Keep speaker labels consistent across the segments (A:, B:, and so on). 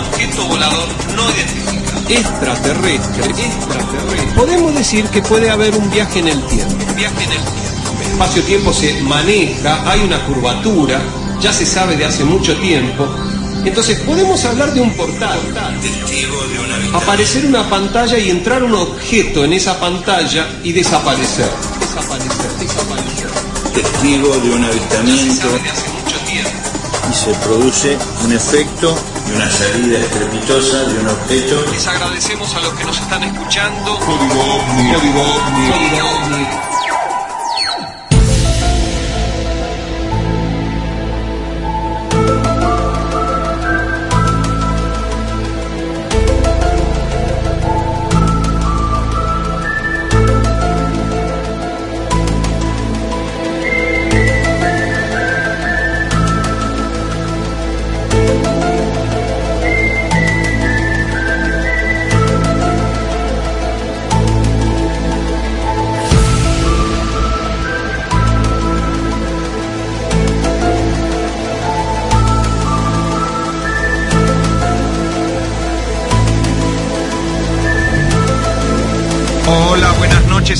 A: objeto volador no identificado.
B: Extraterrestre, extraterrestre. Podemos decir que puede haber un viaje en el tiempo.
A: Un viaje en el tiempo.
B: El espacio-tiempo se maneja, hay una curvatura, ya se sabe de hace mucho tiempo. Entonces podemos hablar de un portal.
A: Testigo de una habitación.
B: Aparecer una pantalla y entrar un objeto en esa pantalla y desaparecer. Desaparecer, desaparecer.
C: testigo de un
A: Ya se
C: avistamiento
A: sabe de hace mucho tiempo.
C: y se produce un efecto y una salida estrepitosa de un objeto
B: Les agradecemos a los que nos están escuchando.
D: Código.
B: Código. Código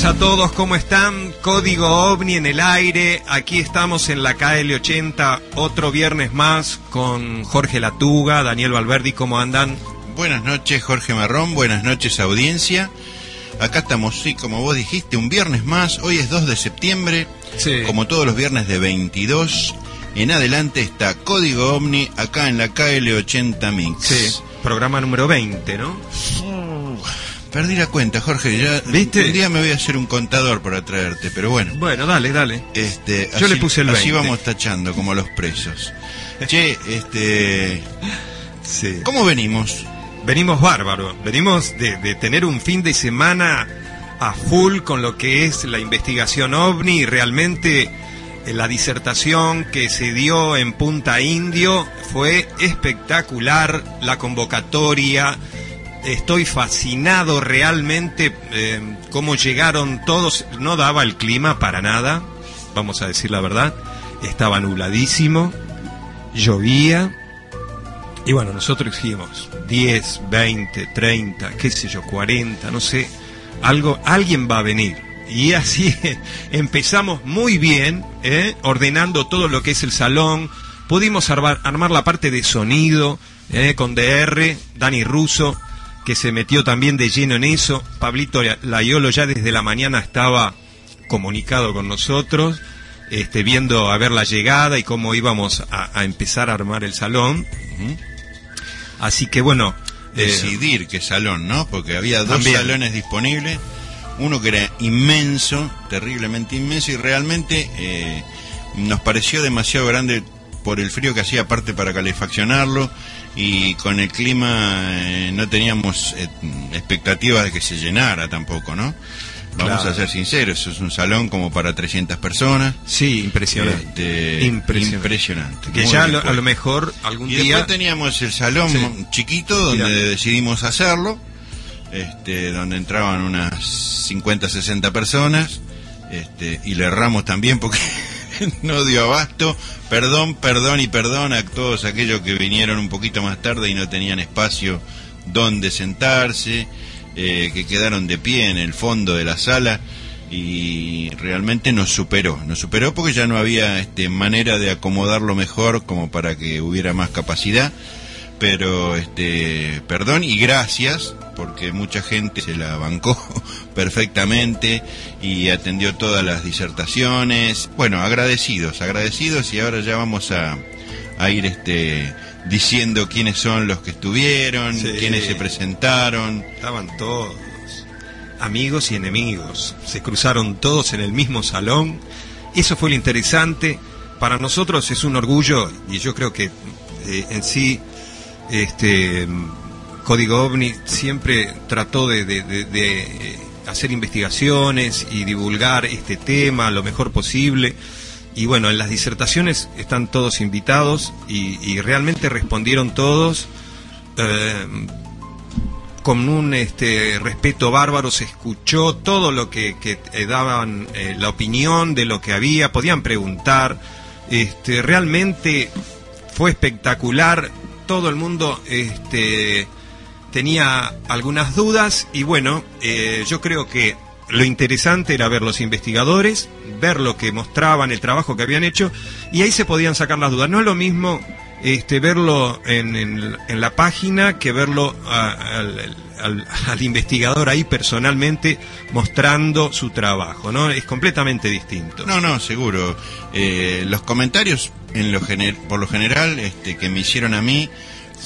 E: noches a todos, ¿cómo están? Código OVNI en el aire, aquí estamos en la KL80, otro viernes más con Jorge Latuga, Daniel Valverdi, ¿cómo andan?
F: Buenas noches, Jorge Marrón. Buenas noches, audiencia. Acá estamos, sí, como vos dijiste, un viernes más. Hoy es 2 de septiembre.
E: Sí.
F: Como todos los viernes de 22 en adelante está Código OVNI acá en la KL80 Mix.
E: Sí, programa número 20, ¿no?
F: Perdí la cuenta, Jorge. Ya
E: ¿Viste?
F: Un día me voy a hacer un contador para traerte, pero bueno.
E: Bueno, dale, dale.
F: Este,
E: Yo
F: así-
E: le puse el
F: Así
E: 20.
F: vamos tachando, como los presos. Che, este...
E: Sí.
F: ¿Cómo venimos?
E: Venimos bárbaro, venimos de, de tener un fin de semana a full con lo que es la investigación ovni y realmente eh, la disertación que se dio en Punta Indio fue espectacular, la convocatoria, estoy fascinado realmente eh, cómo llegaron todos, no daba el clima para nada, vamos a decir la verdad, estaba nubladísimo, llovía, y bueno, nosotros dijimos 10, 20, 30, qué sé yo, 40, no sé, algo, alguien va a venir. Y así empezamos muy bien, ¿eh? ordenando todo lo que es el salón. Pudimos armar, armar la parte de sonido ¿eh? con DR, Dani Russo, que se metió también de lleno en eso. Pablito Layolo ya desde la mañana estaba comunicado con nosotros, este, viendo a ver la llegada y cómo íbamos a, a empezar a armar el salón. Así que bueno, eh,
F: decidir qué salón, ¿no? Porque había dos
E: También.
F: salones disponibles, uno que era inmenso, terriblemente inmenso, y realmente eh, nos pareció demasiado grande por el frío que hacía aparte para calefaccionarlo, y con el clima eh, no teníamos eh, expectativas de que se llenara tampoco, ¿no? Vamos
E: Claro.
F: a ser sinceros, es un salón como para 300 personas.
E: sí, impresionante.
F: Este,
E: Impresionante.
F: impresionante.
E: que
F: Muy
E: ya a lo, a lo mejor algún
F: Y
E: día...
F: después teníamos el salón
E: Sí.
F: chiquito donde decidimos hacerlo, este, donde entraban unas 50, 60 personas, este, y le erramos también porque no dio abasto. Perdón, perdón y perdón a todos aquellos que vinieron un poquito más tarde y no tenían espacio donde sentarse, eh, que quedaron de pie en el fondo de la sala y realmente nos superó, nos superó porque ya no había este, manera de acomodarlo mejor como para que hubiera más capacidad, pero este, perdón y gracias porque mucha gente se la bancó perfectamente y atendió todas las disertaciones, bueno, agradecidos, agradecidos y ahora ya vamos a, a ir este diciendo quiénes son los que estuvieron,
E: Sí.
F: quiénes se presentaron,
E: Estaban todos amigos y enemigos. Se cruzaron todos en el mismo salón. Eso fue lo interesante. Para nosotros es un orgullo y yo creo que eh, en sí este Código OVNI siempre trató de, eh, hacer investigaciones y divulgar este tema lo mejor posible. Y bueno, en las disertaciones están todos invitados y, realmente respondieron todos. eh, con un este, respeto bárbaro se escuchó todo lo que, eh, daban la opinión de lo que había, podían preguntar, este, realmente fue espectacular todo el mundo este, tenía algunas dudas y bueno, eh, yo creo que lo interesante era ver los investigadores, ver lo que mostraban, el trabajo que habían hecho y ahí se podían sacar las dudas. No es lo mismo este, verlo en, en- la página que verlo a- al, al- al investigador ahí personalmente mostrando su trabajo, ¿no? Es completamente distinto.
F: No, no, seguro. Eh, los comentarios, en lo gener- por lo general, este, que me hicieron a mí,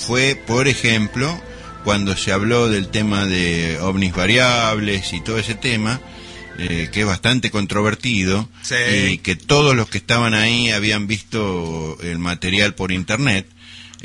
F: fue, por ejemplo, cuando se habló del tema de ovnis variables y todo ese tema, eh, que es bastante controvertido,
E: Sí.
F: y que todos los que estaban ahí habían visto el material por internet.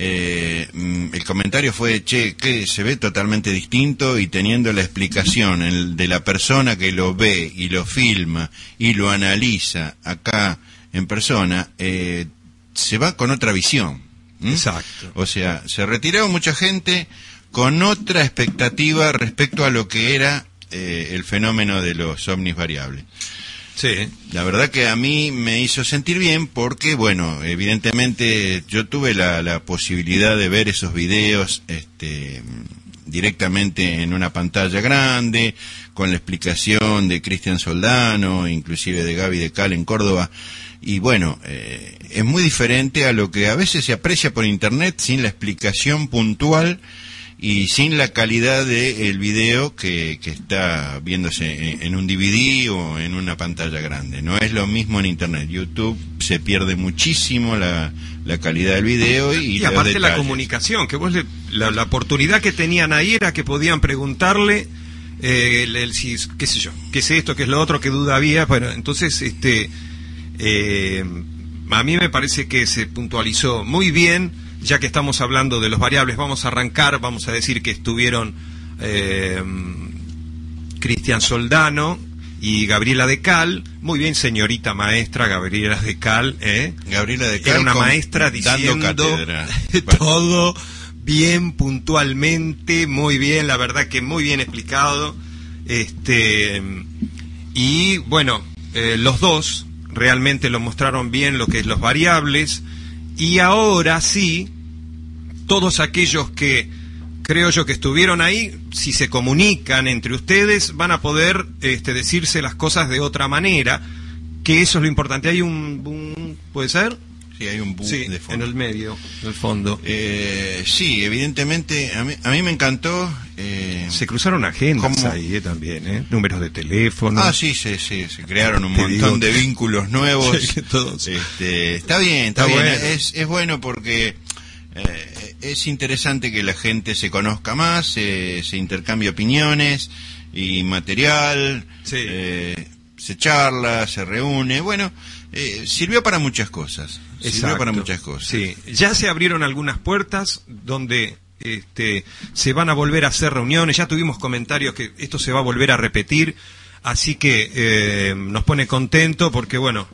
F: eh, mm, el comentario fue, che, que se ve totalmente distinto y teniendo la explicación el de la persona que lo ve y lo filma y lo analiza acá en persona, eh, se va con otra visión.
E: Exacto.
F: O sea, se retiró mucha gente con otra expectativa respecto a lo que era eh, el fenómeno de los ovnis variables.
E: Sí.
F: La verdad que a mí me hizo sentir bien porque, bueno, evidentemente yo tuve la, la posibilidad de ver esos videos este, directamente en una pantalla grande, con la explicación de Cristian Soldano, inclusive de Gaby de Cal en Córdoba. Y bueno, eh, es muy diferente a lo que a veces se aprecia por internet sin la explicación puntual y sin la calidad del video que, que está viéndose en, en un DVD o en una pantalla grande. No es lo mismo en Internet. YouTube se pierde muchísimo la, la calidad del video y,
E: aparte la comunicación, que vos le- la, la oportunidad que tenían ahí era que podían preguntarle eh, el, el si, qué sé yo, qué es esto, qué es lo otro, qué duda había. Bueno, entonces, este, eh, a mí me parece que se puntualizó muy bien, ya que estamos hablando de los variables, vamos a arrancar, vamos a decir que estuvieron eh, Cristian Soldano y Gabriela de Cal, muy bien señorita maestra Gabriela de Cal, ¿eh?
F: Gabriela de
E: Era
F: Cal
E: una
F: con-
E: maestra diciendo todo bien puntualmente, muy bien, la verdad que muy bien explicado. Este y bueno, eh, los dos realmente lo mostraron bien lo que es los variables y ahora sí todos aquellos que creo yo que estuvieron ahí, si se comunican entre ustedes, van a poder este, decirse las cosas de otra manera, que eso es lo importante. Hay un, un- ¿puede ser?
F: Sí, hay un bug
E: Sí,
F: de
E: en el medio, en el fondo.
F: Eh, sí, evidentemente, a mí, a mí me encantó. eh,
E: Se cruzaron agendas
F: ¿Cómo?
E: ahí eh, también, ¿eh? Números de teléfono.
F: Ah, sí, sí, sí, se crearon un
E: Te
F: montón
E: digo
F: de vínculos nuevos.
E: Sí, todos-
F: Este, está bien, está,
E: Está
F: bien.
E: bueno.
F: Es, es bueno porque eh, es interesante que la gente se conozca más, se, se intercambie opiniones y material, eh, se charla, se reúne. Bueno, eh, sirvió para muchas cosas. Sirvió para muchas cosas.
E: Sí, ya se abrieron algunas puertas donde este, se van a volver a hacer reuniones. Ya tuvimos comentarios que esto se va a volver a repetir. Así que eh, nos pone contento porque, bueno,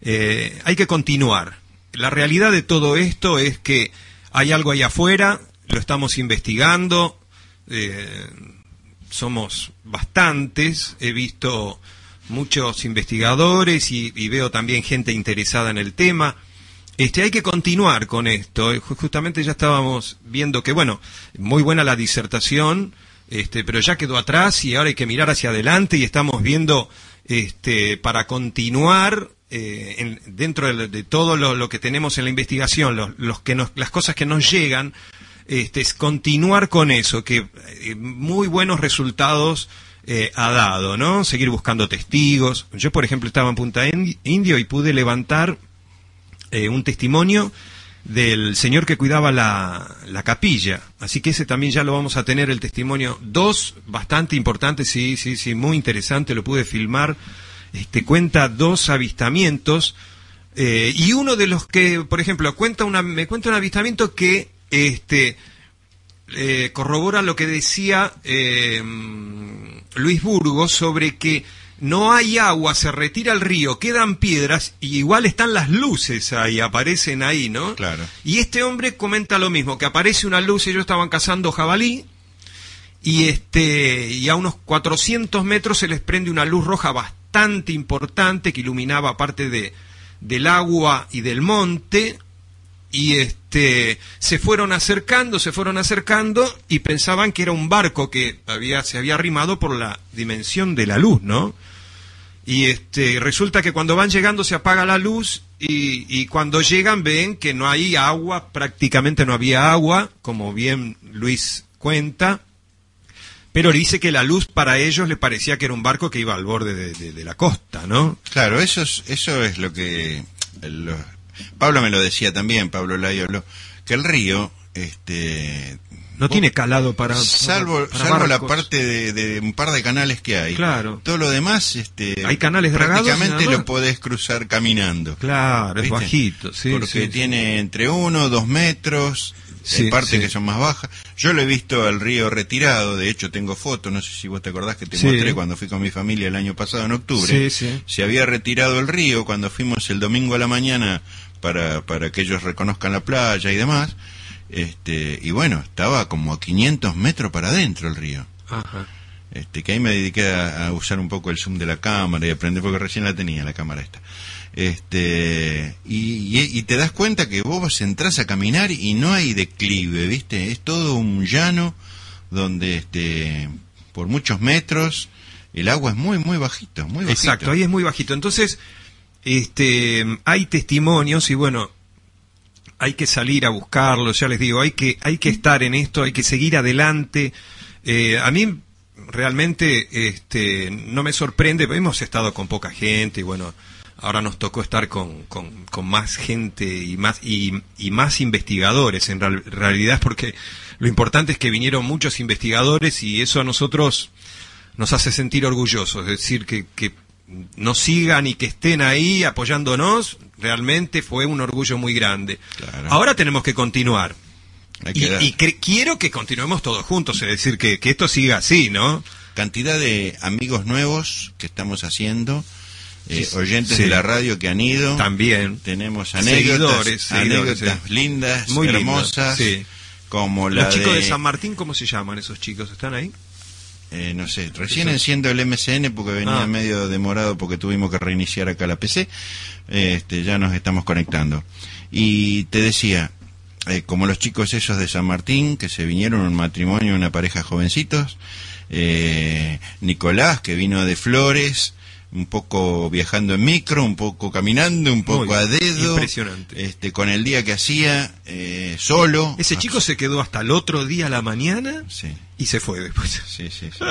E: eh, hay que continuar. La realidad de todo esto es que hay algo ahí afuera, lo estamos investigando. eh, somos bastantes, he visto muchos investigadores y, y veo también gente interesada en el tema. Este, hay que continuar con esto. Eh, ju- Justamente ya estábamos viendo que, bueno, muy buena la disertación, este, pero ya quedó atrás y ahora hay que mirar hacia adelante y estamos viendo, este, para continuar eh, en- dentro de, todo lo, que tenemos en la investigación, los, los que nos, las cosas que nos llegan, este, es continuar con eso, que eh, muy buenos resultados ha dado, ¿no? Seguir buscando testigos. Yo, por ejemplo, estaba en Punta Indi- Indio y pude levantar eh, un testimonio del señor que cuidaba la, la capilla. Así que ese también ya lo vamos a tener, el testimonio. Dos, bastante importantes, sí, sí, sí, muy interesante, lo pude filmar. Este, cuenta dos avistamientos. eh, y uno de los que, por ejemplo, cuenta una, me cuenta un avistamiento que este, eh, corrobora lo que decía Luis Burgos sobre que no hay agua, se retira el río, quedan piedras y igual están las luces ahí, aparecen ahí, ¿no?
F: Claro.
E: Y este hombre comenta lo mismo, que aparece una luz, ellos estaban cazando jabalí y este y a unos 400 metros se les prende una luz roja bastante importante que iluminaba parte de del agua y del monte y este se fueron acercando, se fueron acercando y pensaban que era un barco que había, se había arrimado por la dimensión de la luz, ¿no? Y este, resulta que cuando van llegando se apaga la luz y, y cuando llegan ven que no hay agua, prácticamente no había agua, como bien Luis cuenta, pero dice que la luz para ellos les parecía que era un barco que iba al borde de, de- la costa, ¿no?
F: Claro, eso es, eso es lo que lo- Pablo me lo decía también, Pablo Layolo, que el río, este,
E: No tiene calado para...
F: salvo,
E: para
F: salvo la parte de, de un par de canales que hay,
E: Claro.
F: todo lo demás, este,
E: Hay canales
F: prácticamente lo podés cruzar caminando.
E: Claro, es bajito, sí.
F: porque
E: sí, sí.
F: tiene entre uno, dos metros, hay partes que son más bajas. Yo lo he visto al río retirado, de hecho tengo fotos, no sé si vos te acordás que te mostré cuando fui con mi familia el año pasado en octubre. Se había retirado el río cuando fuimos el domingo a la mañana para, para que ellos reconozcan la playa y demás. Este, y bueno, estaba como a 500 metros para adentro el río.
E: Ajá.
F: Este, que ahí me dediqué a, a usar un poco el zoom de la cámara y aprender porque recién la tenía la cámara esta. Este, y, y- y te das cuenta que vos entras a caminar y no hay declive, ¿viste? Es todo un llano donde este por muchos metros el agua es muy muy bajito, muy bajito.
E: Exacto, ahí es muy bajito. Entonces, este, hay testimonios y bueno, hay que salir a buscarlos, ya les digo, hay que, hay que estar en esto, hay que seguir adelante. Eh, a mí realmente este, no me sorprende, hemos estado con poca gente y bueno, ahora nos tocó estar con, con, más gente y más, y, y más investigadores en real- realidad, porque lo importante es que vinieron muchos investigadores y eso a nosotros nos hace sentir orgullosos, es decir, que, que nos sigan y que estén ahí apoyándonos, realmente fue un orgullo muy grande.
F: Claro.
E: Ahora tenemos que continuar. Y, quiero que continuemos todos juntos, es decir, que, que esto siga así, ¿no?
F: cantidad de amigos nuevos que estamos haciendo, eh, oyentes
E: sí.
F: de la radio que han ido.
E: También.
F: Tenemos anécdotas,
E: Seguidores, seguidores, sí.
F: lindas,
E: Muy
F: hermosas,
E: sí.
F: como la
E: Los chicos de...
F: de
E: San Martín, ¿cómo se llaman esos chicos? ¿Están ahí?
F: Eh, no sé, recién enciendo el MCN porque venía
E: Ah.
F: medio demorado porque tuvimos que reiniciar acá la PC. Este, ya nos estamos conectando. Y te decía, eh, como los chicos esos de San Martín, que se vinieron un matrimonio, una pareja jovencitos, eh, Nicolás, que vino de Flores, un poco viajando en micro, un poco caminando, un poco
E: Muy
F: a dedo,
E: impresionante.
F: este, con el día que hacía, eh, solo.
E: Ese chico se quedó hasta el otro día a la mañana
F: Sí.
E: Y se fue después.
F: Sí, sí, sí.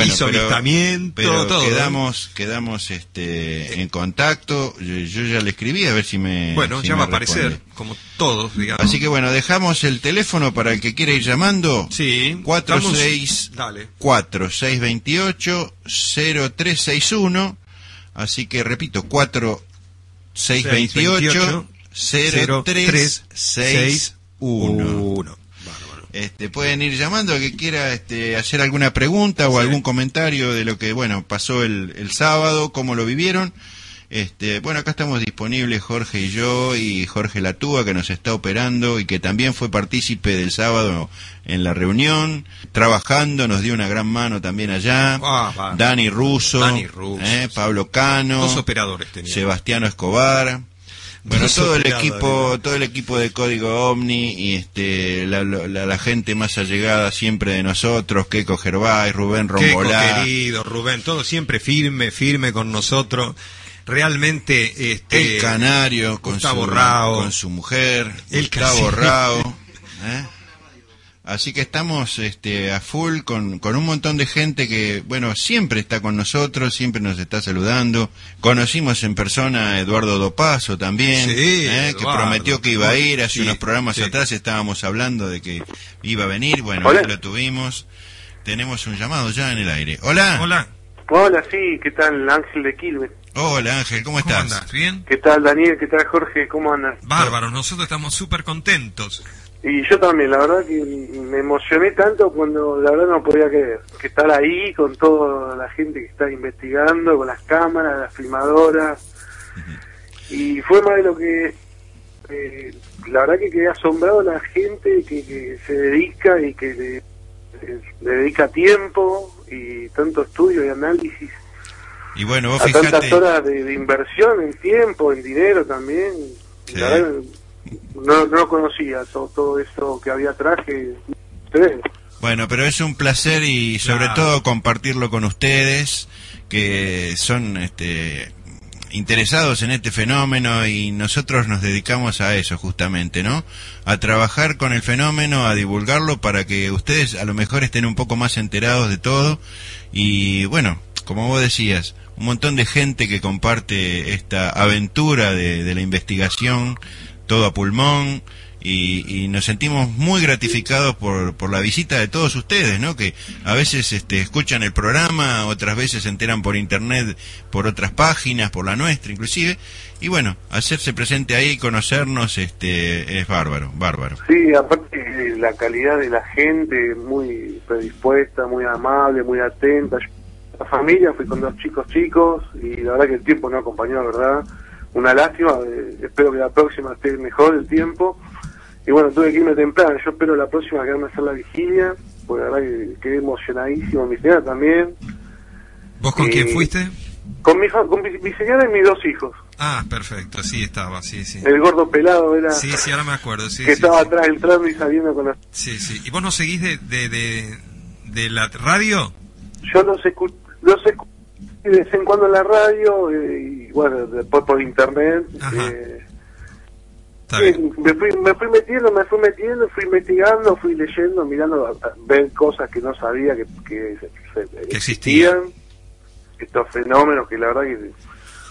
E: Hizo avistamiento,
F: pero
E: todo,
F: quedamos, quedamos este, en contacto. Yo, yo ya le escribí a ver si me.
E: Bueno,
F: si
E: ya
F: me
E: va a aparecer,
F: responde.
E: como todos, digamos.
F: Así que bueno, dejamos el teléfono para el que quiera ir llamando.
E: Sí.
F: 46
E: estamos- Dale.
F: 4628 0361. Así que repito, 4628 0361. Este, pueden ir llamando al que quiera este, hacer alguna pregunta o algún comentario de lo que bueno pasó el, el sábado, cómo lo vivieron. Este, bueno, acá estamos disponibles Jorge y yo y Jorge Latúa que nos está operando y que también fue partícipe del sábado en la reunión, trabajando, nos dio una gran mano también allá.
E: Ah.
F: Dani Russo,
E: Dani Russo,
F: eh. Pablo Cano,
E: Dos operadores.
F: Sebastiano Escobar. Bueno, todo el equipo, todo el equipo de Código Omni y este la, la- la gente más allegada siempre de nosotros, Keiko Gervais, Rubén Rombolá.
E: querido, Rubén, todo siempre firme, firme con nosotros. Realmente, este.
F: El Canario con
E: Gustavo
F: su,
E: Rao.
F: con su mujer,
E: El
F: Gustavo. Rao. ¿eh? Así que estamos este, a full con, con un montón de gente que, bueno, siempre está con nosotros, siempre nos está saludando. Conocimos en persona a Eduardo Dopazo también,
E: Sí,
F: ¿eh? que prometió que iba a ir. Hace
E: Sí,
F: unos programas
E: sí.
F: atrás estábamos hablando de que iba a venir. Bueno,
D: Hola.
F: lo tuvimos. Tenemos un llamado ya en el aire. Hola.
E: Hola,
D: Hola, sí, ¿qué tal? Ángel de Quilmes.
F: Hola Ángel, ¿cómo
E: ¿cómo
F: estás?
E: andas? ¿Bien?
D: ¿Qué tal, Daniel? ¿Qué tal, Jorge? ¿Cómo andas?
E: Bárbaro, nosotros estamos súper contentos.
D: Y yo también, la verdad que me emocioné tanto cuando la verdad no podía creer que estar ahí con toda la gente que está investigando, con las cámaras, las filmadoras. Y fue más de lo que... eh, la verdad que quedé asombrado la gente que, que se dedica y que le, le dedica tiempo y tanto estudio y análisis
F: Y bueno, vos
D: a
F: fijate.
D: tantas horas de, de inversión en tiempo, en dinero también.
F: Sí.
D: La verdad, no, no conocía todo, todo esto que había atrás que ustedes.
F: Bueno, pero es un placer y sobre
E: Claro.
F: todo compartirlo con ustedes que son este, interesados en este fenómeno y nosotros nos dedicamos a eso justamente, ¿no? A trabajar con el fenómeno, a divulgarlo para que ustedes a lo mejor estén un poco más enterados de todo y bueno, como vos decías, un montón de gente que comparte esta aventura de, de la investigación, todo a pulmón, y, y nos sentimos muy gratificados por, por la visita de todos ustedes, ¿no? Que a veces este, escuchan el programa, otras veces se enteran por internet, por otras páginas, por la nuestra inclusive, y bueno, hacerse presente ahí, conocernos, este, es bárbaro, bárbaro.
D: Sí, aparte la calidad de la gente, muy predispuesta, muy amable, muy atenta. La familia, fui con dos chicos chicos y la verdad que el tiempo no acompañó, ¿verdad? Una lástima, eh, espero que la próxima esté mejor el tiempo. Y bueno, tuve que irme temprano, yo espero la próxima quedarme a hacer la vigilia, porque la verdad que quedé emocionadísimo, mi señora también.
E: ¿Vos con
D: Eh,
E: quién fuiste?
D: Con mi, con mi, mi señora y mis dos hijos.
E: Ah, perfecto, sí estaba, sí, sí.
D: El gordo pelado era
E: Sí, sí, ahora me acuerdo, sí.
D: que
E: sí,
D: estaba
E: sí.
D: atrás entrando y saliendo con los...
E: Sí, sí. ¿Y vos no seguís de, de, de, de la radio?
D: yo los escucho los escu- de vez en cuando en la radio y bueno después por internet eh, me fui me fui metiendo me fui metiendo fui investigando fui leyendo mirando ver cosas que no sabía que, que, se-
E: Que existían.
D: estos fenómenos que la verdad que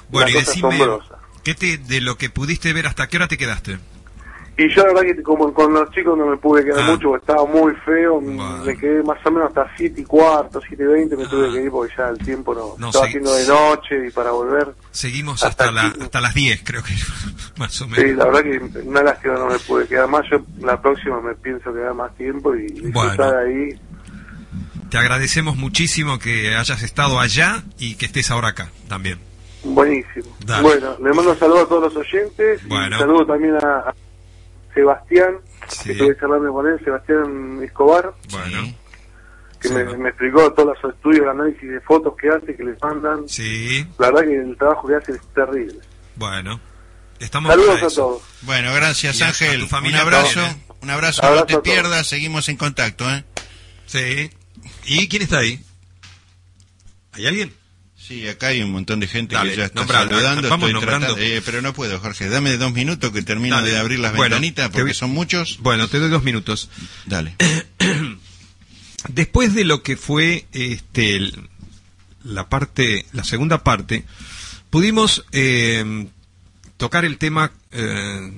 E: Bueno, y
D: una cosa
E: decime,
D: asombrosa
E: ¿qué te, de lo que pudiste ver, hasta qué hora te quedaste?
D: Y yo la verdad que como con los chicos no me pude quedar
E: Ah.
D: mucho porque estaba muy feo me quedé más o menos hasta 7 y cuarto 7 y 20 me
E: Ah.
D: tuve que ir porque ya el tiempo no,
E: No,
D: estaba
E: sí.
D: haciendo de noche y para volver
E: Seguimos
D: Hasta
E: hasta, la, hasta las 10, creo que más o
D: Sí,
E: menos.
D: la verdad que una lástima no me pude quedar más. Yo la próxima me pienso quedar más tiempo y disfrutar
E: Bueno.
D: ahí.
E: Te agradecemos muchísimo que hayas estado allá y que estés ahora acá también.
D: Buenísimo.
E: Dale.
D: Bueno, le mando un saludo a todos los oyentes.
E: Bueno.
D: Y saludo también a Sebastián,
E: Sí.
D: que estuve charlando con él, Sebastián Escobar,
E: Bueno,
D: que
E: Sí,
D: me, explicó todos los estudios, el análisis de fotos que hace, que les mandan.
E: sí,
D: La verdad que el trabajo que hace es terrible.
E: bueno. Estamos
D: Saludos a
E: eso.
D: todos.
F: Bueno, gracias
E: Y
F: Ángel.
E: tu
F: Un
E: familia
F: abrazo,
E: también, ¿eh?
F: un abrazo,
D: Abrazo
F: no te pierdas, seguimos en contacto, ¿eh?
E: Sí. ¿Y quién está ahí? ¿Hay alguien?
F: Sí, acá hay un montón de gente
E: Dale,
F: que ya está saludando.
E: vamos
F: estoy
E: nombrando.
F: tratando- eh, pero no puedo, Jorge. Dame dos minutos que termino
E: Dale.
F: de abrir las
E: Bueno,
F: ventanitas porque son muchos.
E: Bueno, te doy dos minutos.
F: Dale.
E: Después de lo que fue este, la parte, la segunda parte, pudimos eh, tocar el tema eh,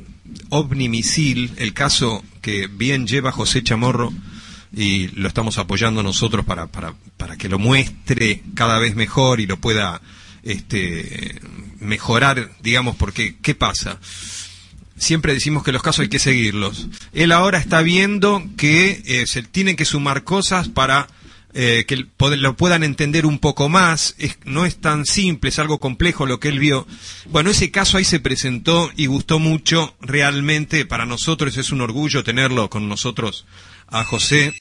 E: ovni misil, el caso que bien lleva José Chamorro y lo estamos apoyando nosotros para, para, para que lo muestre cada vez mejor y lo pueda este, mejorar, digamos, porque ¿qué pasa? siempre decimos que los casos hay que seguirlos. Él ahora está viendo que eh, se tienen que sumar cosas para eh, que lo puedan entender un poco más. Es- no es tan simple, es algo complejo lo que él vio. Bueno, ese caso ahí se presentó y gustó mucho. Realmente para nosotros es un orgullo tenerlo con nosotros a José.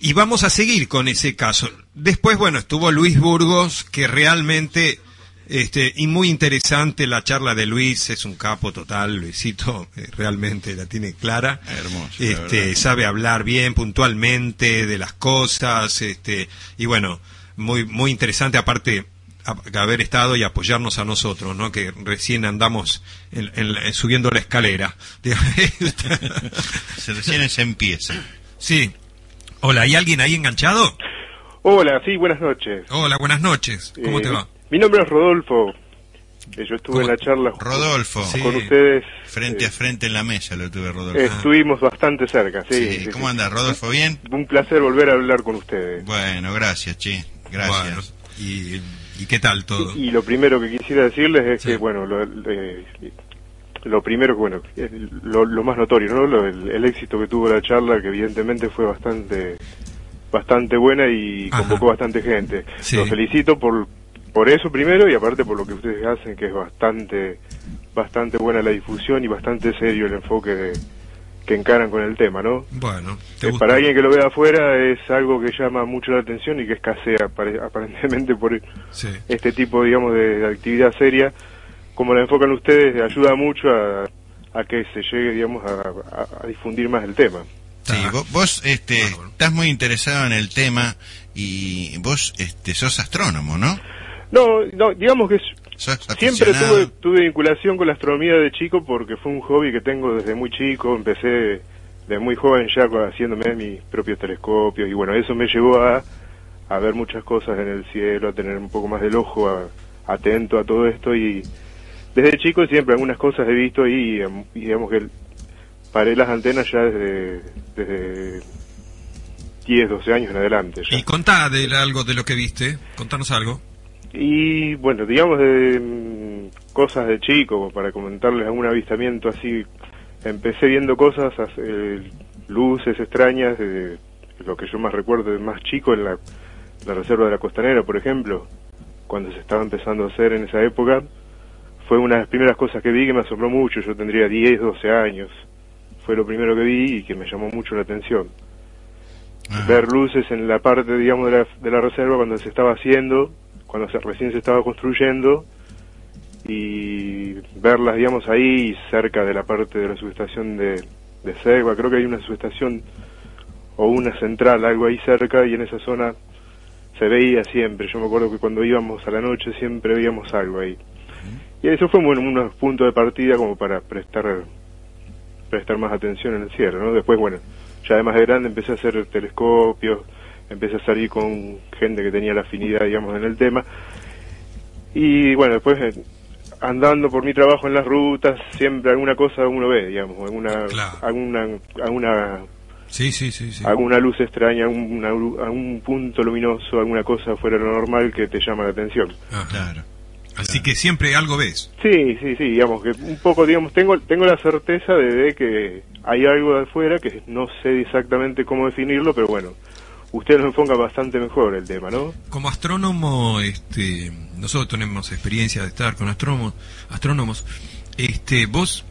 E: Y vamos a seguir con ese caso. Después, bueno, estuvo Luis Burgos, que realmente, este, y muy interesante la charla de Luis, es un capo total, Luisito, eh, realmente la tiene clara.
F: Hermoso,
E: Este, sabe hablar bien, puntualmente, de las cosas, este, y bueno, muy, muy interesante, aparte, haber estado y apoyarnos a nosotros, ¿no? Que recién andamos en- en la- subiendo la escalera.
F: Se recién se empieza.
E: sí. Hola, ¿hay alguien ahí enganchado?
G: Hola, sí, buenas noches.
E: Hola, buenas noches. ¿Cómo
G: Eh,
E: te va?
G: Mi nombre es Rodolfo. Eh, Yo estuve
E: ¿Cómo?
G: en la charla
F: Rodolfo,
E: Sí.
G: con ustedes.
F: frente
G: eh,
F: a frente en la mesa lo tuve, Rodolfo.
G: Estuvimos bastante cerca, sí.
F: Sí,
G: sí,
F: ¿Cómo
G: sí.
F: anda, Rodolfo? ¿Bien?
G: Un placer volver a hablar con ustedes.
F: Bueno, gracias, che. Gracias.
E: Bueno, y, ¿y qué tal todo?
G: Y lo primero que quisiera decirles es
E: Sí.
G: que, bueno, lo, eh, lo primero que, bueno, lo, lo más notorio, ¿no? Lo- el, el éxito que tuvo la charla, que evidentemente fue bastante bastante buena y
E: Ajá.
G: convocó bastante gente.
E: Sí.
G: Los felicito por por eso primero y aparte por lo que ustedes hacen, que es bastante bastante buena la difusión y bastante serio el enfoque de, que encaran con el tema, ¿no?
E: Bueno, ¿te
G: Eh,
E: gusta?
G: para alguien que lo vea afuera es algo que llama mucho la atención y que escasea apare- aparentemente por
E: Sí.
G: este tipo, digamos, de, de actividad seria. Como la enfocan ustedes, ayuda mucho a, a que se llegue, digamos, a, a- a difundir más el tema.
F: Sí,
E: Ah.
F: vos, vos, este, estás muy interesado en el tema y vos este, sos astrónomo, ¿no?
G: No, no, digamos que es- siempre tuve, tuve vinculación con la astronomía de chico porque fue un hobby que tengo desde muy chico, empecé de muy joven ya haciéndome mis propios telescopios y bueno, eso me llevó a, a ver muchas cosas en el cielo, a tener un poco más del ojo a- atento a todo esto y desde chico siempre algunas cosas he visto y, y digamos que paré las antenas ya desde, desde 10, 12 años en adelante. Ya.
E: Y contá de algo de lo que viste, contanos algo.
G: Y bueno, digamos de mm, cosas de chico, para comentarles algún avistamiento así. Empecé viendo cosas, eh, luces extrañas, de lo que yo más recuerdo de más chico en la, la reserva de la costanera, por ejemplo, cuando se estaba empezando a hacer en esa época. Fue una de las primeras cosas que vi que me asombró mucho. Yo tendría 10, 12 años. Fue lo primero que vi y que me llamó mucho la atención ver luces en la parte, digamos, de la, de la reserva cuando se estaba haciendo, cuando se, recién se estaba construyendo, y verlas, digamos, ahí cerca de la parte de la subestación de, de Segua. Creo que hay una subestación o una central, algo ahí cerca, y en esa zona se veía siempre. Yo me acuerdo que cuando íbamos a la noche siempre veíamos algo ahí. Y eso fue bueno, unos puntos de partida como para prestar prestar más atención en el cielo, ¿no? Después, bueno, ya de más de grande empecé a hacer telescopios, empecé a salir con gente que tenía la afinidad, digamos, en el tema. Y bueno, después eh, andando por mi trabajo en las rutas, siempre alguna cosa uno ve, digamos, alguna
E: Claro.
G: alguna alguna
E: Sí, sí, sí, sí.
G: alguna luz extraña, alguna algún punto luminoso, alguna cosa fuera de lo normal que te llama la atención.
E: Ajá.
F: claro.
E: Así que siempre algo ves.
G: Sí, sí, sí, digamos que un poco, digamos, tengo tengo la certeza de, de que hay algo de afuera que no sé exactamente cómo definirlo, pero bueno, usted lo enfoca bastante mejor el tema, ¿no?
E: Como astrónomo, este, nosotros tenemos experiencia de estar con astrónomos, astrónomos. Este, vos,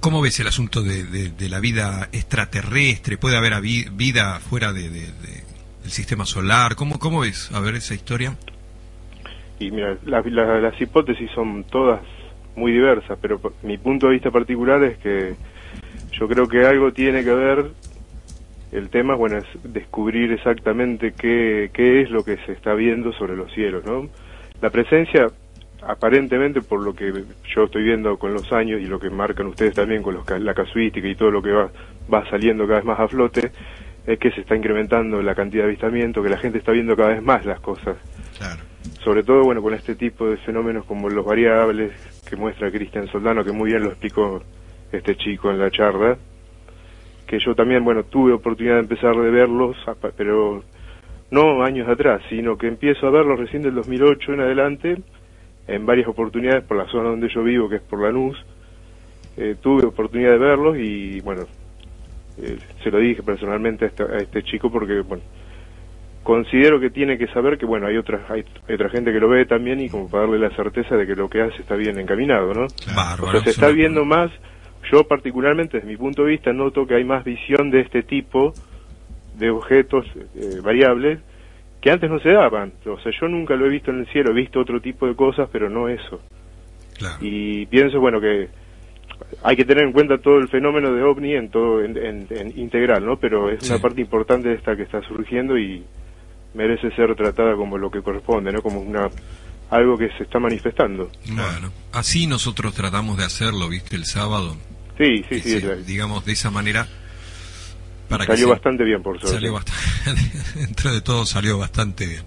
E: ¿cómo ves el asunto de, de- de la vida extraterrestre? ¿Puede haber vida fuera de, de- de- del sistema solar? ¿Cómo, ¿Cómo ves? A ver esa historia.
G: Y mira, la- la- las hipótesis son todas muy diversas, pero mi punto de vista particular es que yo creo que algo tiene que ver, el tema, bueno, es descubrir exactamente qué, qué es lo que se está viendo sobre los cielos, ¿no? La presencia, aparentemente, por lo que yo estoy viendo con los años y lo que marcan ustedes también con los la casuística y todo lo que va, va saliendo cada vez más a flote, es que se está incrementando la cantidad de avistamientos, que la gente está viendo cada vez más las cosas
F: Claro.
G: sobre todo bueno con este tipo de fenómenos como los variables que muestra Cristian Soldano que muy bien lo explicó este chico en la charla que yo también bueno tuve oportunidad de empezar de verlos pero no años atrás sino que empiezo a verlos recién del 2008 en adelante en varias oportunidades por la zona donde yo vivo que es por Lanús. Eh, tuve oportunidad de verlos y bueno eh, se lo dije personalmente a este, a este chico porque bueno considero que tiene que saber que bueno hay otra hay, hay otra gente que lo ve también y como para darle la certeza de que lo que hace está bien encaminado no o sea se
E: es
G: está viendo más yo particularmente desde mi punto de vista noto que hay más visión de este tipo de objetos eh, variables que antes no se daban o sea yo nunca lo he visto en el cielo he visto otro tipo de cosas pero no eso
E: Claro.
G: y pienso bueno que hay que tener en cuenta todo el fenómeno de ovni en todo en, en- en integral no pero es
E: Sí.
G: una parte importante de esta que está surgiendo y merece ser tratada como lo que corresponde no como una algo que se está manifestando
E: Bueno, así nosotros tratamos de hacerlo, ¿viste? El sábado.
G: Sí sí sí,
E: digamos de esa manera. Para que
G: salió
E: se-
G: bastante bien por suerte
E: Salió bastante, dentro de todo salió bastante bien.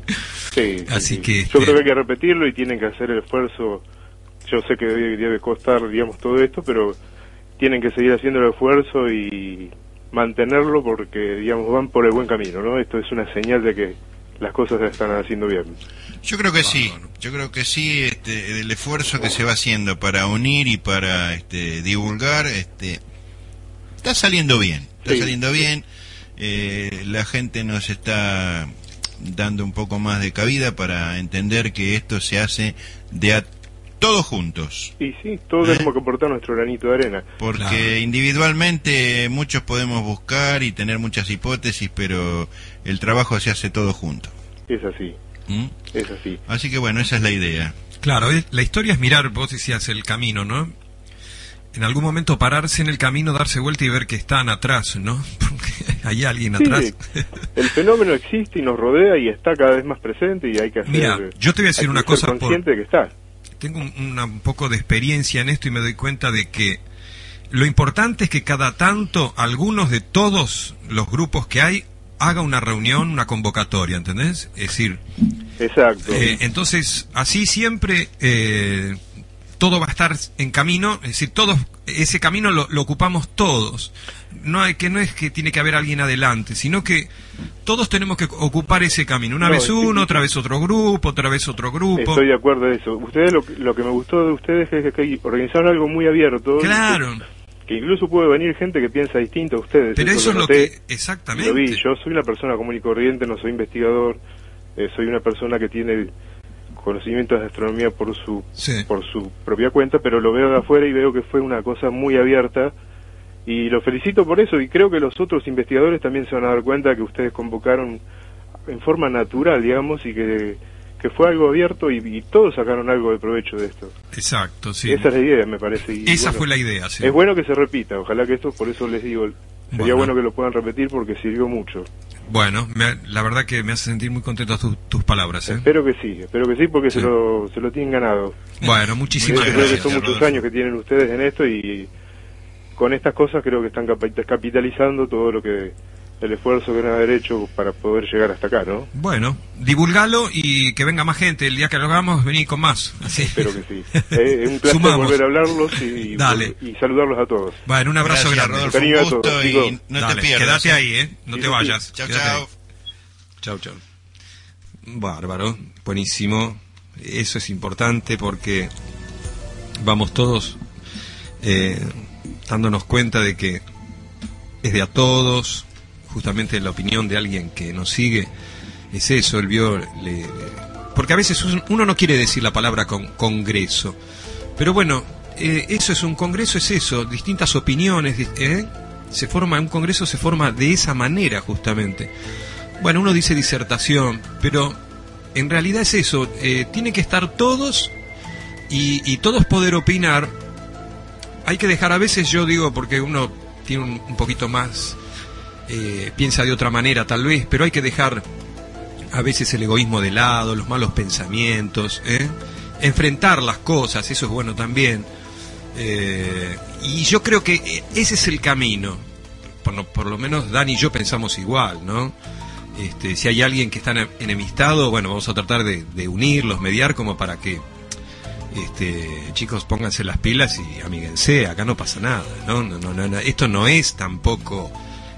G: Sí, sí,
E: Así
G: sí.
E: que,
G: yo
E: este-
G: creo que hay que repetirlo y tienen que hacer el esfuerzo yo sé que debe, debe costar digamos todo esto pero tienen que seguir haciendo el esfuerzo y mantenerlo porque digamos van por el buen camino no esto es una señal de que las cosas se están haciendo bien
F: Yo creo que sí, yo creo que sí, este, el esfuerzo que se va haciendo para unir y para este, divulgar, este, está saliendo bien, está
G: Sí.
F: saliendo bien, eh, la gente nos está dando un poco más de cabida para entender que esto se hace de a todos juntos,
G: y sí todos
F: ¿Eh?
G: tenemos que aportar nuestro granito de arena
F: porque
E: Claro.
F: individualmente muchos podemos buscar y tener muchas hipótesis, pero el trabajo se hace todo junto.
G: es así
F: ¿Mm?
G: es así
F: Así que bueno, esa es la idea.
E: Claro, es- la historia es mirar, vos decías el camino, ¿no? en algún momento pararse en el camino, darse vuelta y ver que están atrás, ¿no? Porque hay alguien
G: Sí,
E: atrás.
G: el fenómeno existe y nos rodea y está cada vez más presente y hay que hacer.
E: Mira, yo te voy a decir una cosa por-
G: consciente de que está.
E: Tengo un, una- un poco de experiencia en esto y me doy cuenta de que lo importante es que cada tanto algunos de todos los grupos que hay haga una reunión, una convocatoria, ¿entendés? Es decir,
G: Exacto.
E: eh, entonces así siempre eh, todo va a estar en camino, es decir, todos ese camino lo, lo ocupamos todos. No hay que no es que tiene que haber alguien adelante, sino que todos tenemos que ocupar ese camino. Una
G: No,
E: vez uno, otra vez otro grupo, otra vez otro grupo.
G: Estoy de acuerdo en eso. Ustedes lo, que- lo que me gustó de ustedes es que organizaron algo muy abierto.
E: Claro.
G: Que, que incluso puede venir gente que piensa distinto a ustedes.
E: Pero eso es lo
G: noté
E: que exactamente.
G: Lo vi. Yo soy una persona común y corriente, no soy investigador. eh, soy una persona que tiene conocimientos de astronomía por su
E: Sí.
G: por su propia cuenta, pero lo veo de afuera y veo que fue una cosa muy abierta y lo felicito por eso y creo que los otros investigadores también se van a dar cuenta que ustedes convocaron en forma natural, digamos, y que, que fue algo abierto y, y todos sacaron algo de provecho de esto.
E: Exacto, sí.
G: Esa es la idea, me parece. y
E: Esa
G: bueno,
E: fue la idea, sí.
G: Es bueno que se repita, ojalá que esto, por eso les digo, sería
E: Bueno.
G: bueno, que lo puedan repetir porque sirvió mucho.
E: Bueno, me- la verdad que me hace sentir muy contento tu- tus palabras. ¿eh?
G: Espero que sí, espero que sí porque
E: Sí.
G: se, lo, se lo tienen ganado.
E: Bueno, muchísimas
G: Yo creo que
E: gracias.
G: son muchos años que tienen ustedes en esto y con estas cosas creo que están capi- capitalizando todo lo que el esfuerzo que van a haber hecho para poder llegar hasta acá, ¿no?
E: Bueno, divulgalo y que venga más gente. El día que lo hagamos, vení con más. Así.
G: Espero que sí. Eh, es un placer
E: Sumamos.
G: volver a hablarlos y,
E: Dale.
G: y saludarlos a todos.
E: Bueno, un abrazo
F: Gracias,
E: grande.
F: Rodolfo,
G: a
F: un gusto
G: todos,
F: y no
E: Dale,
F: te pierdas.
E: Quédate
F: ¿eh?
E: ahí, ¿eh? No
G: Sí,
E: te
G: sí,
E: vayas.
F: Chao, chao.
E: ahí. Chau, chau. Bárbaro, buenísimo. Eso es importante porque vamos todos eh, dándonos cuenta de que es de a todos, justamente la opinión de alguien que nos sigue es eso, él le- porque a veces un- uno no quiere decir la palabra con, congreso, pero bueno, eh, eso es un congreso, es eso, distintas opiniones, ¿eh? se forma, un congreso se forma de esa manera justamente. Bueno, uno dice disertación, pero en realidad es eso, eh, tiene que estar todos y, y todos poder opinar. Hay que dejar, a veces yo digo, porque uno tiene un, un poquito más, eh, piensa de otra manera tal vez, pero hay que dejar a veces el egoísmo de lado, los malos pensamientos, ¿eh? enfrentar las cosas, eso es bueno también. Eh, y yo creo que ese es el camino. Por lo, menos Dani y yo pensamos igual, ¿no? Este, si hay alguien que está ene- enemistado, bueno, vamos a tratar de, unirlos, mediar como para que este, chicos pónganse las pilas y amíguense, acá no pasa nada. No, no, no, no, esto no es tampoco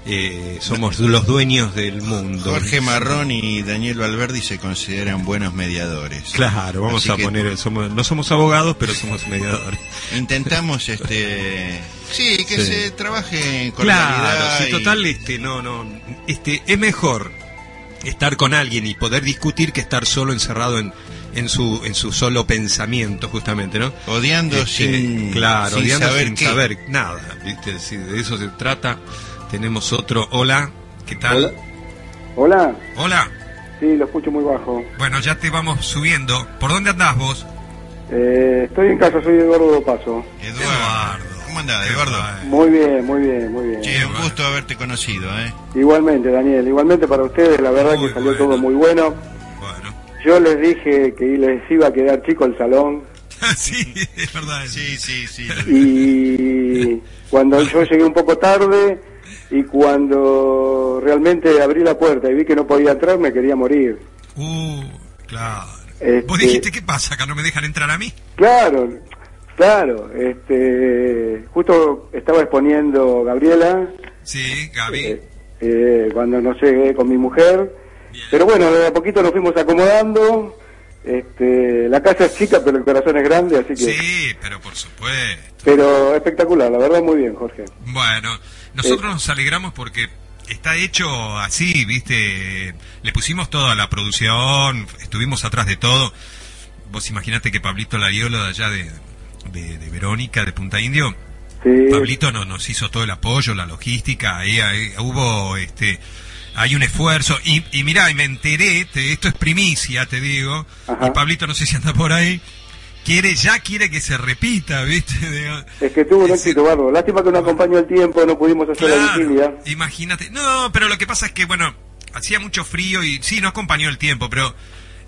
E: eh, somos los dueños del mundo.
F: Jorge Marrón y Daniel Valverdi se consideran buenos mediadores.
E: Claro, vamos
F: Así
E: a poner, somos, no somos abogados, pero somos mediadores.
F: Intentamos, este, sí, que
E: Sí.
F: se trabaje con
E: Claro, si
F: y-
E: total, este, no, no, este, es mejor estar con alguien y poder discutir que estar solo encerrado en, en su, en su solo pensamiento, justamente, ¿no?
F: odiando
E: Este,
F: sin,
E: claro,
F: sin
E: odiando
F: saber
E: sin
F: qué.
E: saber nada, ¿viste? Si de eso se trata. Tenemos otro, hola, ¿qué tal?
H: Hola. Hola,
E: Hola.
H: sí, lo escucho muy bajo.
E: Bueno, ya te vamos subiendo. ¿Por dónde andás vos?
H: Eh, estoy en casa, soy Eduardo Paso.
F: Eduardo. ¿Cómo andás, Eduardo?
H: Muy bien, muy bien, muy bien.
F: Che, un gusto haberte conocido, ¿eh?
H: Igualmente, Daniel, igualmente para ustedes, la verdad
E: Muy
H: que salió
E: bueno.
H: todo muy bueno.
E: Bueno.
H: Yo les dije que les iba a quedar chico el salón
E: sí, es verdad.
F: Sí, sí, sí.
H: y cuando yo llegué un poco tarde y cuando realmente abrí la puerta y vi que no podía entrar, me quería morir.
E: Uh, claro.
H: Este-
E: Vos dijiste, ¿qué pasa? ¿Acá no me dejan entrar a mí?
H: Claro, claro, este, justo estaba exponiendo Gabriela.
E: Sí, Gaby.
H: Eh, eh, cuando no llegué con mi mujer. Pero bueno, de a poquito nos fuimos acomodando. Este, la casa es chica, pero el corazón es grande, así que.
E: Sí, pero por supuesto.
H: Pero espectacular, la verdad, muy bien, Jorge.
E: Bueno, nosotros nos alegramos porque está hecho así, ¿viste? Le pusimos toda la producción, estuvimos atrás de todo. Vos imaginate que Pablito Lariolo de allá de, de, de Verónica, de Punta Indio,
H: Sí,
E: Pablito no- nos hizo todo el apoyo, la logística, ahí, ahí hubo este hay un esfuerzo y, y mirá, y me enteré, te- esto es primicia, te digo,
H: Ajá.
E: y Pablito no sé si anda por ahí, quiere, ya quiere que se repita, ¿viste?
H: Es que tuvo un
E: Ese-
H: éxito bárbaro. Lástima que no acompañó el tiempo, no pudimos hacer la vigilia.
E: Imagínate. No, pero lo que pasa es que, bueno, hacía mucho frío y sí, no acompañó el tiempo, pero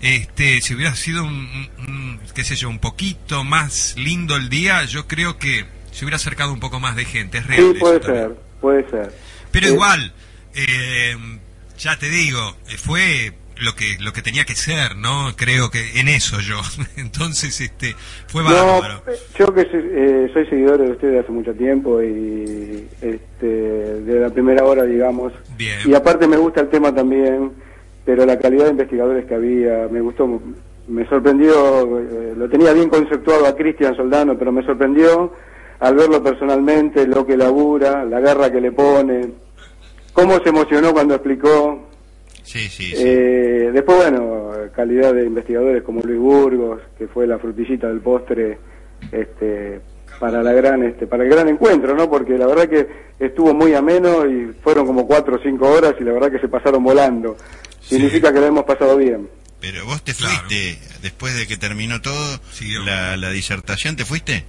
E: este, si hubiera sido un, qué sé yo, un poquito más lindo el día, yo creo que se hubiera acercado un poco más de gente. Es real.
H: Sí, puede
E: también.
H: ser, puede ser.
E: Pero
H: Eh,
E: igual, eh, ya te digo, eh, fue lo que lo que tenía que ser, ¿no? Creo que en eso yo. Entonces, este, fue
H: No,
E: bárbaro.
H: eh, yo que soy, eh, soy seguidor de ustedes hace mucho tiempo y este, de la primera hora, digamos.
E: Bien.
H: Y aparte me gusta el tema también, pero la calidad de investigadores que había, me gustó, me sorprendió, eh, lo tenía bien conceptuado a Cristian Soldano, pero me sorprendió al verlo personalmente, lo que labura, la garra que le pone, cómo se emocionó cuando explicó.
F: Sí, sí, sí.
H: Eh, después, bueno, calidad de investigadores como Luis Burgos, que fue la frutillita del postre, este, para la gran, este, para el gran encuentro, ¿no? Porque la verdad que estuvo muy ameno y fueron como cuatro o cinco horas y la verdad que se pasaron volando.
E: Sí.
H: Significa que lo hemos pasado bien.
F: Pero vos te
E: Claro.
F: fuiste, después de que terminó todo, la, la disertación, ¿te fuiste?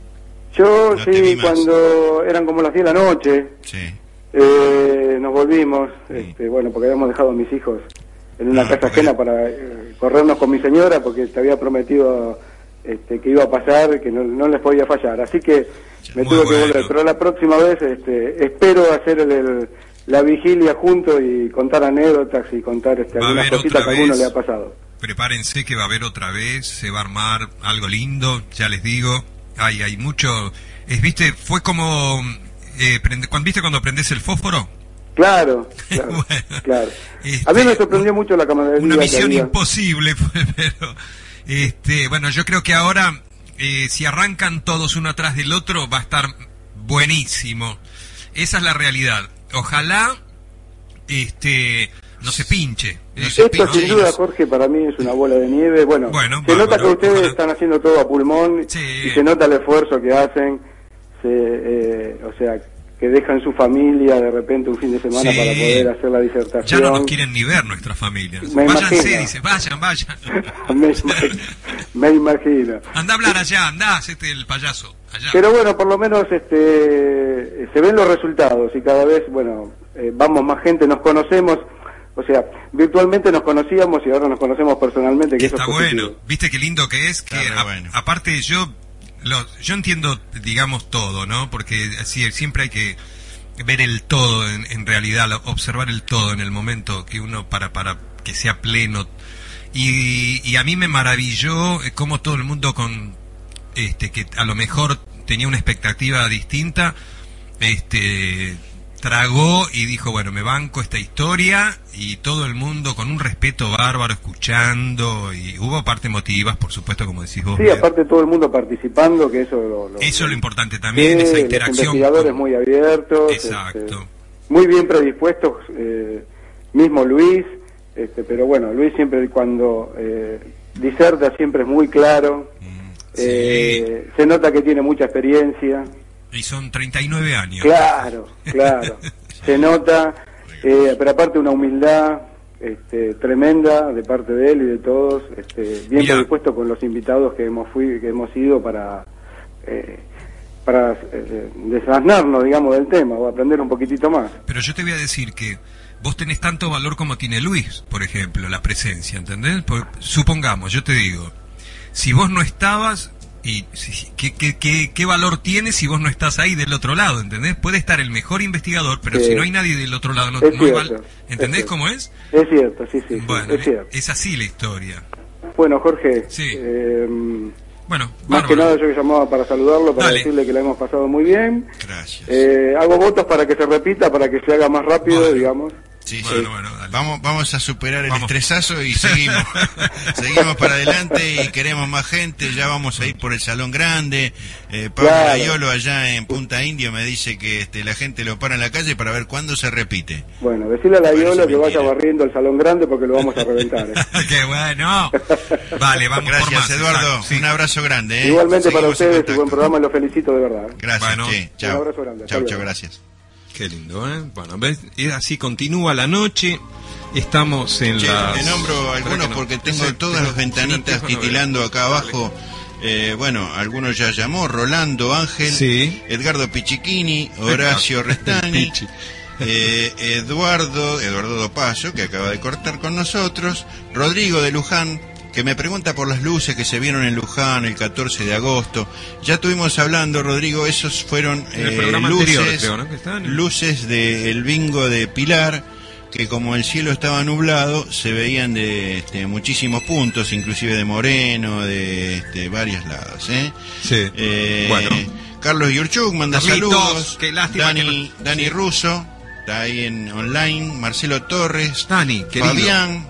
H: Yo
F: No
H: sí, cuando eran como las 10 de la noche,
F: Sí.
H: Eh, nos volvimos, este, bueno, porque habíamos dejado a mis hijos en una
F: Ah,
H: casa
F: porque-
H: ajena para eh, corrernos con mi señora porque te había prometido este, que iba a pasar, que no, no les podía fallar. Así que me
E: Muy
H: tuve que volver. Pero la próxima vez este, espero hacer el- el- la vigilia junto y contar anécdotas y contar este, algunas cositas que a alguno le ha pasado.
E: Prepárense que va a haber otra vez, se va a armar algo lindo, ya les digo. Hay, hay mucho. Es, viste, fue como. Eh, prende- cuando, ¿Viste cuando prendes el fósforo?
H: Claro, claro,
E: Bueno,
H: claro.
E: este,
H: a mí me sorprendió mucho la camaradería
E: Una
H: que
E: misión
H: había.
E: imposible, fue, pero. Este, bueno, yo creo que ahora, eh, si arrancan todos uno atrás del otro, va a estar buenísimo. Esa es la realidad. Ojalá. Este. No se pinche. No se
H: Esto
E: pinche
H: sin duda,
E: no-
H: Jorge, para mí es una bola de nieve. Bueno,
E: Bueno,
H: se nota que ustedes están haciendo todo a pulmón
E: Sí.
H: y se nota el esfuerzo que hacen. Se, eh, o sea, que dejan su familia de repente un fin de semana
E: Sí.
H: para poder hacer la
E: Ya
H: disertación.
E: no nos quieren ni ver nuestras familias.
H: Me
E: Váyanse,
H: imagino.
E: dice, vayan, vayan.
H: me, imagino, me imagino.
E: Anda a hablar allá, anda, hacete el payaso. Allá.
H: Pero bueno, por lo menos este, se ven los resultados y cada vez, bueno, eh, vamos más gente, nos conocemos. O sea, virtualmente nos conocíamos y ahora nos conocemos personalmente. Que eso
E: Está
H: es
E: bueno. ¿Viste qué lindo que es? Que a-
F: bueno.
E: aparte yo lo- yo entiendo, digamos, todo, ¿no? Porque así siempre hay que ver el todo en, realidad, observar el todo en el momento que uno para para que sea pleno. Y, y a mí me maravilló eh, cómo todo el mundo con este que a lo mejor tenía una expectativa distinta, este tragó y dijo, bueno, me banco esta historia y todo el mundo con un respeto bárbaro escuchando y hubo parte emotivas, por supuesto, como decís vos.
H: Sí, aparte todo el mundo participando, que eso lo, lo-
E: Eso es lo importante también, esa
H: los
E: interacción.
H: investigadores
E: con-
H: muy abiertos,
E: Exacto.
H: este, muy bien predispuestos, eh, mismo Luis, este, pero bueno, Luis siempre cuando eh, diserta siempre es muy claro,
E: Mm,
H: eh, se nota que tiene mucha experiencia,
E: Y son 39 años.
H: claro, claro, se nota, eh, pero aparte una humildad este, tremenda de parte de él y de todos, este, bien
E: Mirá.
H: predispuesto con los invitados que hemos fui, que hemos ido para eh, para eh, desasnarnos, digamos, del tema o aprender un poquitito más.
E: Pero yo te voy a decir que vos tenés tanto valor como tiene Luis, por ejemplo, la presencia, ¿entendés? Por- supongamos, yo te digo, si vos no estabas, y ¿qué, qué, qué, qué valor tiene si vos no estás ahí del otro lado, ¿entendés? Puede estar el mejor investigador, pero
H: Sí.
E: si no hay nadie del otro lado, no, no hay val-
H: cierto,
E: ¿entendés
H: es
E: cómo es?
H: Es cierto, sí, sí,
E: Bueno,
H: es cierto.
E: es así la historia.
H: Bueno, Jorge,
E: Sí.
H: eh,
E: Bueno,
H: más
E: bárbaro.
H: que nada yo que llamaba para saludarlo, para
E: Dale.
H: decirle que la hemos pasado muy bien.
F: Gracias.
H: Eh, hago votos para que se repita, para que se haga más rápido,
E: Bueno.
H: digamos.
F: Sí,
E: Bueno,
F: sí.
E: bueno, dale.
F: vamos, vamos a superar el
E: Vamos.
F: estresazo y seguimos. seguimos para adelante y queremos más gente. Ya vamos a ir por el salón grande. Eh, Pablo
H: Claro.
F: Ayolo allá en Punta Indio me dice que este, la gente lo para en la calle para ver cuándo se repite.
H: Bueno, decirle a la Iola que vaya barriendo el salón grande porque lo vamos a reventar. ¿eh?
E: ¡Qué bueno! Vale, vamos por
F: Gracias,
E: más.
F: Eduardo.
E: sí.
F: Un abrazo grande. ¿eh?
H: Igualmente para
F: Seguimos
H: ustedes, y buen programa, y los felicito de verdad.
F: Gracias,
E: Bueno.
F: che.
H: Un
F: Chao.
H: abrazo grande,
F: Chao, chao, gracias.
B: Qué lindo, ¿eh? Bueno, ¿ves? Así continúa la noche. Estamos en la.
F: te nombro algunos porque tengo todas las ventanitas titilando acá abajo. Eh, bueno, algunos ya llamó, Rolando Ángel,
E: Sí.
F: Edgardo Pichiquini, Horacio Restani, eh, Eduardo, Eduardo Dopaso, que acaba de cortar con nosotros, Rodrigo de Luján, que me pregunta por las luces que se vieron en Luján el 14 de agosto. Ya estuvimos hablando, Rodrigo, esos fueron eh, luces,
E: anterior, creo, ¿no? Que estaban-
F: luces del bingo de Pilar, que como el cielo estaba nublado, se veían de este, muchísimos puntos, inclusive de Moreno, de este, varios lados. ¿eh?
E: Sí.
F: Eh,
E: Bueno.
F: Carlos Yurchuk manda
E: Carlitos,
F: saludos.
E: qué lástima
F: Dani,
E: que no-
F: Dani
E: sí.
F: Russo, está ahí en online. Marcelo Torres.
E: Dani, querido.
F: Fabián.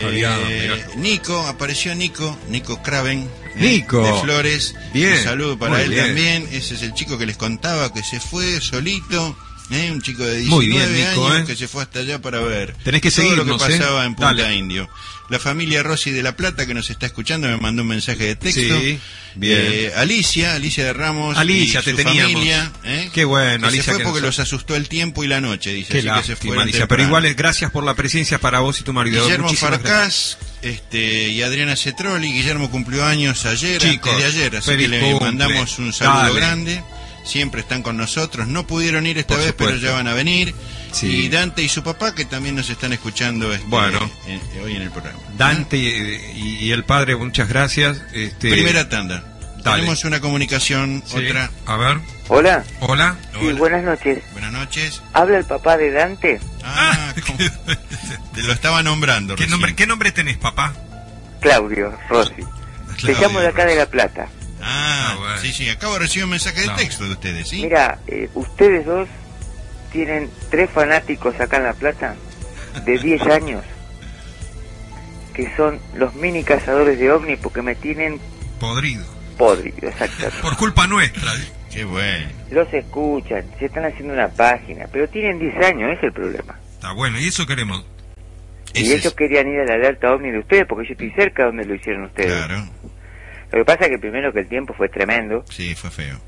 F: Eh. Nico, apareció Nico, Nico Craven.
E: Nico.
F: De Flores.
E: Bien,
F: Un saludo para
E: muy
F: él
E: bien.
F: también. Ese es el chico que les contaba que se fue solito. eh, un chico de 19
E: Muy bien, Nico,
F: años
E: eh.
F: que se fue hasta allá para ver
E: Tenés que
F: todo lo que
E: eh.
F: pasaba en Punta
E: Dale.
F: Indio. La familia Rossi de La Plata que nos está escuchando me mandó un mensaje de texto.
E: Sí, bien.
F: Eh, Alicia, Alicia de Ramos.
E: Alicia,
F: y
E: te
F: su
E: teníamos.
F: familia, ¿eh?
E: Qué bueno,
F: que
E: Alicia,
F: Se fue
E: que
F: porque
E: nos-
F: los asustó el tiempo y la noche, dice.
E: Qué
F: así que se fueron
E: Alicia. Pero igual es gracias por la presencia para vos y tu marido.
F: Guillermo
E: Muchísimas gracias.
F: Farcás este, y Adriana Cetroli. Guillermo cumplió años ayer,
E: Chicos,
F: antes de ayer, así que le
E: cumple.
F: mandamos un saludo
E: Dale.
F: grande. Siempre están con nosotros. No pudieron ir esta
E: Por
F: vez, pero ya van a venir.
E: Sí.
F: Y Dante y su papá, que también nos están escuchando este,
E: Bueno.
F: en- hoy en el programa.
E: Dante y, el padre, muchas gracias. Este,
F: Primera tanda.
E: Dale.
F: Tenemos una comunicación,
E: sí.
F: otra.
E: A ver.
I: Hola,
E: Hola.
I: sí,
F: Hola.
I: buenas noches.
F: Buenas noches.
I: ¿Habla el papá de Dante?
F: Ah, ¿cómo? te lo estaba nombrando.
E: ¿Qué
F: recién.
E: nombre, ¿Qué nombre tenés, papá?
I: Claudio Rossi. Te llamo de acá de La Plata.
F: Ah,
E: Ah, bueno.
F: sí, sí. Acabo de recibir un mensaje de texto de ustedes, ¿sí?
I: Mira, eh, ustedes dos tienen tres fanáticos acá en La Plata de 10 años que son los mini cazadores de ovni porque me tienen
E: Podrido.
I: podrido, exactamente.
E: Por culpa nuestra.
F: Qué bueno.
I: Los escuchan, se están haciendo una página, pero tienen 10 años, ese es el problema.
E: Está bueno, y eso queremos.
I: Y ellos querían ir a la alerta ovni de ustedes porque yo estoy cerca donde lo hicieron ustedes.
F: Claro.
I: Lo que pasa es que primero que el tiempo fue tremendo,
F: Sí, fue feo.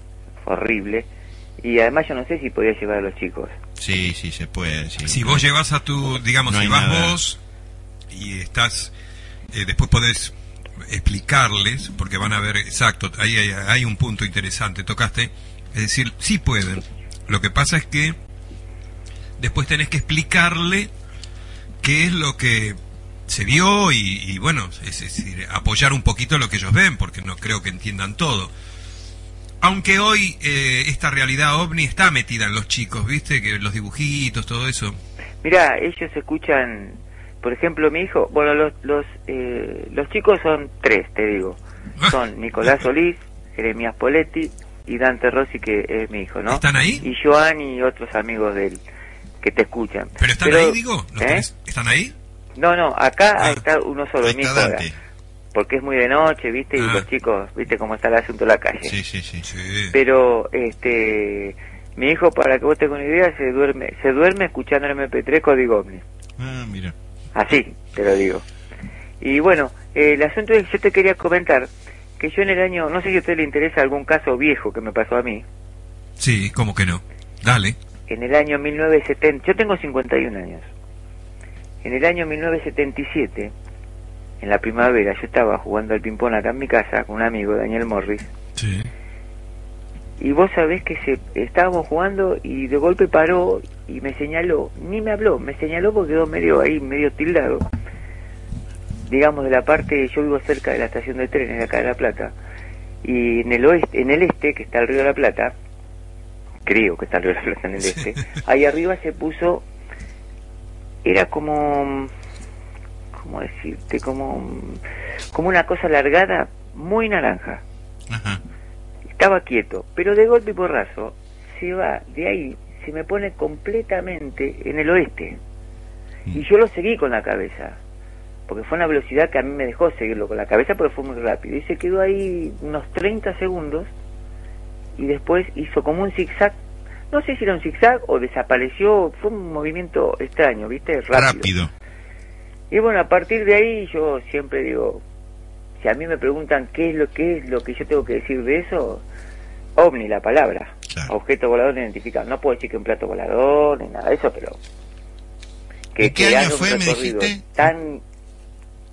I: fue horrible, y además yo no sé si podía llevar a los chicos.
F: Sí, sí, se puede. Sí.
E: Si vos llevas a tu, digamos,
F: No
E: si vas
F: nada.
E: vos y estás, eh, después podés explicarles, porque van a ver, exacto, ahí hay, hay un punto interesante, tocaste, es decir, sí pueden. Lo que pasa es que después tenés que explicarle qué es lo que se vio y, y, bueno, es decir, apoyar un poquito lo que ellos ven, porque no creo que entiendan todo. Aunque hoy eh, esta realidad ovni está metida en los chicos, ¿viste? Que los dibujitos, todo eso.
I: Mira, ellos escuchan, por ejemplo, mi hijo, bueno, los los, eh, los chicos son tres, te digo. Son Nicolás Solís, Jeremías Poletti y Dante Rossi, que es mi hijo, ¿no?
E: ¿Están ahí?
I: Y Joan y otros amigos de él que te escuchan.
E: ¿Pero están ahí, digo? ¿Los
I: ¿eh?
E: ¿Están ahí?
I: No, no, acá
E: Ah,
I: está uno solo, mi hijo. Porque es muy de noche, ¿viste? Y
E: Ah.
I: los chicos, ¿viste cómo está el asunto en la calle?
F: Sí, sí, sí.
E: Sí.
I: Pero, este, mi hijo, para que vos tengas una idea, se duerme, se duerme escuchando el MP3 Código OVNI.
F: Ah, mira.
I: Así, te lo digo. Y bueno, eh, el asunto es que yo te quería comentar que yo en el año, no sé si a usted le interesa algún caso viejo que me pasó a mí,
E: Sí, ¿cómo que no? Dale.
I: en el año 1970, yo tengo 51 años, en el año 1977, en la primavera, yo estaba jugando al ping-pong acá en mi casa con un amigo, Daniel Morris,
E: Sí.
I: y vos sabés que se, estábamos jugando y de golpe paró y me señaló, ni me habló, me señaló porque quedó medio ahí, medio tildado. Digamos de la parte, yo vivo cerca de la estación de trenes de acá de La Plata, y en el oeste, en el este, que está el río de la Plata, creo que está el río de la Plata en el este, ahí arriba se puso, era como, ¿cómo decirte? Como, como una cosa alargada, muy naranja
F: Ajá.
I: estaba quieto, pero de golpe y porrazo se va de ahí, se me pone completamente en el oeste. Y yo lo seguí con la cabeza, porque fue una velocidad que a mí me dejó seguirlo con la cabeza, porque fue muy rápido. Y se quedó ahí unos 30 segundos y después hizo como un zigzag. No sé si era un zigzag o desapareció, fue un movimiento extraño, ¿viste? Rápido.
F: Rápido.
I: Y bueno, a partir de ahí yo siempre digo, si a mí me preguntan qué es lo que es lo que yo tengo que decir de eso, ovni la palabra,
F: Claro.
I: objeto volador identificado. No puedo decir que un plato volador ni nada de eso, pero que,
F: ¿En qué
I: que
F: año fue, me dijiste?
I: Tan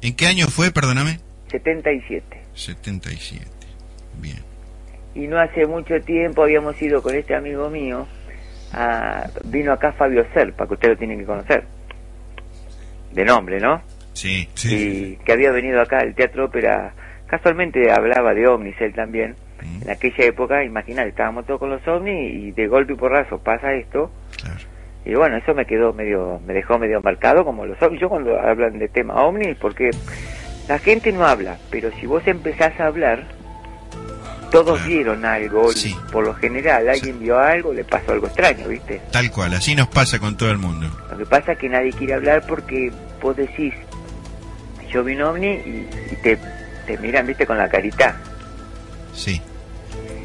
F: ¿En qué año fue, perdóname?
I: 77.
F: 77. Bien.
I: Y no hace mucho tiempo habíamos ido con este amigo mío, a- vino acá Fabio Serpa, que usted lo tiene que conocer, de nombre, ¿no?
F: Sí,
I: y que había venido acá al Teatro Ópera, casualmente hablaba de ovnis él también,
F: Mm.
I: en aquella época, imagínate, estábamos todos con los ovnis y de golpe y porrazo pasa esto, y bueno, eso me quedó medio, me dejó medio marcado como los ovnis, yo cuando hablan de tema ovnis, porque la gente no habla, pero si vos empezás a hablar, todos vieron algo, y por lo general alguien vio algo, le pasó algo extraño, ¿viste?
F: Tal cual, así nos pasa con todo el mundo.
I: Lo que pasa es que nadie quiere hablar porque vos decís, yo vi un ovni y, y te, te miran, viste, con la carita.
F: Sí.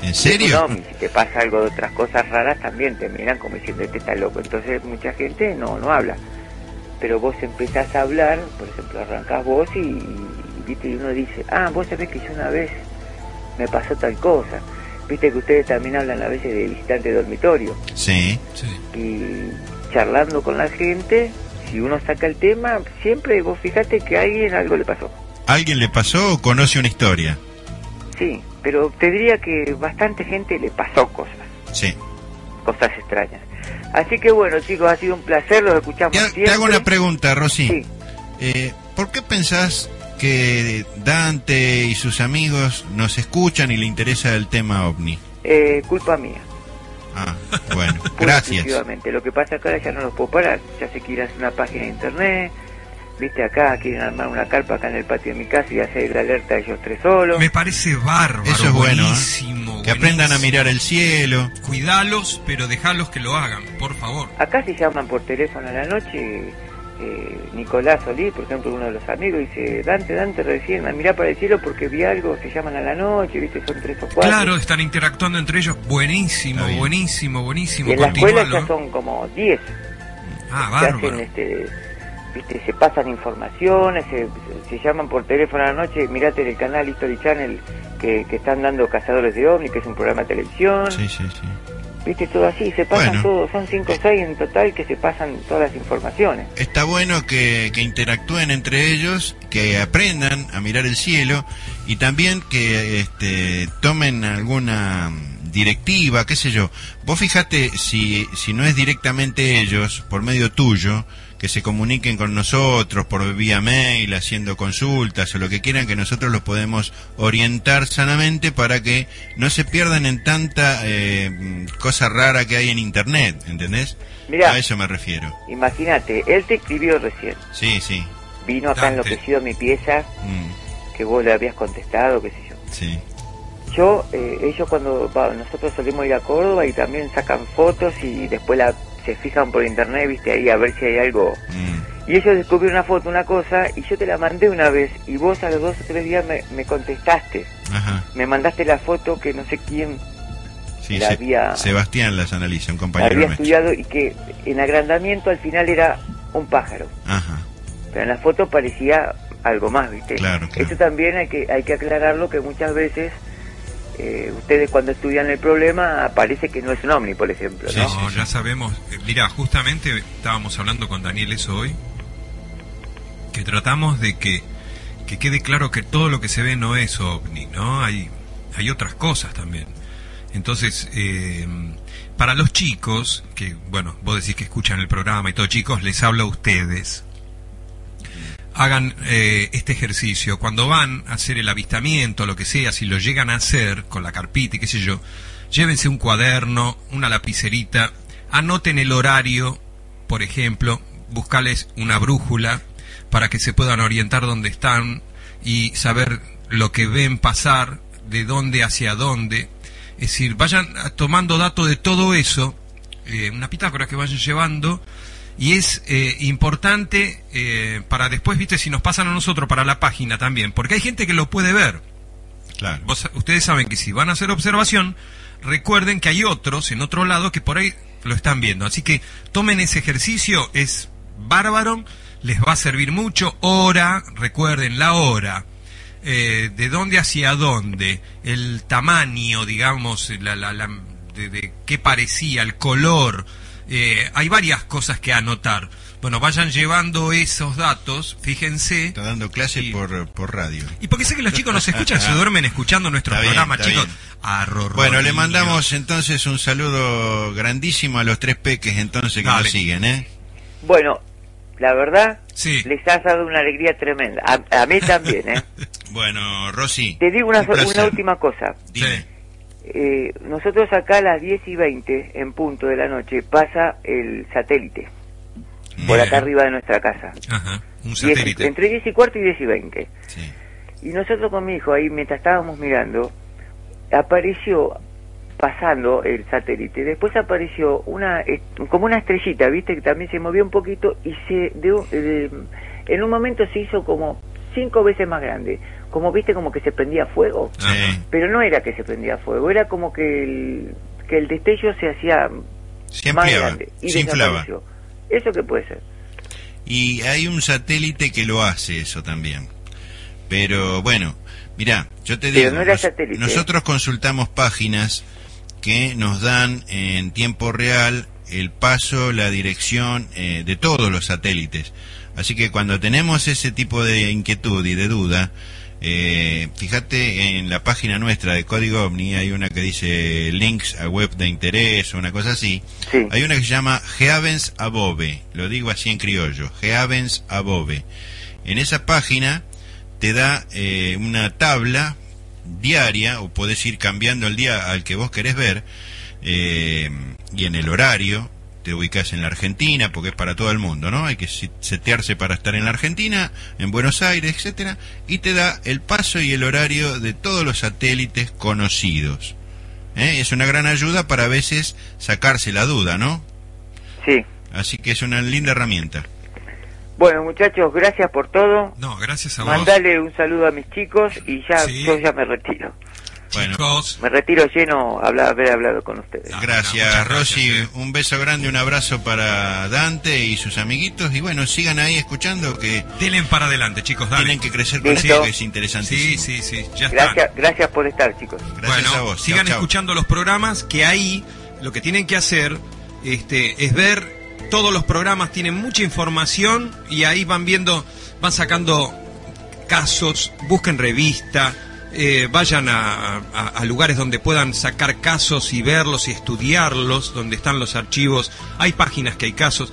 F: ¿En serio?
I: ovni. Si te pasa algo de otras cosas raras, también te miran como diciendo, este está loco. Entonces mucha gente no, no habla. Pero vos empezás a hablar, por ejemplo, arrancás vos y, y, viste, y uno dice, ah, vos sabés que yo una vez me pasó tal cosa. Viste que ustedes también hablan a veces de visitante de dormitorio.
F: Sí.
I: y charlando con la gente, si uno saca el tema, siempre vos fíjate que a alguien algo le pasó.
F: ¿Alguien le pasó o conoce una historia?
I: Sí, pero te diría que bastante gente le pasó cosas,
F: Sí.
I: cosas extrañas. Así que bueno, chicos, ha sido un placer, los escuchamos
F: Te
I: siempre.
F: hago una pregunta, Rosy. Eh, ¿Por qué pensás que Dante y sus amigos nos escuchan y le interesa el tema ovni?
I: Eh, culpa mía.
F: Ah, bueno, gracias.
I: exclusivamente. Lo que pasa acá ya no los puedo parar. Ya se quiere hacer una página de internet. Viste acá, quieren armar una carpa acá en el patio de mi casa y hacer la alerta ellos tres solos.
E: Me parece bárbaro,
F: Eso es bueno, ¿eh?
E: buenísimo.
F: Que aprendan a mirar el cielo.
E: Cuidalos, pero dejalos que lo hagan, por favor.
I: Acá se llaman por teléfono a la noche. Eh, Nicolás Solís, por ejemplo, uno de los amigos, dice: Dante, Dante, recién, mirá para el cielo porque vi algo. Se llaman a la noche, viste, son tres o cuatro.
E: Claro, están interactuando entre ellos. Buenísimo, buenísimo, buenísimo.
I: y en la escuela ya son como 10.
E: Ah,
I: se
E: bárbaro.
I: este, viste, se pasan informaciones, se, se llaman por teléfono a la noche, mirate en el canal History Channel que, que están dando Cazadores de OVNI, que es un programa de televisión.
F: Sí, sí, sí.
I: Viste, todo así, se pasan
F: Bueno.
I: todo, son 5 o 6 en total que se pasan todas las informaciones.
F: Está bueno que, que interactúen entre ellos, que aprendan a mirar el cielo y también que este, tomen alguna directiva, qué sé yo. Vos fíjate si, si no es directamente ellos, por medio tuyo, que se comuniquen con nosotros por vía mail, haciendo consultas o lo que quieran, que nosotros los podemos orientar sanamente para que no se pierdan en tanta eh, cosa rara que hay en Internet, ¿entendés?
I: Mirá.
F: A eso me refiero.
I: Imagínate, él te escribió recién,
F: Sí, sí.
I: vino acá
F: Dante.
I: enloquecido a mi pieza,
F: Mm,
I: que vos le habías contestado, qué sé yo.
F: sí.
I: Yo, eh, ellos cuando nosotros solemos ir a Córdoba y también sacan fotos y después la, se fijan por internet, viste ahí a ver si hay algo.
F: Mm.
I: Y ellos descubrieron una foto, una cosa, y yo te la mandé una vez y vos a los dos o tres días me, me contestaste.
F: Ajá.
I: Me mandaste la foto que no sé quién
F: Sí,
I: la
F: Se-
I: había,
F: Sebastián las analiza, un
I: la
F: compañero
I: había estudiado y que en agrandamiento al final era un pájaro.
F: Ajá.
I: Pero en la foto parecía algo más, ¿viste?
F: Claro, claro.
I: Eso también hay que, hay que aclararlo que muchas veces eh, ustedes cuando estudian el problema parece que no es un ovni, por ejemplo, ¿no?
E: No, ya sabemos. Eh, Mira, justamente estábamos hablando con Daniel eso hoy, que tratamos de que, que quede claro que todo lo que se ve no es ovni, ¿no? Hay, hay otras cosas también. Entonces, eh, para los chicos, que, bueno, vos decís que escuchan el programa y todo, chicos, les hablo a ustedes. Hagan eh, este ejercicio. Cuando van a hacer el avistamiento, lo que sea, si lo llegan a hacer con la carpita y qué sé yo, llévense un cuaderno, una lapicerita, anoten el horario, por ejemplo, buscales una brújula para que se puedan orientar dónde están y saber lo que ven pasar, de dónde hacia dónde. Es decir, vayan tomando datos de todo eso, eh, una pitácora que vayan llevando, y es eh, importante eh, para después, viste, si nos pasan a nosotros para la página también, porque hay gente que lo puede ver.
F: Claro.
E: Vos- ustedes saben que si van a hacer observación, recuerden que hay otros en otro lado que por ahí lo están viendo. Así que tomen ese ejercicio, es bárbaro, les va a servir mucho. Hora, recuerden la hora. eh, de dónde hacia dónde, el tamaño, digamos, la, la- la- de, de qué parecía, el color. Eh, hay varias cosas que anotar, Bueno, vayan llevando esos datos, fíjense.
F: Está dando clase por, por radio.
E: Y porque sé que los chicos nos escuchan, se duermen escuchando nuestro
F: Está
E: programa, chicos.
F: bien.
E: Arro,
F: Bueno, le mandamos entonces un saludo grandísimo a los tres peques entonces que
E: Dale.
F: nos siguen, ¿eh?
I: Bueno, la verdad,
E: Sí.
I: les has dado una alegría tremenda. A, a mí también, ¿eh?
F: Bueno, Rosy.
I: Te digo una,
F: un
I: una última cosa.
F: Dime.
I: Eh, nosotros acá a las 10 y 20 en punto de la noche pasa el satélite por acá arriba de nuestra casa.
E: Ajá, un
I: entre 10 y cuarto y 10 y 20.
F: Sí.
I: Y nosotros con mi hijo ahí, mientras estábamos mirando, apareció pasando el satélite. Después apareció una como una estrellita, viste, que también se movió un poquito y se de de- en un momento se hizo como cinco veces más grande. Como viste, como que se prendía fuego. Pero no era que se prendía fuego, era como que el, que el destello se hacía
F: Se
I: más
F: ampliaba,
I: grande y
F: se inflaba.
I: ¿Eso qué puede ser?
F: Y hay un satélite que lo hace eso también. Pero bueno, mirá, yo te
I: Pero
F: digo,
I: no era
F: nos-
I: satélite.
F: nosotros consultamos páginas que nos dan en tiempo real el paso, la dirección eh, de todos los satélites. Así que cuando tenemos ese tipo de inquietud y de duda, eh, fíjate en la página nuestra de Código OVNI, hay una que dice links a web de interés o una cosa así.
I: Sí.
F: Hay una que se llama Geavens Above, lo digo así en criollo, Geavens Above. En esa página te da eh, una tabla diaria, o podés ir cambiando el día al que vos querés ver, eh, y en el horario, te ubicas en la Argentina, porque es para todo el mundo, ¿no? Hay que setearse para estar en la Argentina, en Buenos Aires, etcétera, y te da el paso y el horario de todos los satélites conocidos. ¿Eh? Es una gran ayuda para a veces sacarse la duda, ¿no?
I: Sí.
F: Así que es una linda herramienta.
I: Bueno, muchachos, gracias por todo.
E: No, gracias a vos.
I: Mandale un saludo a mis chicos y ya
E: Sí.
I: yo ya me retiro.
F: Bueno,
E: Chicos,
I: Me retiro lleno hablar, haber hablado con ustedes.
E: Ah,
F: gracias,
E: gracias,
F: Rosy. Un beso grande, un abrazo para Dante y sus amiguitos. Y bueno, sigan ahí escuchando que
E: denle para adelante, chicos, dale.
F: tienen que crecer con esto, que es
E: Sí,
F: interesantísimo.
E: sí, sí, ya está.
I: Gracias, gracias por estar, chicos.
F: Gracias
E: bueno,
F: a vos.
E: sigan
F: Chau, chau.
E: escuchando los programas que ahí lo que tienen que hacer este, es ver todos los programas, tienen mucha información y ahí van viendo, van sacando casos, busquen revista, eh, vayan a, lugares donde puedan sacar casos y verlos y estudiarlos, donde están los archivos, hay páginas que hay casos,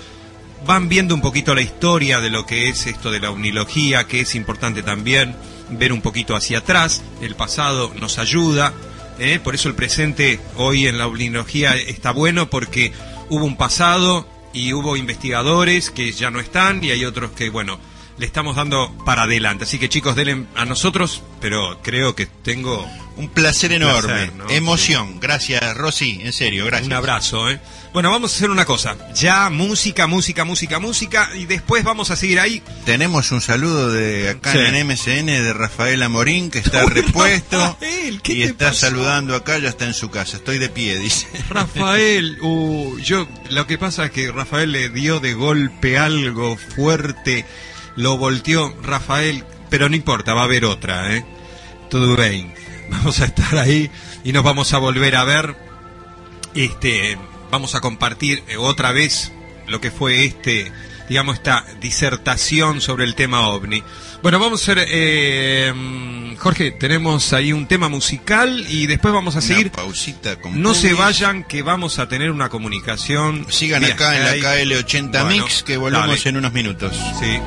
E: van viendo un poquito la historia de lo que es esto de la unilogía, que es importante también ver un poquito hacia atrás, el pasado nos ayuda, ¿eh? por eso el presente hoy en la unilogía está bueno porque hubo un pasado y hubo investigadores que ya no están y hay otros que, bueno, le estamos dando para adelante. Así que chicos, denle a nosotros, pero creo que tengo
F: Un placer enorme,
E: placer, ¿no?
F: emoción. Gracias, Rosy, en serio, gracias.
E: Un abrazo, ¿eh? Bueno, vamos a hacer una cosa. Ya música, música, música, música y después vamos a seguir ahí.
F: Tenemos un saludo de acá
E: Sí.
F: en MSN de Rafael Amorín que está repuesto
E: Rafael, ¿qué
F: y
E: te
F: está
E: pasó?
F: saludando acá, ya está en su casa. Estoy de pie, dice.
E: Rafael, uh, yo lo que pasa es que Rafael le dio de golpe algo fuerte, lo volteó Rafael, pero no importa, va a haber otra, ¿eh? Todo bien. Vamos a estar ahí y nos vamos a volver a ver. Este, vamos a compartir eh, otra vez lo que fue este, digamos, esta disertación sobre el tema ovni. Bueno, vamos a hacer, eh, Jorge, tenemos ahí un tema musical y después vamos a seguir.
F: Una pausita con
E: No se vayan, que vamos a tener una comunicación.
F: Sigan
E: vía
F: acá en la
E: Skype.
F: KL80
E: Bueno,
F: Mix que volvemos
E: dale.
F: en unos minutos.
E: Sí.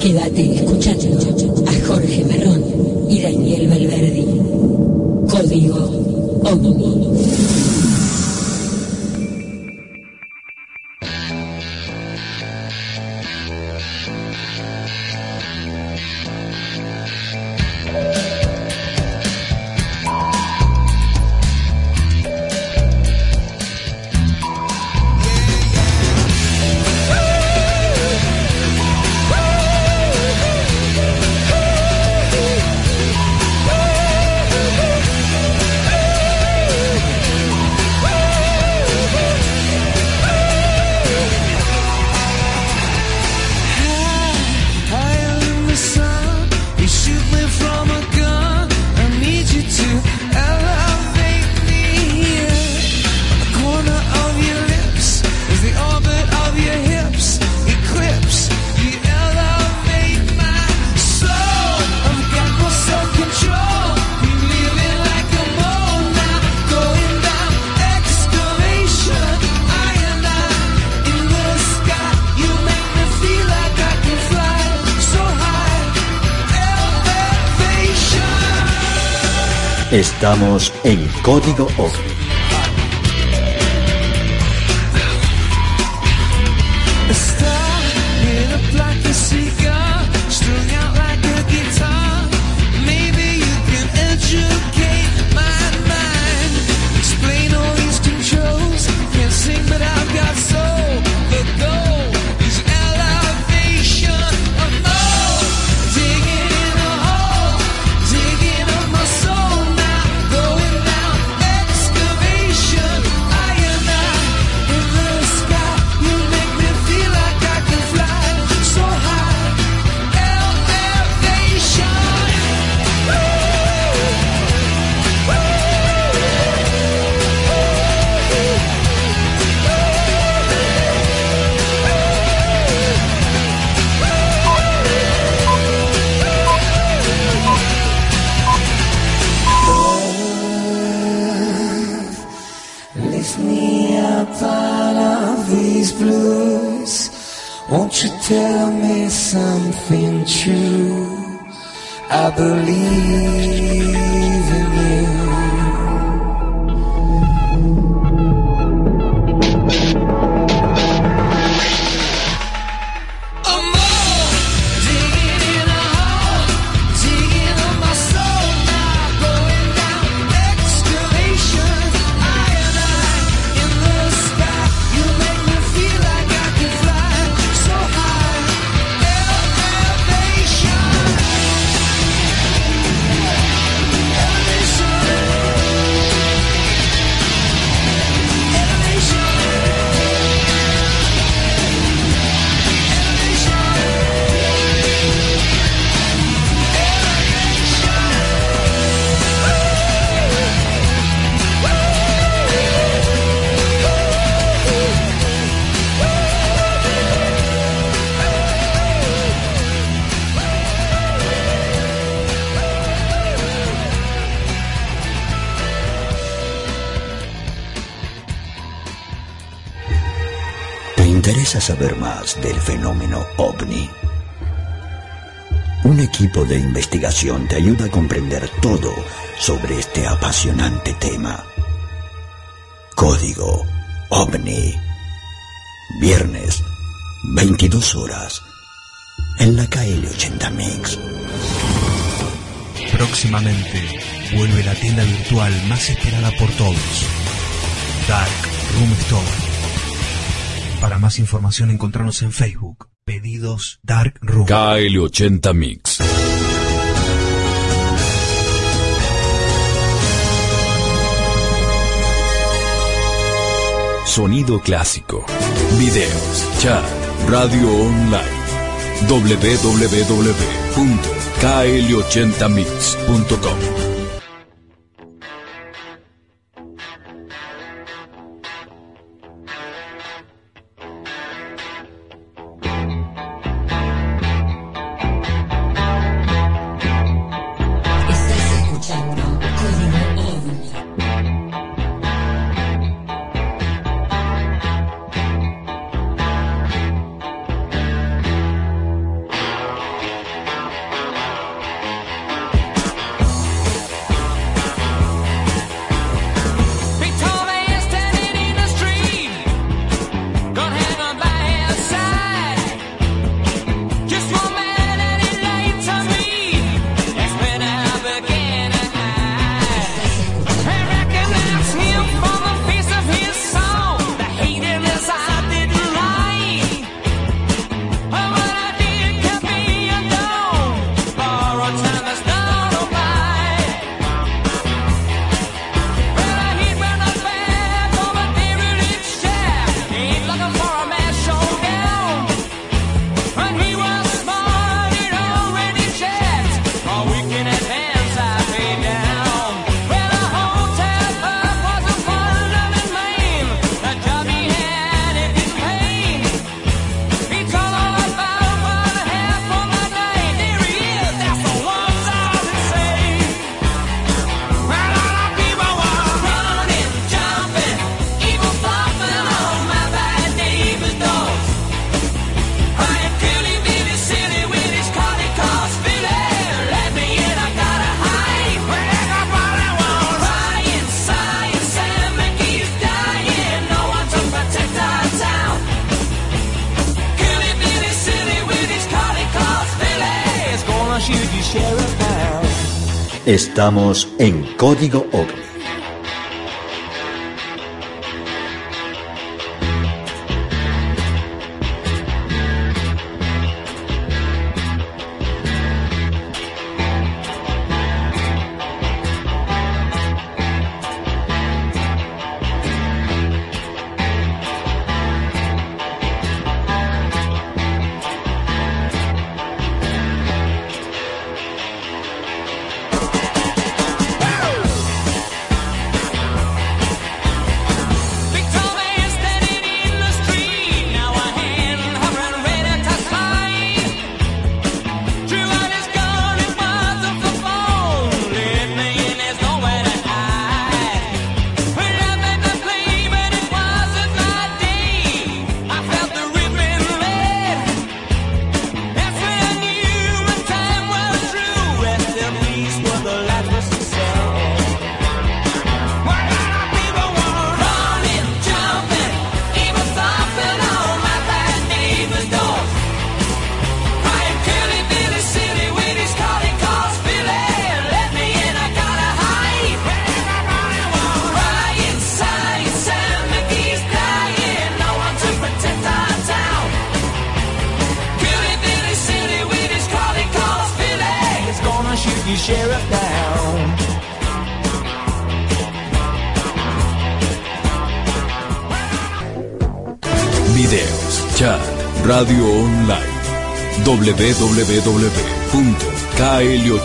J: Quédate escuchando a Jorge Marrón. Código OVNI.
K: Código OVNI. Saber más del fenómeno ovni? Un equipo de investigación te ayuda a comprender todo sobre este apasionante tema. Código OVNI. Viernes, 22 horas, en la KL80 Mix.
L: Próximamente vuelve la tienda virtual más esperada por todos. Dark Room Store. Para más información encontrarnos en Facebook. Pedidos Dark Room.
M: KL80 Mix. Sonido clásico. Videos, chat, radio online. www.kl80mix.com
N: Estamos en Código OVNI.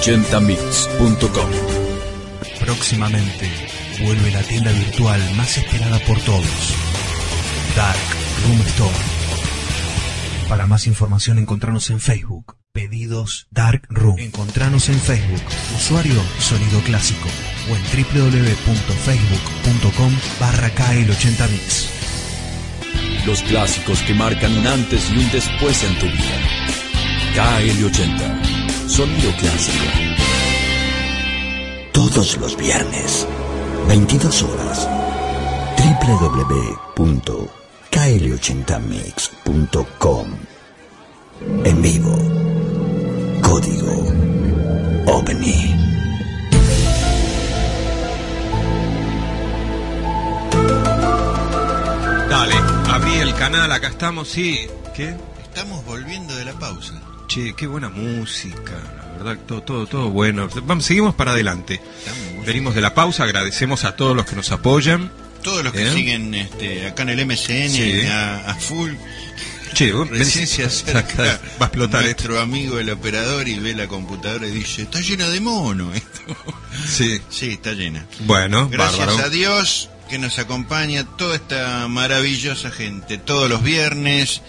M: www.kl80mix.com
L: Próximamente vuelve la tienda virtual más esperada por todos. Dark Room Store. Para más información encontranos en Facebook. Pedidos Dark Room. Encontranos en Facebook. Usuario Sonido Clásico. O en www.facebook.com barra KL80mix.
M: Los clásicos que marcan un antes y un después en tu vida. KL80. Sonido clásico.
N: Todos los viernes, 22 horas. www.kl80mix.com En vivo. Código OVNI.
E: Dale, abrí el canal, acá estamos, sí. ¿Qué?
F: Estamos volviendo de la pausa.
E: Che, qué buena música, la verdad, todo, todo, todo bueno. Vamos, seguimos para adelante. Venimos de la pausa, agradecemos a todos los que nos apoyan.
F: Todos los que
E: ¿Eh?
F: siguen este, acá en el MCN
E: Sí.
F: a, a full.
E: Che, vos va a explotar
F: nuestro amigo el operador y ve la computadora y dice, está llena de mono esto.
E: Sí.
F: Sí, está llena.
E: Bueno,
F: Gracias
E: bárbaro.
F: a Dios que nos acompaña toda esta maravillosa gente. Todos los viernes,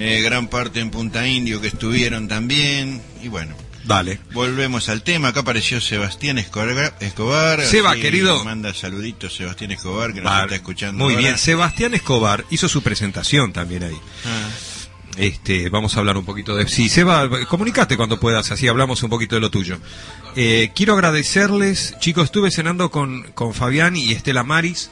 F: eh, gran parte en Punta Indio que estuvieron también. Y bueno,
E: Dale.
F: volvemos al tema. Acá apareció Sebastián Escobar.
E: Seba, querido.
F: Manda saluditos Sebastián Escobar que nos
E: Va-
F: está escuchando.
E: Muy
F: ahora.
E: bien, Sebastián Escobar hizo su presentación también ahí.
F: Ah.
E: Este, vamos a hablar un poquito de... Sí, Seba, comunicate cuando puedas, así hablamos un poquito de lo tuyo. Eh, quiero agradecerles, chicos, estuve cenando con, con Fabián y Estela Maris.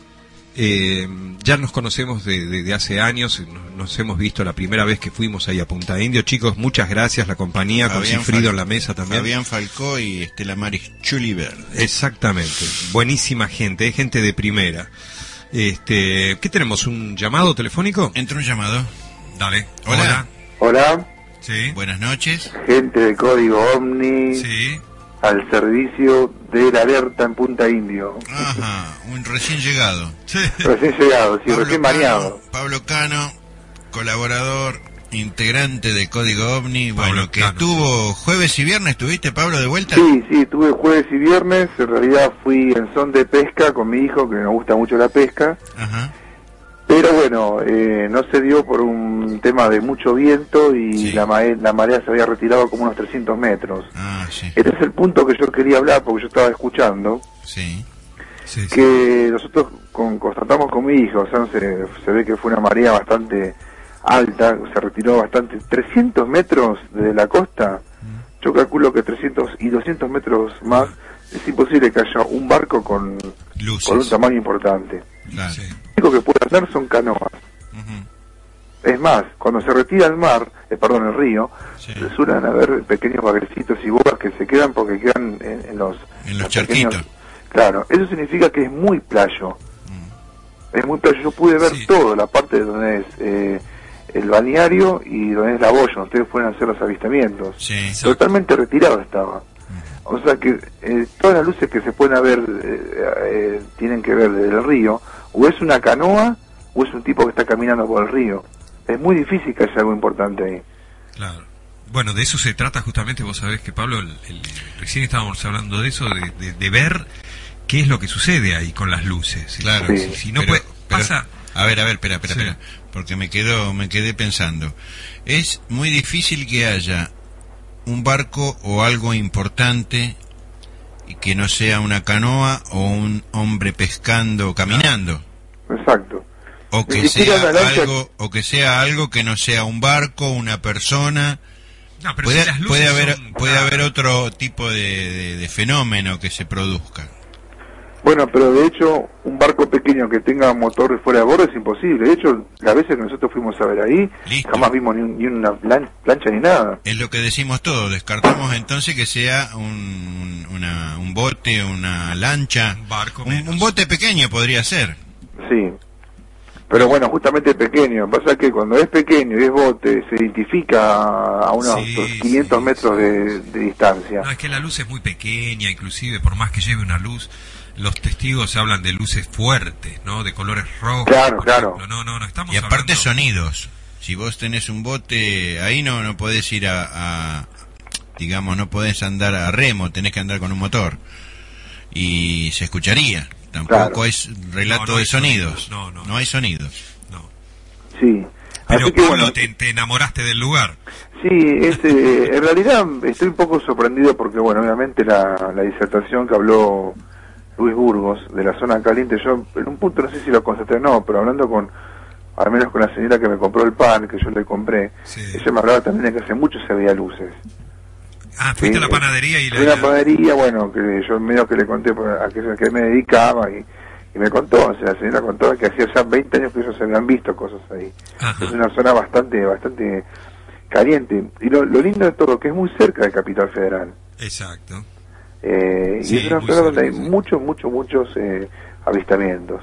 E: Eh, ya nos conocemos de, de- de hace años, nos, nos hemos visto la primera vez que fuimos ahí a Punta Indio. Chicos, muchas gracias, la compañía, con
F: Fabián
E: Cifrido
F: Fal-
E: en la mesa también.
F: Fabián Falcó y Estela Maris Chuliver.
E: Exactamente, buenísima gente, es gente de primera. Este, ¿qué tenemos? ¿Un llamado telefónico?
F: Entra un llamado.
E: Dale.
F: Hola.
O: Hola,
E: Sí.
F: Buenas noches.
O: gente de Código Omni,
E: Sí.
O: Al servicio de la alerta en Punta Indio.
F: Ajá, un recién llegado.
O: Recién llegado, sí,
F: Pablo
O: recién bañado.
F: Pablo Cano, colaborador, integrante de Código OVNI,
E: Pablo
F: bueno, que
E: Cano,
F: estuvo jueves y viernes, ¿tuviste Pablo de vuelta?
O: Sí, sí, tuve jueves y viernes, en realidad fui en son de pesca con mi hijo, que me gusta mucho la pesca,
F: Ajá.
O: Pero bueno, eh, no se dio por un tema de mucho viento y
F: Sí.
O: la, la marea se había retirado como unos 300 metros.
F: Ah, sí,
O: Este es el punto que yo quería hablar porque yo estaba escuchando,
F: sí.
O: Que nosotros con- constatamos con mi hijo, o sea, se, se ve que fue una marea bastante alta, se retiró bastante, 300 metros desde la costa, yo calculo que 300 y 200 metros más, es imposible que haya un barco con,
F: Luces.
O: con un tamaño importante.
F: Claro.
E: Sí.
O: Lo único que puede andar son canoas. Es más, cuando se retira el mar, eh, perdón, el río, se suelen haber pequeños bagrecitos y bogas que se quedan porque quedan en, en los...
F: En los
O: pequeños-
F: charquitos.
O: Claro, eso significa que es muy playo.
F: Mm.
O: Es muy playo. Yo pude ver todo, la parte donde es eh, el balneario y donde es la boya. Ustedes pueden hacer los avistamientos. Totalmente retirado estaba. O sea que eh, todas las luces que se pueden ver eh, eh, tienen que ver desde el río. O es una canoa o es un tipo que está caminando por el río. Es muy difícil que haya algo importante ahí.
E: Claro. Bueno, de eso se trata justamente, vos sabés que Pablo, el- el- recién estábamos hablando de eso, de, de- de ver qué es lo que sucede ahí con las luces.
F: Claro.
E: Si, si no
F: Pero-
E: puede,
F: pero-
E: pasa...
F: a ver, a ver, espera, espera,
E: Sí.
F: espera, porque me quedo, me quedé pensando. Es muy difícil que haya un barco o algo importante y que no sea una canoa o un hombre pescando, caminando.
O: Exacto.
F: O que sea algo, o que sea algo que no sea un barco, una persona.
E: No, pero
F: puede,
E: si las luces
F: puede haber,
E: son-
F: puede haber otro tipo de, de- de fenómeno que se produzca.
O: Bueno, pero de hecho, un barco pequeño que tenga motor fuera de bordo es imposible. De hecho, las veces que nosotros fuimos a ver ahí, jamás vimos ni, un- ni una plan- plancha ni nada.
F: Es lo que decimos todos, descartamos entonces que sea un, una- un bote, una lancha, un, un bote pequeño podría ser.
O: Sí. Pero bueno, justamente pequeño. Pasa que cuando es pequeño y es bote, se identifica a unos 500 metros de, de distancia.
E: No, es que la luz es muy pequeña, inclusive por más que lleve una luz, los testigos hablan de luces fuertes, ¿no? De colores rojos.
O: Claro, claro.
E: ejemplo. No, no, no, estamos
F: Y aparte
E: hablando-
F: sonidos. Si vos tenés un bote, ahí no, no podés ir a, a- digamos, no podés andar a remo, tenés que andar con un motor. Y se escucharía. Tampoco
O: Claro.
F: es relato
E: No, no
F: de sonidos.
E: sonidos, no, no.
F: No hay sonidos.
O: Sí.
E: Pero
O: Así que
E: Pablo,
O: bueno,
E: te, te enamoraste del lugar.
O: Sí, es, eh, en realidad estoy un poco sorprendido porque, bueno, obviamente la, la disertación que habló Luis Burgos de la zona caliente, yo en un punto no sé si lo constaté o no, pero hablando con, al menos con la señora que me compró el pan, que yo le compré, ella me hablaba también de que hace mucho se veía luces.
E: Ah, fuiste
O: Sí,
E: a la panadería y
O: Fui a
E: la...
O: panadería, bueno, que yo medio que le conté a qué, a qué me dedicaba y, y me contó, o sea, la señora contó que hacía ya 20 años que ellos se habían visto cosas ahí. Es una zona bastante, bastante caliente. Y lo, lo lindo de todo, que es muy cerca de Capital Federal.
E: Exacto.
O: Eh,
E: Sí,
O: y es una zona donde hay muchos, muchos, muchos eh, avistamientos.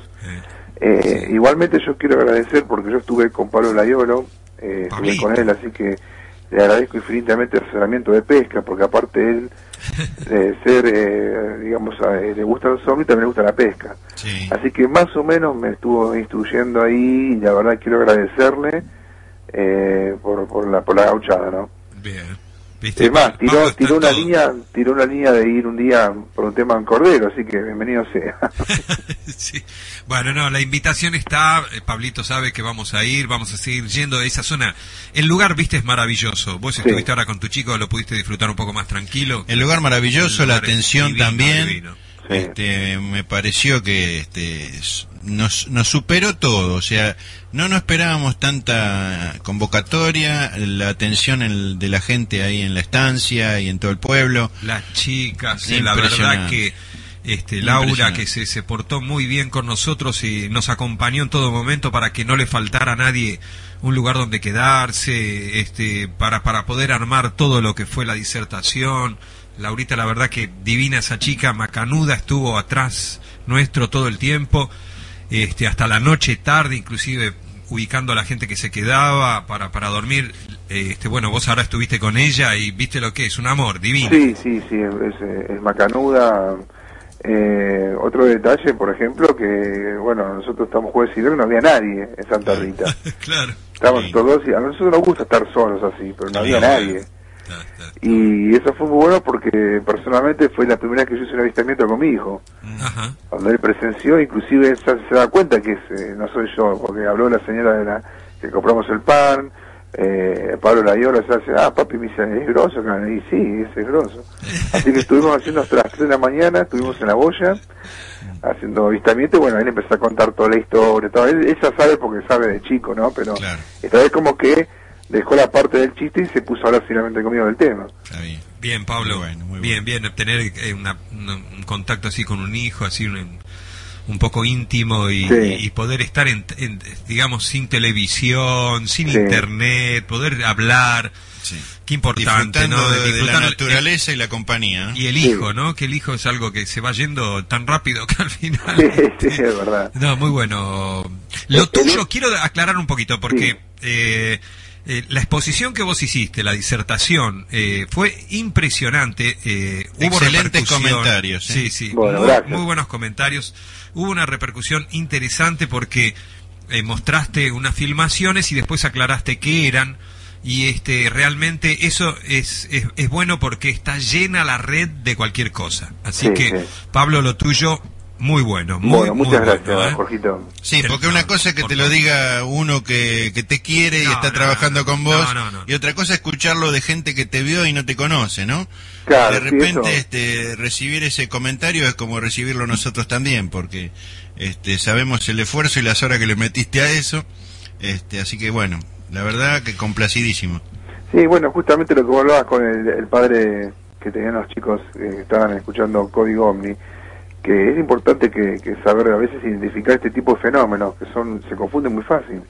O: Eh, Igualmente yo quiero agradecer porque yo estuve con Pablo Layolo, eh, estuve con él, así que le agradezco infinitamente el asesoramiento de pesca, porque aparte él de ser, eh, digamos, eh, le gusta los zombies, también le gusta la pesca. Así que más o menos me estuvo instruyendo ahí y la verdad quiero agradecerle eh, por, por, la, por la gauchada, ¿no?
E: Bien.
O: Es más, tiró, tiró una línea, tiró una línea de ir un día por un tema en Cordero, así que bienvenido sea.
E: Sí. Bueno, no, la invitación está, eh, Pablito sabe que vamos a ir, vamos a seguir yendo a esa zona. El lugar, viste, es maravilloso. Vos estuviste ahora con tu chico, lo pudiste disfrutar un poco más tranquilo.
F: El lugar maravilloso,
E: El
F: la
E: lugar
F: atención
E: divino,
F: también.
E: divino.
F: Este, me pareció que este, nos, nos superó todo. O sea, no nos esperábamos tanta convocatoria, la atención el- de la gente ahí en la estancia y en todo el pueblo.
E: Las chicas, sí, la verdad que este, Laura, que se, se portó muy bien con nosotros y nos acompañó en todo momento para que no le faltara a nadie un lugar donde quedarse, este, para, para poder armar todo lo que fue la disertación. Laurita, la verdad que divina esa chica, macanuda, estuvo atrás nuestro todo el tiempo, este, hasta la noche tarde, inclusive ubicando a la gente que se quedaba para, para dormir. Este, bueno, vos ahora estuviste con ella y viste lo que es, un amor divino.
O: Sí, sí, sí, es, macanuda. Eh, otro detalle, por ejemplo, que, bueno, nosotros estamos jueves y viernes, no había nadie en Santa Rita.
E: claro.
O: Estábamos todos y a nosotros nos gusta estar solos así, pero no había nadie. Y eso fue muy bueno porque personalmente fue la primera vez que yo hice un avistamiento con mi hijo. Cuando él presenció, inclusive él se, da cuenta que es, eh, no soy yo, porque habló la señora de la que compramos el pan, eh, Pablo Layola se hace, ah, papi, me dice, es grosso, cara?". y sí, es, es grosso. Así que estuvimos haciendo hasta las 3 de la mañana, estuvimos en la boya, haciendo avistamiento, y bueno, él empezó a contar toda la historia, todo. Él, él ya sabe porque sabe de chico, ¿no? Pero esta vez como que dejó la parte del chiste y se puso a hablar finalmente conmigo del tema.
E: Bien, Pablo. bien, bien, tener eh, una- una- un contacto así con un hijo, así un, un poco íntimo y,
O: Sí.
E: y poder estar, en, en, digamos, sin televisión, sin
F: Sí.
E: internet, poder hablar. Qué importante,
F: Disfrutando
E: ¿no?
F: de, de la naturaleza y la compañía. ¿no?
E: y el hijo, ¿no? Que el hijo es algo que se va yendo tan rápido que al final.
O: Sí, sí, es verdad.
E: No, muy bueno. Lo tuyo, quiero aclarar un poquito, porque eh, eh, la exposición que vos hiciste, la disertación, eh, fue impresionante. eh, hubo
F: Excelentes
E: repercusión.
F: comentarios, ¿eh?
E: Sí, sí.
F: Bueno,
E: muy, buenos comentarios. Hubo una repercusión interesante porque eh, mostraste unas filmaciones y después aclaraste qué eran. Y este realmente eso es, es, es bueno porque está llena la red de cualquier cosa. Así
O: Sí,
E: que,
O: sí.
E: Pablo, lo tuyo, muy bueno. Muy,
O: Bueno,
E: muy
O: muchas
E: bueno,
O: gracias,
E: ¿eh?
O: Jorgito.
F: Sí, porque una cosa es que te lo diga uno que, que te quiere y
E: No,
F: está
E: no,
F: trabajando con vos,
E: no, no, no.
F: y otra cosa es escucharlo de gente que te vio y no te conoce, ¿no?
O: Claro,
F: de repente este, recibir ese comentario es como recibirlo nosotros también, porque este, sabemos el esfuerzo y las horas que le metiste a eso, este, así que bueno, la verdad que complacidísimo.
O: Sí, bueno, justamente lo que vos hablabas con el, el padre que tenían los chicos eh, que estaban escuchando Código Omni, que es importante que, que saber a veces identificar este tipo de fenómenos que son se confunden muy fácil.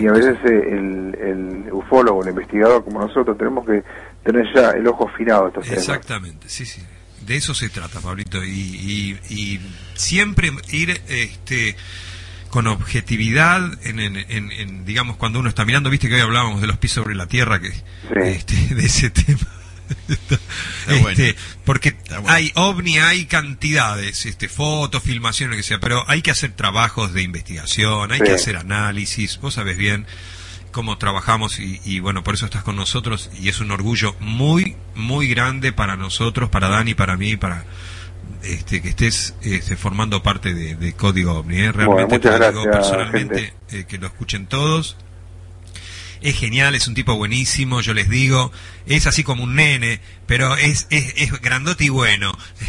O: Y a veces eh, el, el ufólogo, el investigador como nosotros, tenemos que tener ya el ojo afinado a estos temas.
E: Exactamente, sí, sí. De eso se trata, Pablito. Y, y, y siempre ir este, con objetividad en, en, en- en, digamos, cuando uno está mirando, viste que hoy hablábamos de los pies sobre la tierra, que este, de ese tema. Este, porque hay ovni, hay cantidades, este, fotos, filmaciones, que sea, pero hay que hacer trabajos de investigación, hay
O: Sí.
E: que hacer análisis, vos sabés bien cómo trabajamos y, y, bueno, por eso estás con nosotros y es un orgullo muy, muy grande para nosotros, para Dani, para mí, para este, que estés este, formando parte de, de Código OVNI. ¿eh? Realmente
O: muchas
E: te lo digo
O: gracias,
E: personalmente, eh, que lo escuchen todos. Es genial, es un tipo buenísimo, yo les digo. Es así como un nene, pero es, es, es grandote y bueno.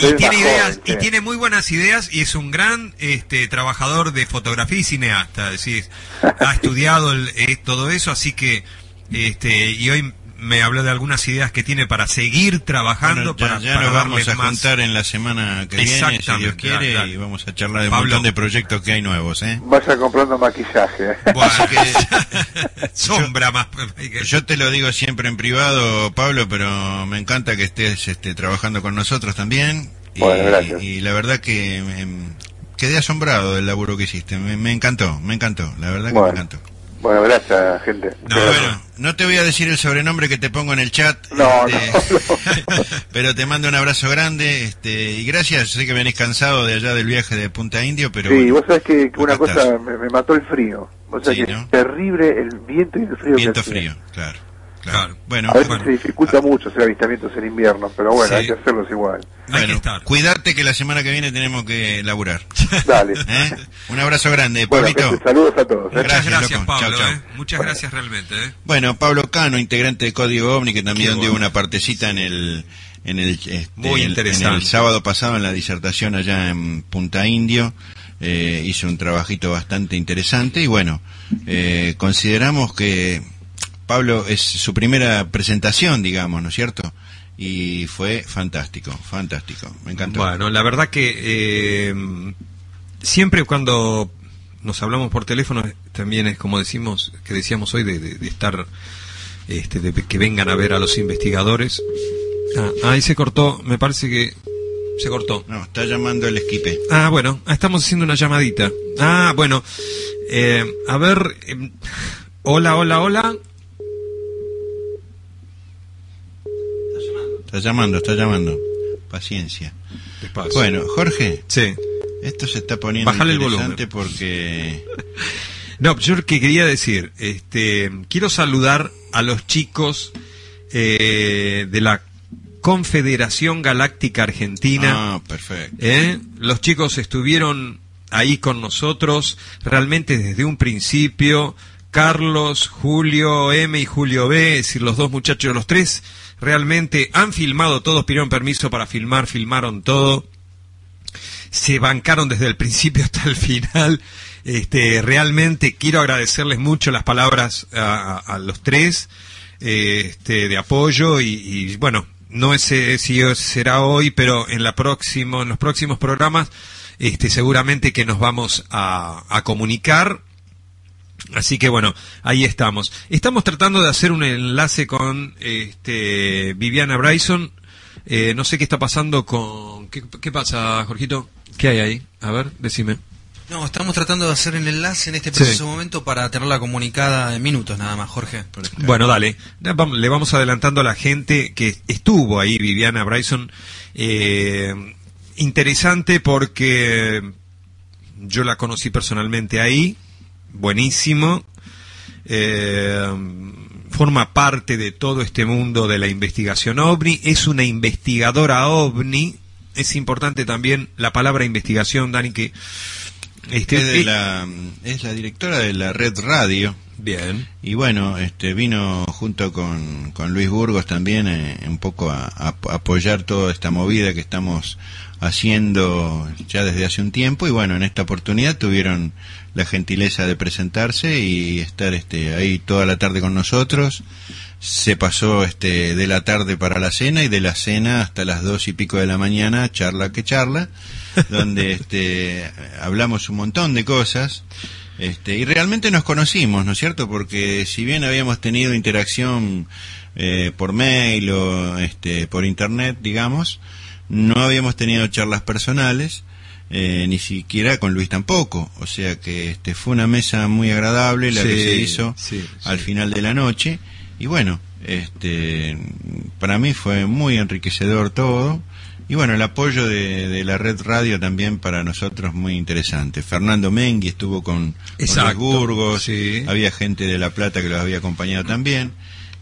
E: y tiene ideas, y tiene muy buenas ideas y es un gran este, trabajador de fotografía y cineasta. Es decir, ha estudiado el- eh, todo eso, así que este, y hoy me habló de algunas ideas que tiene para seguir trabajando.
F: Bueno, ya
E: para,
F: ya
E: para
F: nos vamos a
E: más-
F: juntar en la semana que viene, si Dios quiere, y vamos a charlar de un montón de proyectos que hay nuevos, ¿eh?
O: Vaya comprando maquillaje. ¿eh?
E: Sombra más.
F: Yo te lo digo siempre en privado, Pablo, pero me encanta que estés este, trabajando con nosotros también. Y,
O: Bueno, gracias.
F: y la verdad que em, quedé asombrado del laburo que hiciste. Me, me encantó, me encantó. La verdad que
O: Bueno.
F: me encantó.
O: Bueno, gracias, gente.
F: No, bueno, no te voy a decir el sobrenombre que te pongo en el chat.
O: No,
F: este, pero te mando un abrazo grande este, y gracias. Sé que venís cansado de allá del viaje de Punta Indio, pero
O: sí,
F: bueno,
O: vos sabés que, una cosa me, me mató el frío. O sea
F: Sí,
O: que
F: ¿no?
O: es terrible el viento y el frío.
F: viento frío, claro. Claro. Bueno,
O: a veces
F: bueno.
O: se dificulta mucho hacer avistamientos en invierno, pero bueno,
F: Sí.
O: hay que hacerlos igual.
F: Bueno, cuídate que la semana que viene tenemos que laburar.
O: Dale.
F: ¿Eh? Un abrazo grande,
O: Bueno,
F: Pablito.
O: gente, saludos a todos. ¿eh?
E: Muchas gracias,
F: loco.
E: Pablo.
F: Chau, chau.
E: ¿eh? Muchas gracias realmente. ¿eh?
F: Bueno, Pablo Cano, integrante de Código OVNI, que también dio una partecita en el en el, este,
E: Muy interesante.
F: en el sábado pasado en la disertación allá en Punta Indio. Eh, hizo un trabajito bastante interesante y bueno, eh, consideramos que Pablo es su primera presentación, digamos, ¿no es cierto? Y fue fantástico, fantástico, me encantó.
E: Bueno, la verdad que eh, siempre cuando nos hablamos por teléfono también es como decimos que decíamos hoy de, de- de estar este, de que vengan a ver a los investigadores. Ah, ahí se cortó, me parece que se cortó.
F: No, está llamando el esquipe.
E: Ah, bueno, ah, estamos haciendo una llamadita. Ah, bueno, eh, a ver, em, hola, hola, hola.
F: Está llamando, está llamando. Paciencia.
E: Despacio.
F: Bueno, Jorge.
E: Sí.
F: Esto se está poniendo
E: Bájale el
F: interesante porque
E: No, yo que quería decir, este, quiero saludar a los chicos eh, de la Confederación Galáctica Argentina.
F: Ah, perfecto.
E: ¿eh? Los chicos estuvieron ahí con nosotros realmente desde un principio. Carlos, Julio M y Julio B, es decir, los dos muchachos, los tres, realmente han filmado todos, pidieron permiso para filmar, filmaron todo se bancaron desde el principio hasta el final. Este, realmente quiero agradecerles mucho las palabras a, los tres este, de apoyo y, bueno, no es si será hoy, pero en la próximo, en los próximos programas este, seguramente que nos vamos a, a comunicar. Así que bueno, ahí estamos. Estamos tratando de hacer un enlace con este, Viviana Bryson. Eh, no sé qué está pasando con... ¿Qué, qué pasa, Jorgito? ¿Qué hay ahí? A ver, decime.
P: No, estamos tratando de hacer el enlace en este
E: Sí.
P: preciso momento para tenerla comunicada en minutos nada más, Jorge.
E: Bueno, dale. Le vamos adelantando a la gente que estuvo ahí, Viviana Bryson. Eh, interesante porque yo la conocí personalmente ahí. Buenísimo. Eh, forma parte de todo este mundo de la investigación ovni. Es una investigadora ovni. Es importante también la palabra investigación, Dani, que... Este,
F: es, de
E: eh,
F: la, es la directora de la red radio.
E: Bien.
F: Y bueno, este vino junto con, con Luis Burgos también eh, un poco a, a apoyar toda esta movida que estamos haciendo ya desde hace un tiempo y bueno, en esta oportunidad tuvieron la gentileza de presentarse y estar este ahí toda la tarde con nosotros. Se pasó este de la tarde para la cena y de la cena hasta las dos y pico de la mañana, charla que charla, donde este hablamos un montón de cosas. Este, y realmente nos conocimos, ¿no es cierto? Porque si bien habíamos tenido interacción eh, por mail o este, por internet, digamos, no habíamos tenido charlas personales, eh, ni siquiera con Luis tampoco. O sea que este, fue una mesa muy agradable la que se hizo
E: sí,
F: al final de la noche. Y bueno, este, para mí fue muy enriquecedor todo. Y bueno, el apoyo de, de la red radio también para nosotros muy interesante. Fernando Mengui estuvo con, con los
E: Exacto,
F: Burgos, había gente de La Plata que los había acompañado también.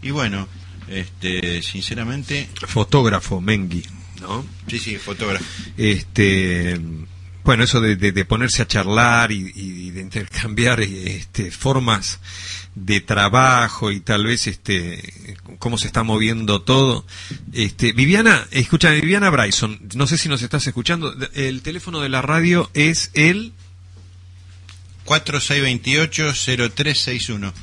F: Y bueno, este, sinceramente...
E: Fotógrafo, Mengui,
F: Sí, sí, fotógrafo.
E: Este, bueno, eso de, ponerse a charlar y, y de intercambiar este, formas de trabajo y tal vez este cómo se está moviendo todo. Este, Viviana, escucha, Viviana Bryson, no sé si nos estás escuchando, el teléfono de la radio es el
F: 4628-0361.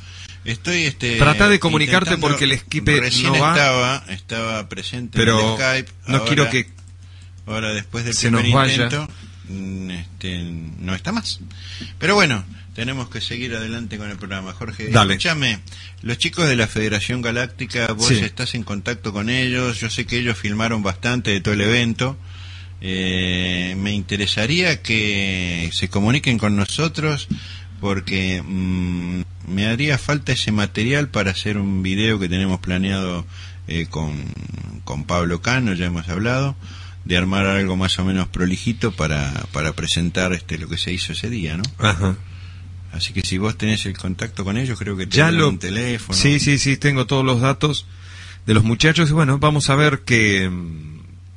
F: Estoy este
E: Trata de comunicarte porque el Skype no va.
F: estaba estaba presente
E: Pero
F: en el Skype
E: no
F: ahora-
E: quiero que
F: ahora después del
E: se
F: primer
E: nos vaya.
F: intento mm, este, no está más pero bueno tenemos que seguir adelante con el programa Jorge
E: Dale.
F: escúchame los chicos de la Federación Galáctica vos
E: Sí.
F: estás en contacto con ellos yo sé que ellos filmaron bastante de todo el evento eh, me interesaría que se comuniquen con nosotros porque mm, me haría falta ese material para hacer un video que tenemos planeado eh, con, con Pablo Cano, ya hemos hablado, de armar algo más o menos prolijito para, para presentar este lo que se hizo ese día, ¿no?
E: Ajá.
F: Así que si vos tenés el contacto con ellos, creo que
E: ya lo
F: un teléfono.
E: Sí, sí, sí, tengo todos los datos de los muchachos y bueno, vamos a ver qué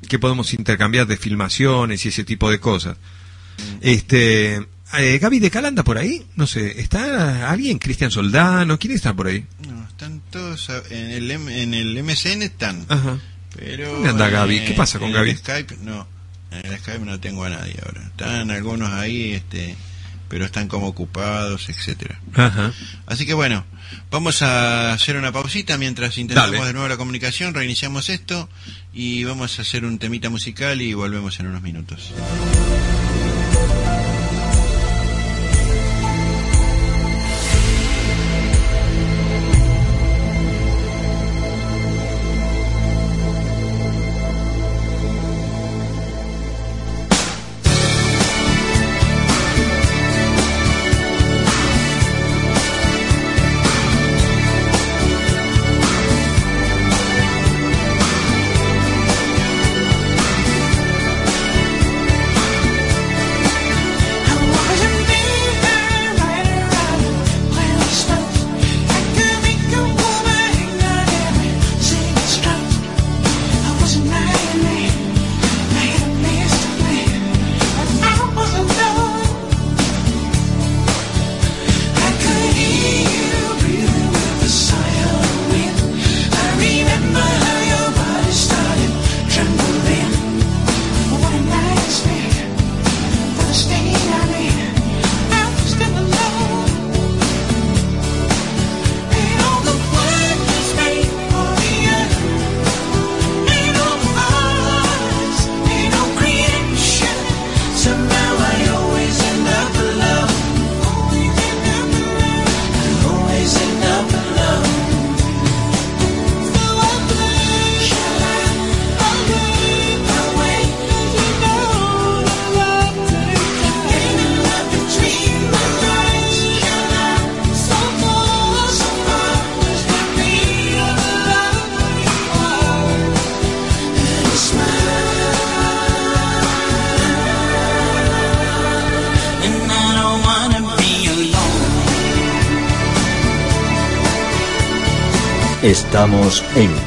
E: qué podemos intercambiar de filmaciones y ese tipo de cosas. Este, eh, Gaby de Calanda por ahí, no sé, ¿está alguien? Cristian Soldano, ¿quién está por ahí?
F: No, están todos en el, M- en el MSN están.
E: Ajá.
F: Pero
E: ¿Dónde anda Gaby? ¿Qué pasa con
F: en
E: Gaby?
F: El Skype no. En el Skype no tengo a nadie ahora. Están algunos ahí, este, pero están como ocupados, etcétera.
E: Ajá.
F: Así que bueno, vamos a hacer una pausita mientras intentamos
E: Dale.
F: de nuevo la comunicación, reiniciamos esto y vamos a hacer un temita musical y volvemos en unos minutos.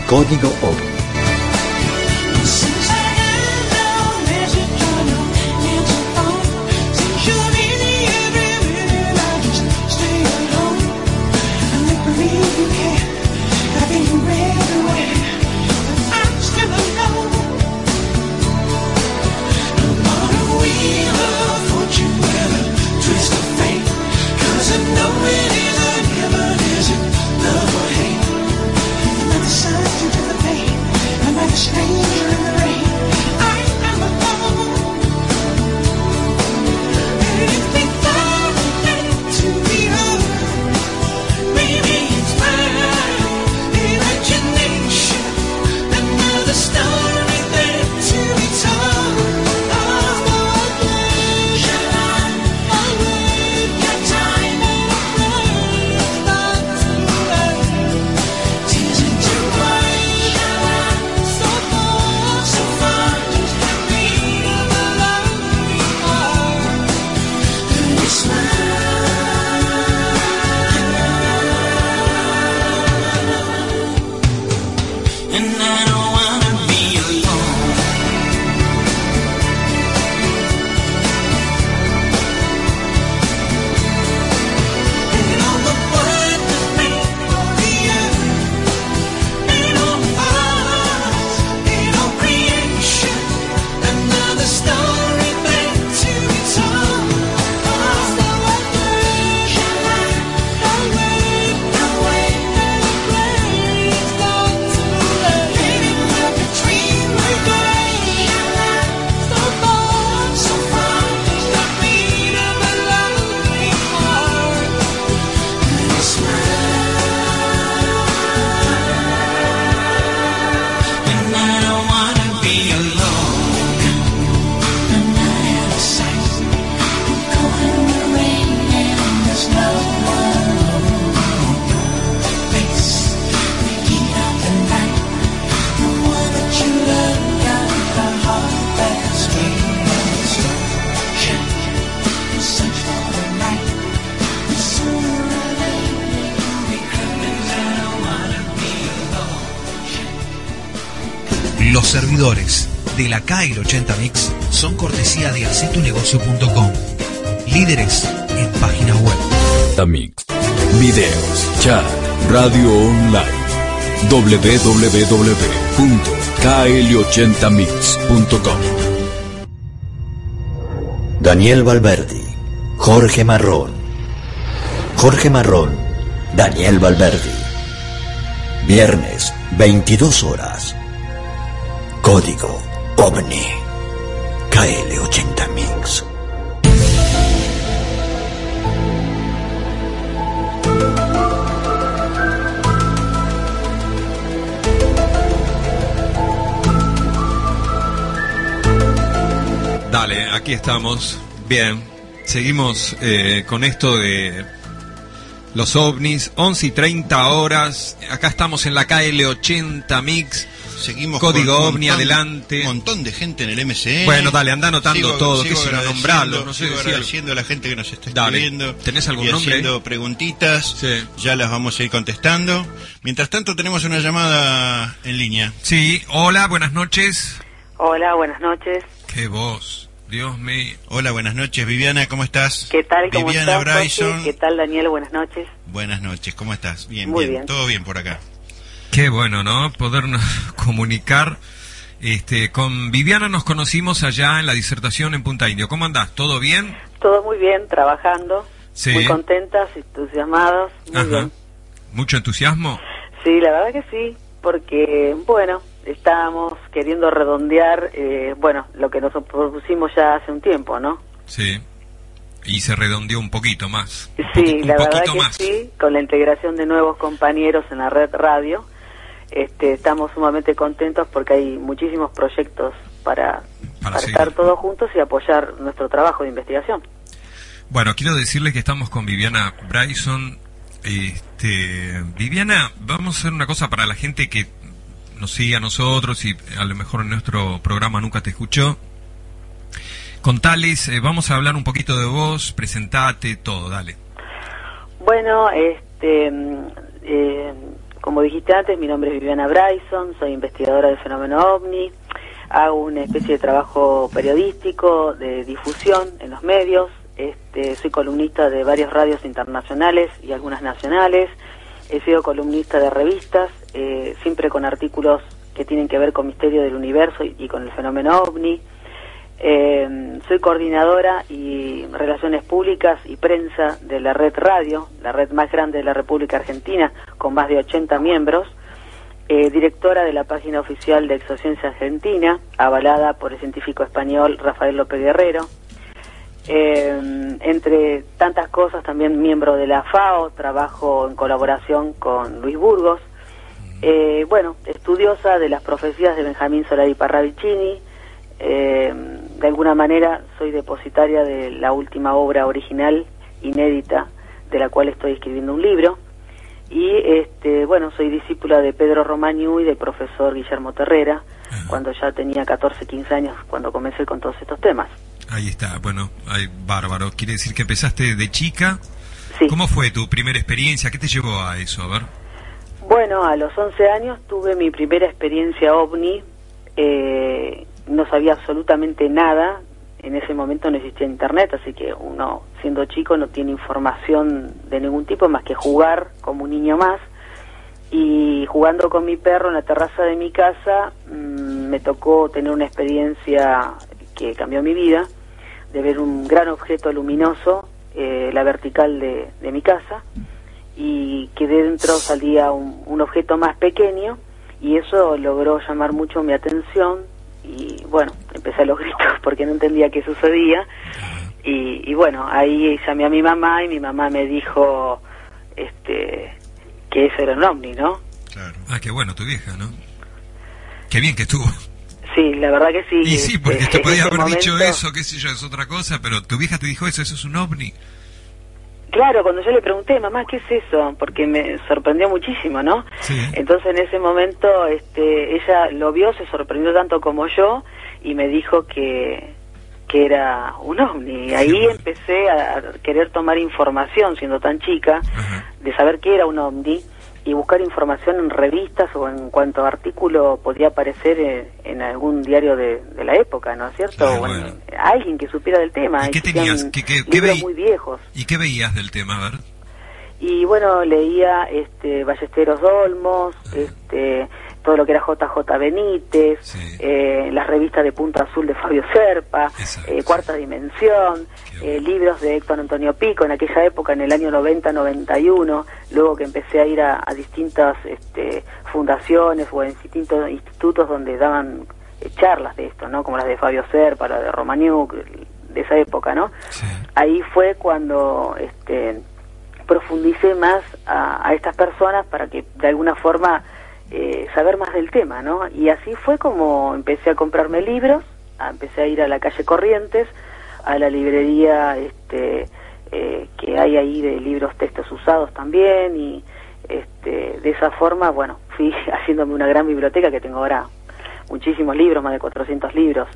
Q: Código
R: 80 Mix son cortesía de acetunegocio.com, líderes en página web.
M: Mix, videos, chat, radio online www.kl80mix.com
Q: Daniel Valverdi, Jorge Marrón. Jorge Marrón, Daniel Valverdi. Viernes, 22 horas. Código OVNI.
E: Aquí estamos. Bien, seguimos eh, con esto de los ovnis. 11 y 30 horas. Acá estamos en la KL80 Mix.
F: Seguimos
E: Código
F: con
E: OVNI,
F: montón-
E: adelante.
F: Un montón de gente en el MCN.
E: Bueno, dale, anda anotando
F: Sigo-
E: todo,
F: sigo
E: qué nombrarlo, no sé,
F: sigo agradeciendo a la gente que nos está
E: Dale.
F: escribiendo.
E: ¿Tenés algún
F: y
E: nombre?
F: haciendo preguntitas. Ya las vamos a ir contestando. Mientras tanto, tenemos una llamada en línea.
E: Sí, hola, buenas noches.
S: Hola, buenas noches.
E: Qué voz, Dios mío.
F: Hola, buenas noches, Viviana, ¿cómo estás?
S: ¿Qué tal? ¿Cómo
F: Viviana
S: estás, Jorge?
F: Bryson.
S: ¿Qué tal, Daniel? Buenas noches.
F: Buenas noches, ¿cómo estás? Bien,
S: Muy
F: bien,
S: bien.
F: todo bien por acá.
E: Qué bueno, ¿no? Podernos comunicar. Este, con Viviana nos conocimos allá en la disertación en Punta Indio. ¿Cómo andás? ¿Todo bien?
S: Todo muy bien, trabajando.
E: Sí.
S: Muy contentas, entusiasmadas. Muy
E: Ajá.
S: bien.
E: ¿Mucho entusiasmo?
S: Sí, la verdad que sí, porque, bueno, estábamos queriendo redondear, eh, bueno, lo que nos propusimos ya hace un tiempo, ¿no?
E: Sí. Y se redondeó un poquito más.
S: Sí,
E: un
S: la verdad que
E: más.
S: sí, con la integración de nuevos compañeros en la red radio, este, estamos sumamente contentos porque hay muchísimos proyectos para,
E: Para
S: estar todos juntos y apoyar nuestro trabajo de investigación.
E: Bueno, quiero decirle que estamos con Viviana Bryson. Este, Viviana, vamos a hacer una cosa para la gente que nos sigue a nosotros y a lo mejor en nuestro programa nunca te escuchó. Contales, eh, vamos a hablar un poquito de vos, presentate, todo, dale.
S: Bueno, este, mm, eh, como dijiste antes, mi nombre es Viviana Bryson, soy investigadora del fenómeno OVNI, hago una especie de trabajo periodístico, de difusión en los medios, este, soy columnista de varias radios internacionales y algunas nacionales, he sido columnista de revistas, eh, siempre con artículos que tienen que ver con misterio del universo y, con el fenómeno ovni. Eh, soy coordinadora y relaciones públicas y prensa de la red radio, la red más grande de la República Argentina, con más de 80 miembros. Eh, directora de la página oficial de Exociencia Argentina, avalada por el científico español Rafael López Guerrero. Entre tantas cosas, también miembro de la FAO, trabajo en colaboración con Luis Burgos. Eh, bueno, estudiosa de las profecías de Benjamín Solari Parravicini. Eh, de alguna manera soy depositaria de la última obra original, inédita, de la cual estoy escribiendo un libro. Y este, bueno, soy discípula de Pedro Romagnú y del profesor Guillermo Terrera, cuando ya tenía 14, 15 años, cuando comencé con todos estos temas.
E: Ahí está, bueno, ay, bárbaro. Quiere decir que empezaste de chica. ¿Cómo fue tu primera experiencia? ¿Qué te llevó a eso? A ver.
S: Bueno, a los 11 años tuve mi primera experiencia ovni. eh, no sabía absolutamente nada. En ese momento no existía internet, así que uno, siendo chico, no tiene información de ningún tipo más que jugar como un niño más. Y jugando con mi perro en la terraza de mi casa, mm, me tocó tener una experiencia que cambió mi vida, de ver un gran objeto luminoso, eh, la vertical de, de mi casa, y que de dentro salía un, un objeto más pequeño, y eso logró llamar mucho mi atención, y bueno, empecé a los gritos porque no entendía qué sucedía, y, y bueno, ahí llamé a mi mamá, y mi mamá me dijo este que eso era un ovni, ¿no?
E: Ah, qué bueno, tu vieja, ¿no? Qué bien que estuvo.
S: Sí, la verdad que sí.
E: Y sí, porque
S: este,
E: te podía
S: en ese
E: haber dicho eso, qué sé yo, es otra cosa, pero tu vieja te dijo eso, eso es un ovni.
S: Claro, cuando yo le pregunté, mamá, ¿qué es eso? Porque me sorprendió muchísimo, ¿no? Entonces en ese momento este, ella lo vio, se sorprendió tanto como yo y me dijo que, que era un ovni. Y ahí empecé a querer tomar información, siendo tan chica, de saber qué era un ovni y buscar información en revistas o en cuanto artículo podía aparecer en, en algún diario de, de la época, ¿no es cierto? o en alguien que supiera del tema.
E: ¿Y qué tenías? ¿Qué, qué, qué
S: libros
E: veí-
S: muy viejos.
E: ¿Y qué veías del tema? A ver.
S: Y bueno, leía este Ballesteros Dolmos, este todo lo que era JJ Benítez, eh, las revistas de Punto Azul de Fabio Serpa, eh, Cuarta Dimensión, eh, libros de Héctor Antonio Pico en aquella época, en el año 90-91, luego que empecé a ir a, a distintas este, fundaciones o en distintos institutos donde daban eh, charlas de esto, ¿no? Como las de Fabio Serpa, la de Romaniuk, de esa época, ¿no? Ahí fue cuando este, profundicé más a, a estas personas para que de alguna forma eh, saber más del tema, ¿no? Y así fue como empecé a comprarme libros, a- empecé a ir a la calle Corrientes, a la librería este, eh, que hay ahí de libros textos usados también y este, de esa forma, bueno, fui haciéndome una gran biblioteca que tengo ahora muchísimos libros, más de 400 libros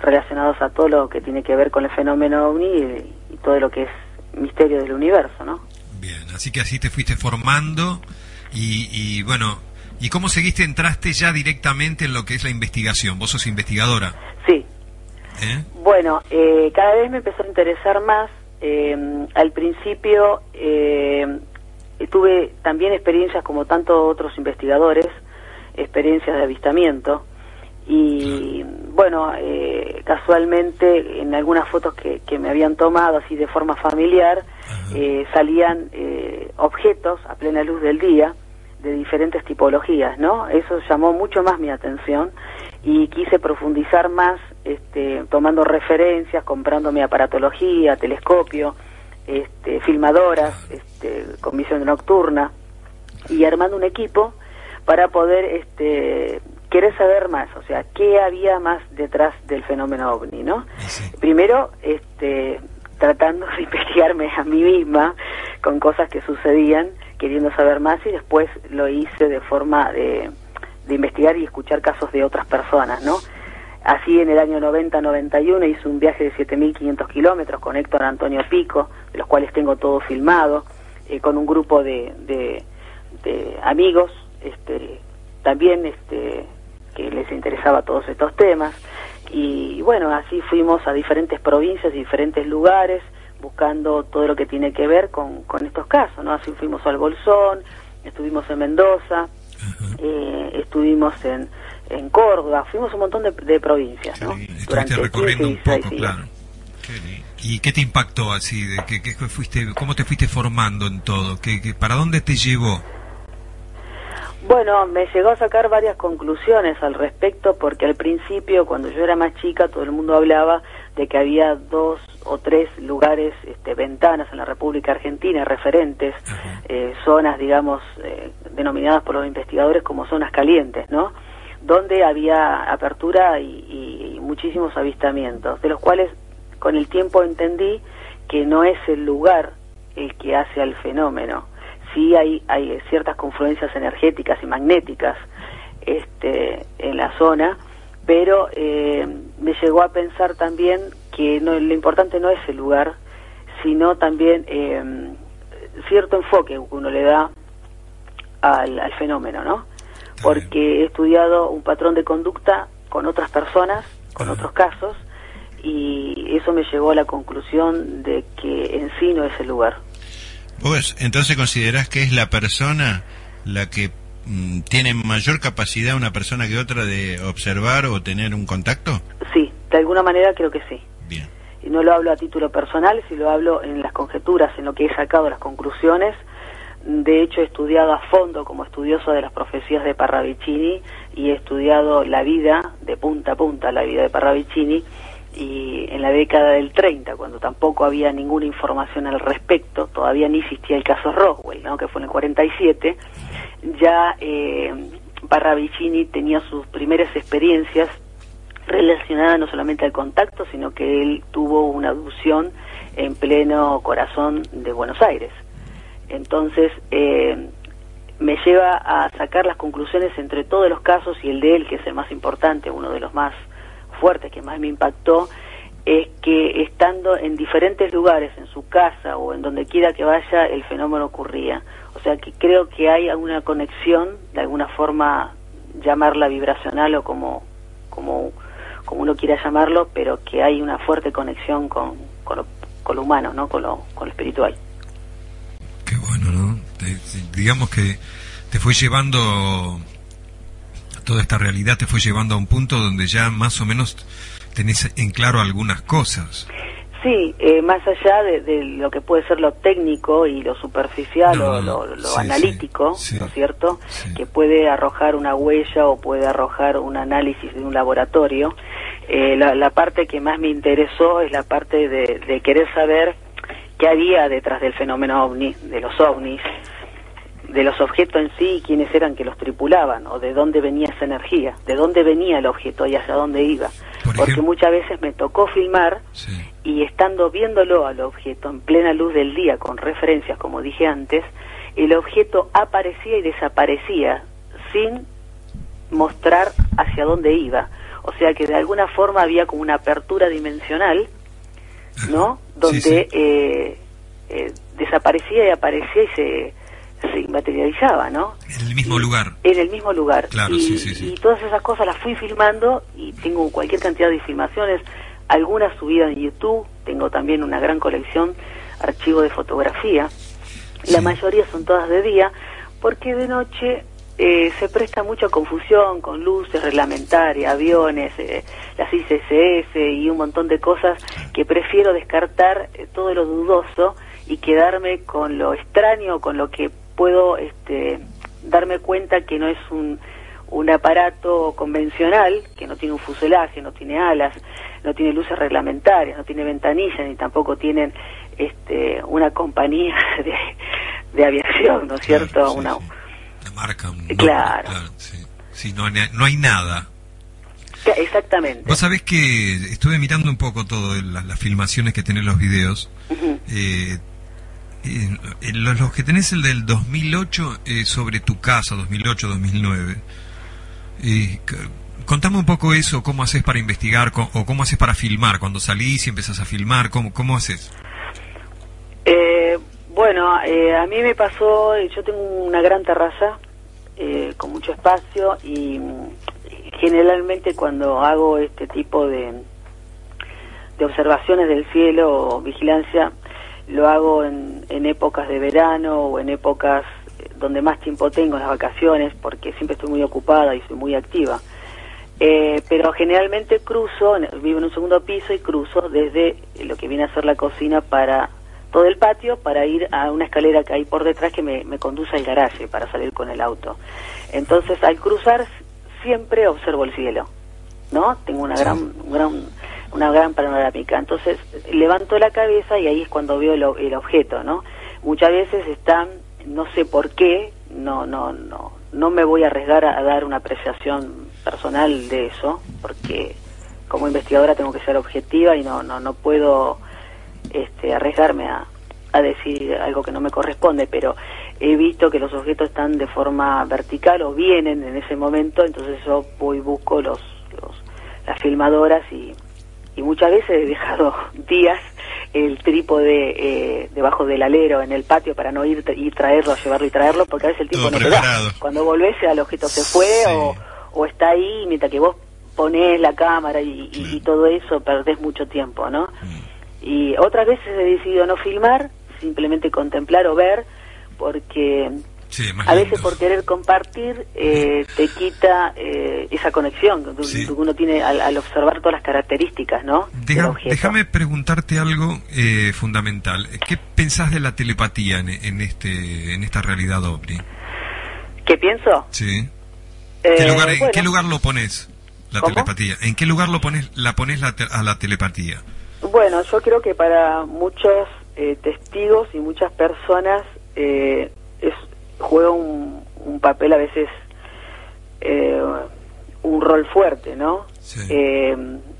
S: relacionados a todo lo que tiene que ver con el fenómeno ovni y, y todo lo que es misterio del universo, ¿no?
E: Bien, así que así te fuiste formando y, y bueno, ¿y cómo seguiste, entraste ya directamente en lo que es la investigación? Vos sos investigadora.
S: Sí.
E: ¿Eh?
S: Bueno, eh, cada vez me empezó a interesar más. eh, al principio eh, tuve también experiencias como tantos otros investigadores, experiencias de avistamiento. Y bueno, eh, casualmente en algunas fotos que, que me habían tomado así de forma familiar, eh, salían eh, objetos a plena luz del día de diferentes tipologías, ¿no? Eso llamó mucho más mi atención y quise profundizar más, este, tomando referencias, comprándome aparatología, telescopio, este, filmadoras, este, con visión nocturna y armando un equipo para poder este, querer saber más, o sea, qué había más detrás del fenómeno ovni, ¿no? Primero, este, tratando de investigarme a mí misma con cosas que sucedían, queriendo saber más y después lo hice de forma de, de investigar y escuchar casos de otras personas, ¿no? Así en el año 90-91 hice un viaje de 7.500 kilómetros con Héctor Antonio Pico, de los cuales tengo todo filmado, eh, con un grupo de, de, de amigos, este, también este, que les interesaba todos estos temas. Y bueno, así fuimos a diferentes provincias, diferentes lugares, buscando todo lo que tiene que ver con, con estos casos, ¿no? Así fuimos al Bolsón, estuvimos en Mendoza, eh, estuvimos en, en Córdoba, fuimos un montón de, de provincias, ¿no?
E: Estuviste recorriendo un
S: 15,
E: poco,
S: 16
E: claro. ¿Y qué te impactó así? De, ¿Qué, qué fuiste, ¿Cómo te fuiste formando en todo? ¿Qué, qué- ¿Para dónde te llevó?
S: Bueno, me llegó a sacar varias conclusiones al respecto porque al principio, cuando yo era más chica, todo el mundo hablaba de que había dos o tres lugares, este, ventanas en la República Argentina, referentes, eh, zonas, digamos, eh, denominadas por los investigadores como zonas calientes, ¿no? Donde había apertura y, y- y muchísimos avistamientos, de los cuales con el tiempo entendí que no es el lugar el que hace al fenómeno. Sí hay, hay ciertas confluencias energéticas y magnéticas este, en la zona, pero eh, me llegó a pensar también que no, lo importante no es el lugar, sino también eh, cierto enfoque que uno le da al, al fenómeno, ¿no? Porque he estudiado un patrón de conducta con otras personas, con otros casos, y eso me llevó a la conclusión de que en sí no es el lugar.
F: ¿Vos entonces considerás que es la persona la que mm, tiene mayor capacidad una persona que otra de observar o tener un contacto?
S: Sí, de alguna manera creo que sí. Y no lo hablo a título personal, si lo hablo en las conjeturas, en lo que he sacado las conclusiones. De hecho, he estudiado a fondo como estudioso de las profecías de Parravicini y he estudiado la vida de punta a punta, la vida de Parravicini, y en la década del 30, cuando tampoco había ninguna información al respecto, todavía ni existía el caso Roswell, ¿no? que fue en el 47, ya eh, Parravicini tenía sus primeras experiencias relacionadas no solamente al contacto, sino que él tuvo una abducción en pleno corazón de Buenos Aires. Entonces, eh, me lleva a sacar las conclusiones entre todos los casos y el de él, que es el más importante, uno de los más fuertes, que más me impactó, es que estando en diferentes lugares, en su casa o en donde quiera que vaya, el fenómeno ocurría. O sea que creo que hay alguna conexión, de alguna forma llamarla vibracional o como, como, como uno quiera llamarlo, pero que hay una fuerte conexión con, con, lo, con lo humano, ¿no? con, lo, con lo espiritual.
E: Te- te- digamos que te fue llevando toda esta realidad te fue llevando a un punto donde ya más o menos tenés en claro algunas cosas.
S: Sí, eh, más allá de, de lo que puede ser lo técnico y lo superficial
E: No,
S: o lo, lo
E: sí,
S: analítico, ¿no es cierto? Que puede arrojar una huella o puede arrojar un análisis de un laboratorio. Eh, la, la parte que más me interesó es la parte de, de querer saber qué había detrás del fenómeno ovni, de los ovnis, de los objetos en sí y quiénes eran que los tripulaban o de dónde venía esa energía, de dónde venía el objeto y hacia dónde iba. Porque muchas veces me tocó filmar y estando viéndolo al objeto en plena luz del día con referencias, como dije antes, el objeto aparecía y desaparecía sin mostrar hacia dónde iba. O sea que de alguna forma había como una apertura dimensional, ¿no? Donde eh, eh, desaparecía y aparecía y se, se materializaba, ¿no?
E: En el mismo lugar.
S: En el mismo lugar.
E: Claro,
S: y,
E: sí, sí, sí.
S: y todas esas cosas las fui filmando y tengo cualquier cantidad de filmaciones, algunas subidas en YouTube, tengo también una gran colección, archivo de fotografía. La mayoría son todas de día, porque de noche eh, se presta mucha confusión con luces reglamentarias, aviones, eh, las ICCS y un montón de cosas que prefiero descartar eh, todo lo dudoso y quedarme con lo extraño, con lo que puedo este, darme cuenta que no es un, un aparato convencional, que no tiene un fuselaje, no tiene alas, no tiene luces reglamentarias, no tiene ventanillas, ni tampoco tienen este, una compañía de, de aviación, ¿no es cierto? una,
E: marca. un nombre,
S: Claro.
E: sí. Sí, no, hay- no hay nada.
S: Exactamente.
E: Vos sabés que estuve mirando un poco todo las, las filmaciones que tenés los videos. Eh, eh, los, que tenés el del 2008 eh, sobre tu casa, 2008-2009. Eh, contame un poco eso, cómo haces para investigar co- o cómo haces para filmar, cuando salís y empezás a filmar, cómo, cómo haces.
S: Eh, bueno, eh, a mí me pasó, yo tengo una gran terraza eh, con mucho espacio y generalmente cuando hago este tipo de, de observaciones del cielo o vigilancia, lo hago en, en épocas de verano o en épocas eh, donde más tiempo tengo, en las vacaciones, porque siempre estoy muy ocupada y soy muy activa. Eh, pero generalmente cruzo, vivo en un segundo piso y cruzo desde lo que viene a ser la cocina para todo el patio para ir a una escalera que hay por detrás que me, me conduce al garaje para salir con el auto. Entonces, al cruzar siempre observo el cielo, ¿no? Tengo una gran, un gran, una gran panorámica. Entonces, levanto la cabeza y ahí es cuando veo el, el objeto, ¿no? Muchas veces están, no sé por qué, no, no, no, no me voy a arriesgar a, dar una apreciación personal de eso, porque como investigadora tengo que ser objetiva y no, no, no puedo este, arriesgarme a, a decir algo que no me corresponde, pero he visto que los objetos están de forma vertical o vienen en ese momento, entonces yo voy y busco los, los, las filmadoras y, y muchas veces he dejado días el trípode eh, debajo del alero en el patio para no ir y traerlo, llevarlo y traerlo, porque a veces el tiempo no te da. Cuando volvés el objeto se fue o, o está ahí mientras que vos ponés la cámara y, y- y todo eso, perdés mucho tiempo, ¿no? Y otras veces he decidido no filmar, simplemente contemplar o ver, porque a veces por querer compartir eh, te quita eh, esa conexión que uno tiene al, al observar todas las características, ¿no?
E: Deja- déjame preguntarte algo eh, fundamental. ¿Qué pensás de la telepatía en, en este en esta realidad ovni?
S: ¿Qué pienso?
E: Sí.
S: Eh,
E: ¿Qué lugar, ¿En
S: bueno,
E: qué lugar lo pones la
S: ¿Cómo?
E: telepatía? ¿En qué lugar lo pones la pones la te- a la telepatía?
S: Bueno, yo creo que para muchos eh, testigos y muchas personas eh, juega un, un papel a veces, eh, un rol fuerte, ¿no? Eh,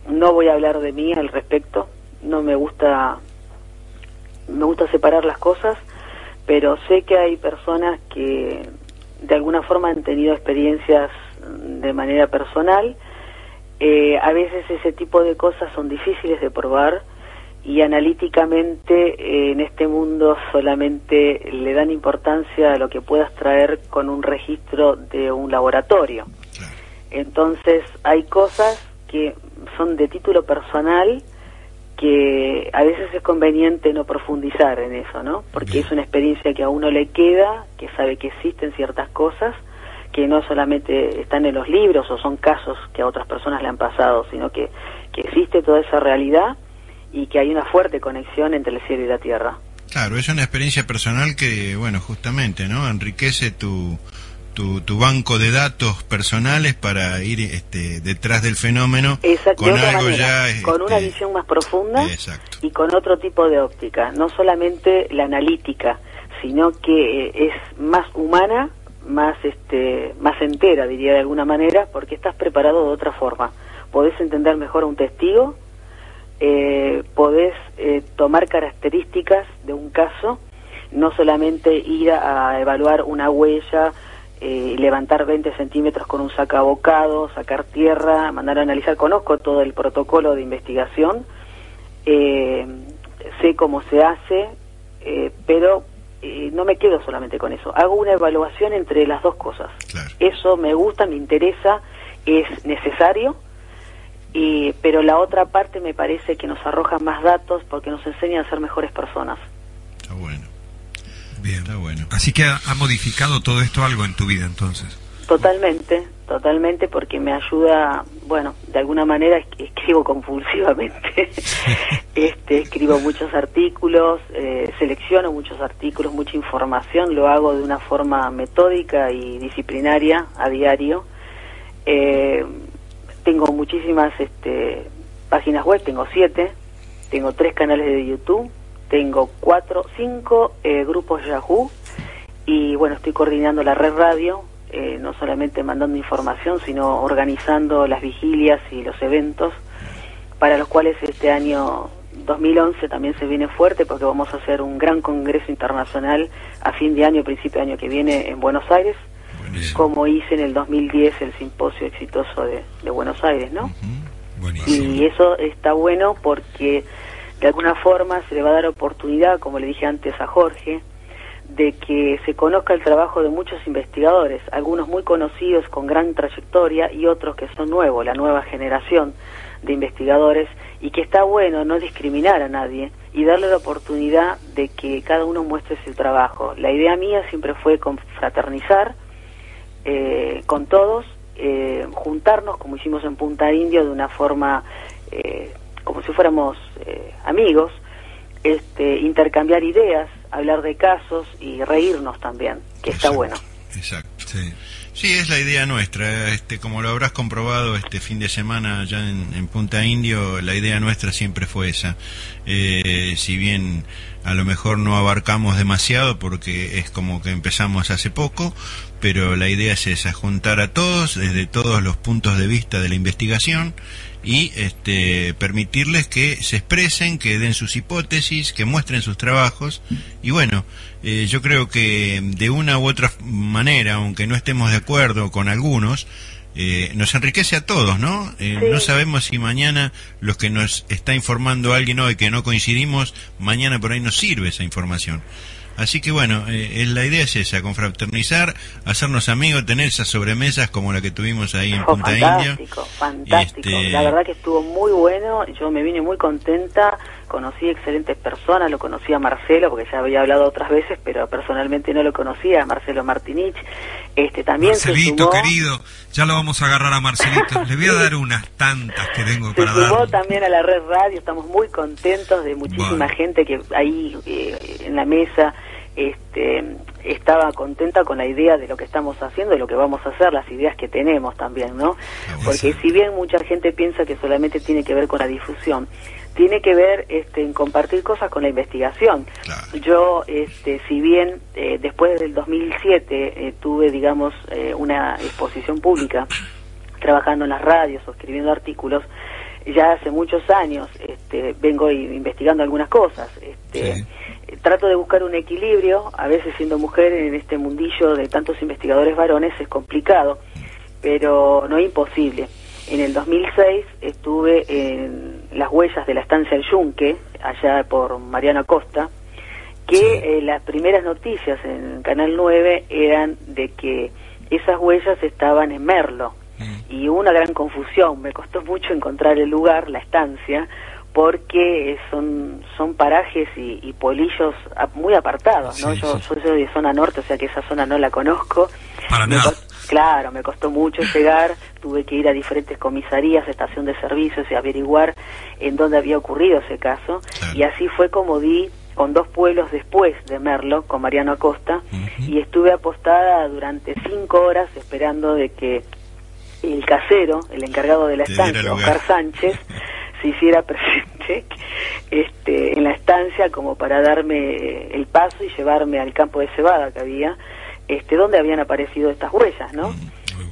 S: no voy a hablar de mí al respecto, no me gusta, me gusta separar las cosas, pero sé que hay personas que de alguna forma han tenido experiencias de manera personal eh, a veces ese tipo de cosas son difíciles de probar y analíticamente eh, en este mundo solamente le dan importancia a lo que puedas traer con un registro de un laboratorio. Entonces hay cosas que son de título personal que a veces es conveniente no profundizar en eso, ¿no? Porque es una experiencia que a uno le queda, que sabe que existen ciertas cosas que no solamente están en los libros o son casos que a otras personas le han pasado, sino que, que existe toda esa realidad y que hay una fuerte conexión entre el cielo y la tierra.
F: Claro, es una experiencia personal que, bueno, justamente, ¿no? Enriquece tu, tu, tu banco de datos personales para ir este, detrás del fenómeno con algo
S: manera,
F: ya...
S: con una
F: este,
S: visión más profunda
F: Exacto.
S: y con otro tipo de óptica, no solamente la analítica, sino que eh, es más humana, más este, más entera, diría de alguna manera, porque estás preparado de otra forma. Podés entender mejor a un testigo, eh, podés eh, tomar características de un caso, no solamente ir a, a evaluar una huella, eh, levantar 20 centímetros con un sacabocado, sacar tierra, mandar a analizar. Conozco todo el protocolo de investigación, eh, sé cómo se hace, eh, pero eh, no me quedo solamente con eso. Hago una evaluación entre las dos cosas. Eso me gusta, me interesa, es necesario, y, pero la otra parte me parece que nos arroja más datos porque nos enseña a ser mejores personas.
E: Bien. Así que ha, ha modificado todo esto algo en tu vida entonces.
S: Totalmente, totalmente, porque me ayuda, bueno, de alguna manera es- escribo compulsivamente, este, escribo muchos artículos, eh, selecciono muchos artículos, mucha información, lo hago de una forma metódica y disciplinaria a diario. Eh, tengo muchísimas este, páginas web, tengo siete, tengo tres canales de YouTube, tengo cuatro, cinco eh, grupos Yahoo y bueno, estoy coordinando la red radio, eh, no solamente mandando información, sino organizando las vigilias y los eventos para los cuales este año 2011 también se viene fuerte porque vamos a hacer un gran congreso internacional a fin de año, principio de año que viene en Buenos Aires, como hice en el 2010 el simposio exitoso de, de Buenos Aires, ¿no? Y eso está bueno porque de alguna forma se le va a dar oportunidad, como le dije antes a Jorge, de que se conozca el trabajo de muchos investigadores, algunos muy conocidos con gran trayectoria y otros que son nuevos, la nueva generación de investigadores, y que está bueno no discriminar a nadie y darle la oportunidad de que cada uno muestre su trabajo. La idea mía siempre fue confraternizar eh, con todos, eh, juntarnos como hicimos en Punta Indio de una forma eh, como si fuéramos eh, amigos, este, intercambiar ideas, hablar de casos y reírnos también, que está bueno.
F: Exacto. Sí. Sí, es la idea nuestra. Este, como lo habrás comprobado este fin de semana allá en, en Punta Indio, la idea nuestra siempre fue esa. Eh, si bien a lo mejor no abarcamos demasiado porque es como que empezamos hace poco, pero la idea es esa, juntar a todos desde todos los puntos de vista de la investigación y este, permitirles que se expresen, que den sus hipótesis, que muestren sus trabajos. Y bueno, eh, yo creo que de una u otra manera, aunque no estemos de acuerdo con algunos, eh, nos enriquece a todos, ¿no? Eh, No sabemos si mañana los que nos está informando alguien hoy que no coincidimos, mañana por ahí nos sirve esa información. Así que bueno, eh, la idea es esa, confraternizar, hacernos amigos, tener esas sobremesas como la que tuvimos ahí en
S: Fue
F: Punta India.
S: fantástico, fantástico.
F: Este-
S: La verdad que estuvo muy bueno, yo me vine muy contenta, conocí excelentes personas, lo conocí a Marcelo, porque ya había hablado otras veces, pero personalmente no lo conocía, a Marcelo Martinich. Este, también se
E: Marcelito,
S: sumó,
E: querido, ya lo vamos a agarrar a Marcelito. Le voy a dar unas tantas que tengo
S: se
E: para
S: sumó
E: dar.
S: también a la red radio, estamos muy contentos de muchísima gente que ahí eh, en la mesa este, estaba contenta con la idea de lo que estamos haciendo, de lo que vamos a hacer, las ideas que tenemos también, ¿no? Porque si bien mucha gente piensa que solamente tiene que ver con la difusión, tiene que ver este, en compartir cosas con la investigación. Yo, este, si bien eh, después del 2007 eh, tuve, digamos, eh, una exposición pública trabajando en las radios o escribiendo artículos, ya hace muchos años este, vengo investigando algunas cosas. Este, Trato de buscar un equilibrio, a veces siendo mujer en este mundillo de tantos investigadores varones es complicado, pero no imposible. En el 2006 estuve en las huellas de la estancia El Yunque, allá por Mariano Acosta, que eh, las primeras noticias en Canal 9 eran de que esas huellas estaban en Merlo. Y hubo una gran confusión, me costó mucho encontrar el lugar, la estancia, porque eh, son son parajes y, y polillos muy apartados, ¿no?
E: Sí,
S: yo,
E: sí.
S: yo soy de zona norte, o sea que esa zona no la conozco.
E: Para nada.
S: Claro, me costó mucho llegar, tuve que ir a diferentes comisarías, estación de servicios y averiguar en dónde había ocurrido ese caso. Y así fue como di con dos pueblos después de Merlo, con Mariano Acosta, y estuve apostada durante cinco horas esperando de que el casero, el encargado de la estancia. Oscar Sánchez, se hiciera presente este, en la estancia como para darme el paso y llevarme al campo de cebada que había, este, donde habían aparecido estas huellas, ¿no?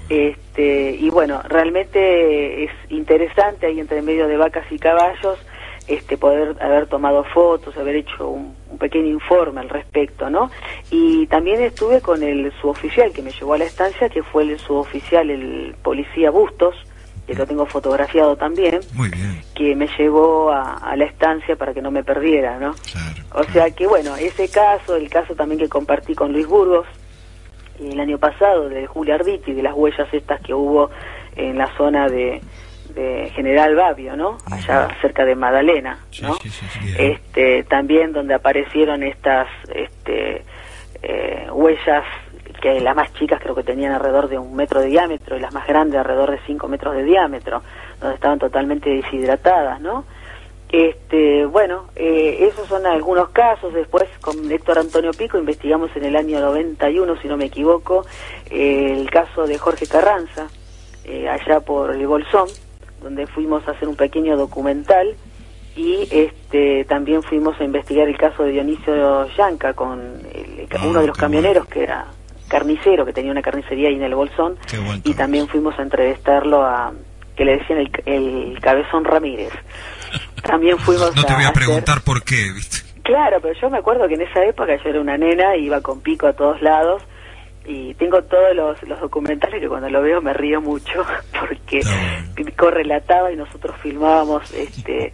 S: Este, y bueno, realmente es interesante ahí entre medio de vacas y caballos este poder haber tomado fotos, haber hecho un, un pequeño informe al respecto, ¿no? Y también estuve con el suboficial que me llevó a la estancia, que fue el suboficial, el policía Bustos, que lo tengo fotografiado también,
E: Muy bien.
S: que me llevó a, a la estancia para que no me perdiera, ¿no? o sea que bueno, ese caso, el caso también que compartí con Luis Burgos el año pasado de Julia Arditi, de las huellas estas que hubo en la zona de, de General Babio, ¿no? Allá cerca de Madalena, ¿no? Este, también donde aparecieron estas este, eh, huellas que las más chicas creo que tenían alrededor de un metro de diámetro y las más grandes alrededor de cinco metros de diámetro, donde estaban totalmente deshidratadas, ¿no? Este, bueno, eh, esos son algunos casos. Después, con Héctor Antonio Pico, investigamos en el año 91, si no me equivoco, eh, el caso de Jorge Carranza, eh, allá por el Bolsón, donde fuimos a hacer un pequeño documental y este también fuimos a investigar el caso de Dionisio Yanca con el- uno de los camioneros que era carnicero, que tenía una carnicería ahí en el Bolsón, y también fuimos a entrevistarlo a que le decían el, el Cabezón Ramírez. También fuimos
E: No te voy a preguntar por qué, ¿viste?
S: Claro, pero yo me acuerdo que en esa época yo era una nena, iba con pico a todos lados y tengo todos los, los documentales que cuando lo veo me río mucho porque correlataba y nosotros filmábamos este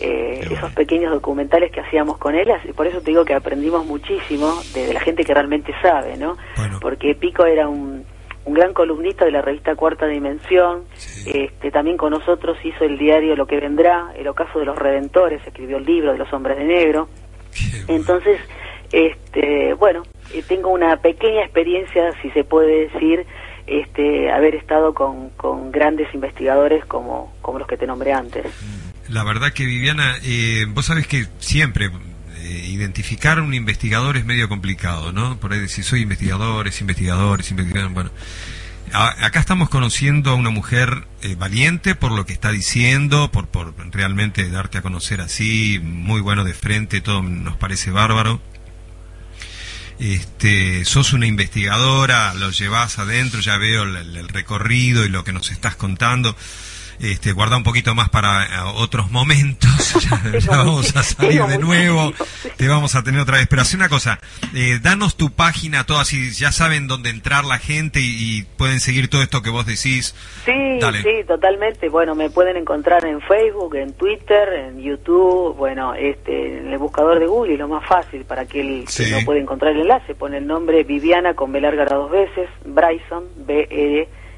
S: eh, esos pequeños documentales que hacíamos con él, así- por eso te digo que aprendimos muchísimo de, de la gente que realmente sabe, ¿no? Porque Pico era un, un gran columnista de la revista Cuarta Dimensión, este, también con nosotros hizo el diario Lo que vendrá, el ocaso de los redentores, escribió el libro de los hombres de negro. Entonces, este, bueno, eh, tengo una pequeña experiencia, si se puede decir, este, haber estado con, con grandes investigadores como, como los que te nombré antes.
E: La verdad que Viviana, eh, vos sabés que siempre eh, identificar a un investigador es medio complicado, ¿no? Por ahí decir, soy investigador, es investigador, es investigador, bueno. Acá estamos conociendo a una mujer eh, valiente por lo que está diciendo, por, por realmente darte a conocer así, muy bueno de frente, todo nos parece bárbaro. Este, sos una investigadora, lo llevas adentro, ya veo el recorrido y lo que nos estás contando. Este, guarda un poquito más para eh, otros momentos. Ya, ya vamos a salir de nuevo. Te vamos a tener otra vez. Pero hace una cosa, eh, danos tu página, todo así, ya saben dónde entrar la gente y, y pueden seguir todo esto que vos decís.
S: Sí,
E: Dale.
S: sí, totalmente. Bueno, me pueden encontrar en Facebook, en Twitter, en YouTube, bueno, este, en el buscador de Google, y lo más fácil para aquel
E: Sí.
S: que no puede encontrar el enlace, pone el nombre Viviana con B larga dos veces, Bryson,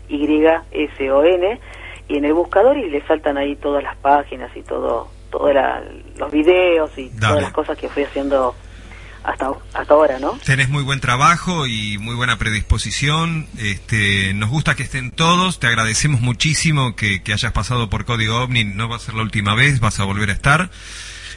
S: B-E-Y-S-O-N, y en el buscador y le saltan ahí todas las páginas y todo, todos los videos y
E: Dale.
S: todas las cosas que fui haciendo hasta, hasta ahora, ¿no?
E: Tenés muy buen trabajo y muy buena predisposición. Este, nos gusta que estén todos. Te agradecemos muchísimo que, que hayas pasado por Código OVNI. No va a ser la última vez, vas a volver a estar.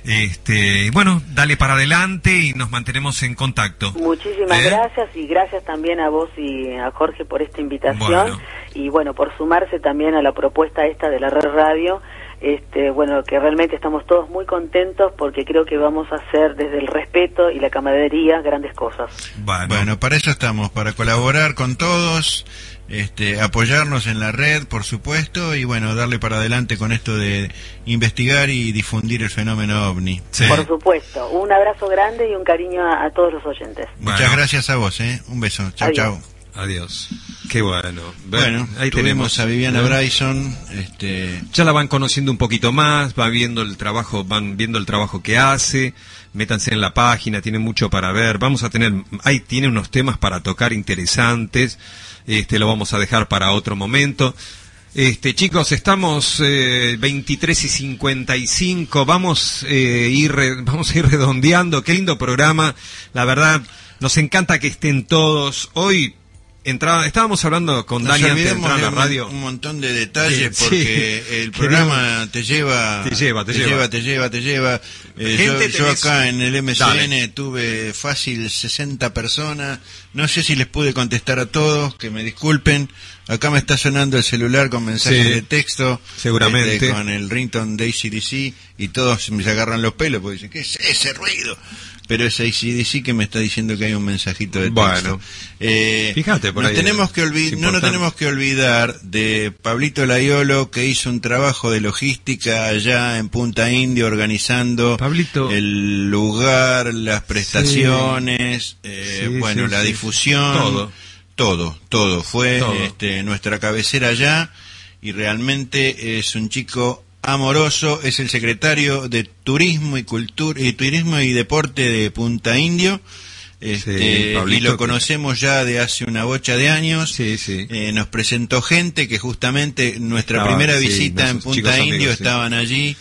E: Este, y bueno, dale para adelante y nos mantenemos en contacto.
S: Muchísimas
E: ¿Eh?
S: gracias y gracias también a vos y a Jorge por esta invitación
E: Bueno.
S: Y bueno, por sumarse también a la propuesta esta de la Red Radio. Este, bueno, que realmente estamos todos muy contentos porque creo que vamos a hacer desde el respeto y la camaradería grandes cosas.
F: Bueno. para eso estamos, para colaborar con todos, este, apoyarnos en la red, por supuesto, y bueno, darle para adelante con esto de investigar y difundir el fenómeno ovni.
S: Por supuesto, un abrazo grande y un cariño a, a todos los oyentes.
F: Muchas gracias a vos, ¿eh? Un beso. Chau,
S: Adiós.
E: Adiós. Qué bueno.
F: Bueno,
E: ahí tenemos
F: a Viviana. Bryson, este,
E: Ya la van conociendo un poquito más, va viendo el trabajo, van viendo el trabajo que hace, métanse en la página, tiene mucho para ver, vamos a tener, ahí tiene unos temas para tocar interesantes, este lo vamos a dejar para otro momento. Este, chicos, estamos eh, 23 y 55, vamos, eh, ir, vamos a ir redondeando, qué lindo programa, la verdad, nos encanta que estén todos. Hoy entraba, estábamos hablando con
F: nos
E: Dani antes de entrar a la radio.
F: un montón de detalles
E: Sí,
F: porque
E: sí.
F: el programa te lleva,
E: Te lleva, te lleva.
F: te lleva, te lleva. Eh, yo, yo
E: tenés-
F: acá en el MCN
E: Dale.
F: tuve fácil 60 personas. No sé si les pude contestar a todos, que me disculpen. Acá me está sonando el celular con mensajes
E: Sí,
F: de texto.
E: seguramente.
F: este, con el ringtone de ACDC y todos me agarran los pelos porque dicen, ¿qué es ese ruido? Pero es ACDC que me está diciendo que hay un mensajito de texto.
E: Bueno.
F: Eh,
E: Fíjate por
F: nos
E: ahí,
F: tenemos que no nos tenemos que olvidar de Pablito Layolo que hizo un trabajo de logística allá en Punta Indio organizando el lugar, las prestaciones, eh,
E: Sí,
F: bueno,
E: sí,
F: la difusión,
E: Todo.
F: todo, todo. Fue
E: Todo.
F: Este, nuestra cabecera allá y realmente es un chico amoroso, es el secretario de Turismo y Cultura y Turismo y Deporte de Punta Indio. Este, y lo conocemos ya de hace una bocha de años. Eh, nos presentó gente que justamente nuestra
E: Estaba,
F: primera
E: sí,
F: visita en Punta Indio
E: amigos, sí.
F: estaban allí.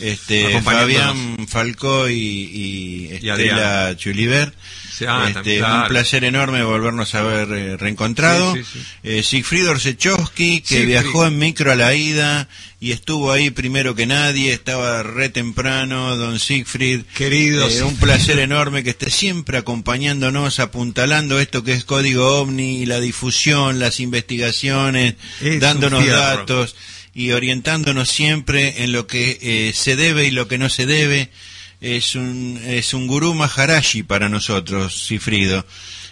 F: Este. Fabián Falcó y, y Estela. Chuliver.
E: Sí, ah,
F: Este,
E: también, claro.
F: Un placer enorme volvernos a ver eh, reencontrado.
E: Sí, sí.
F: Eh, Sigfrid Orsechowski, que viajó en micro a la ida y estuvo ahí primero que nadie, estaba re temprano, don Siegfried.
E: Querido
F: Eh, un
E: Siegfried.
F: placer enorme que esté siempre acompañándonos, apuntalando esto que es Código OVNI, la difusión, las investigaciones,
E: Es
F: dándonos datos y orientándonos siempre en lo que eh, se debe y lo que no se debe. Es un, es un gurú Maharashi para nosotros, Cifrido.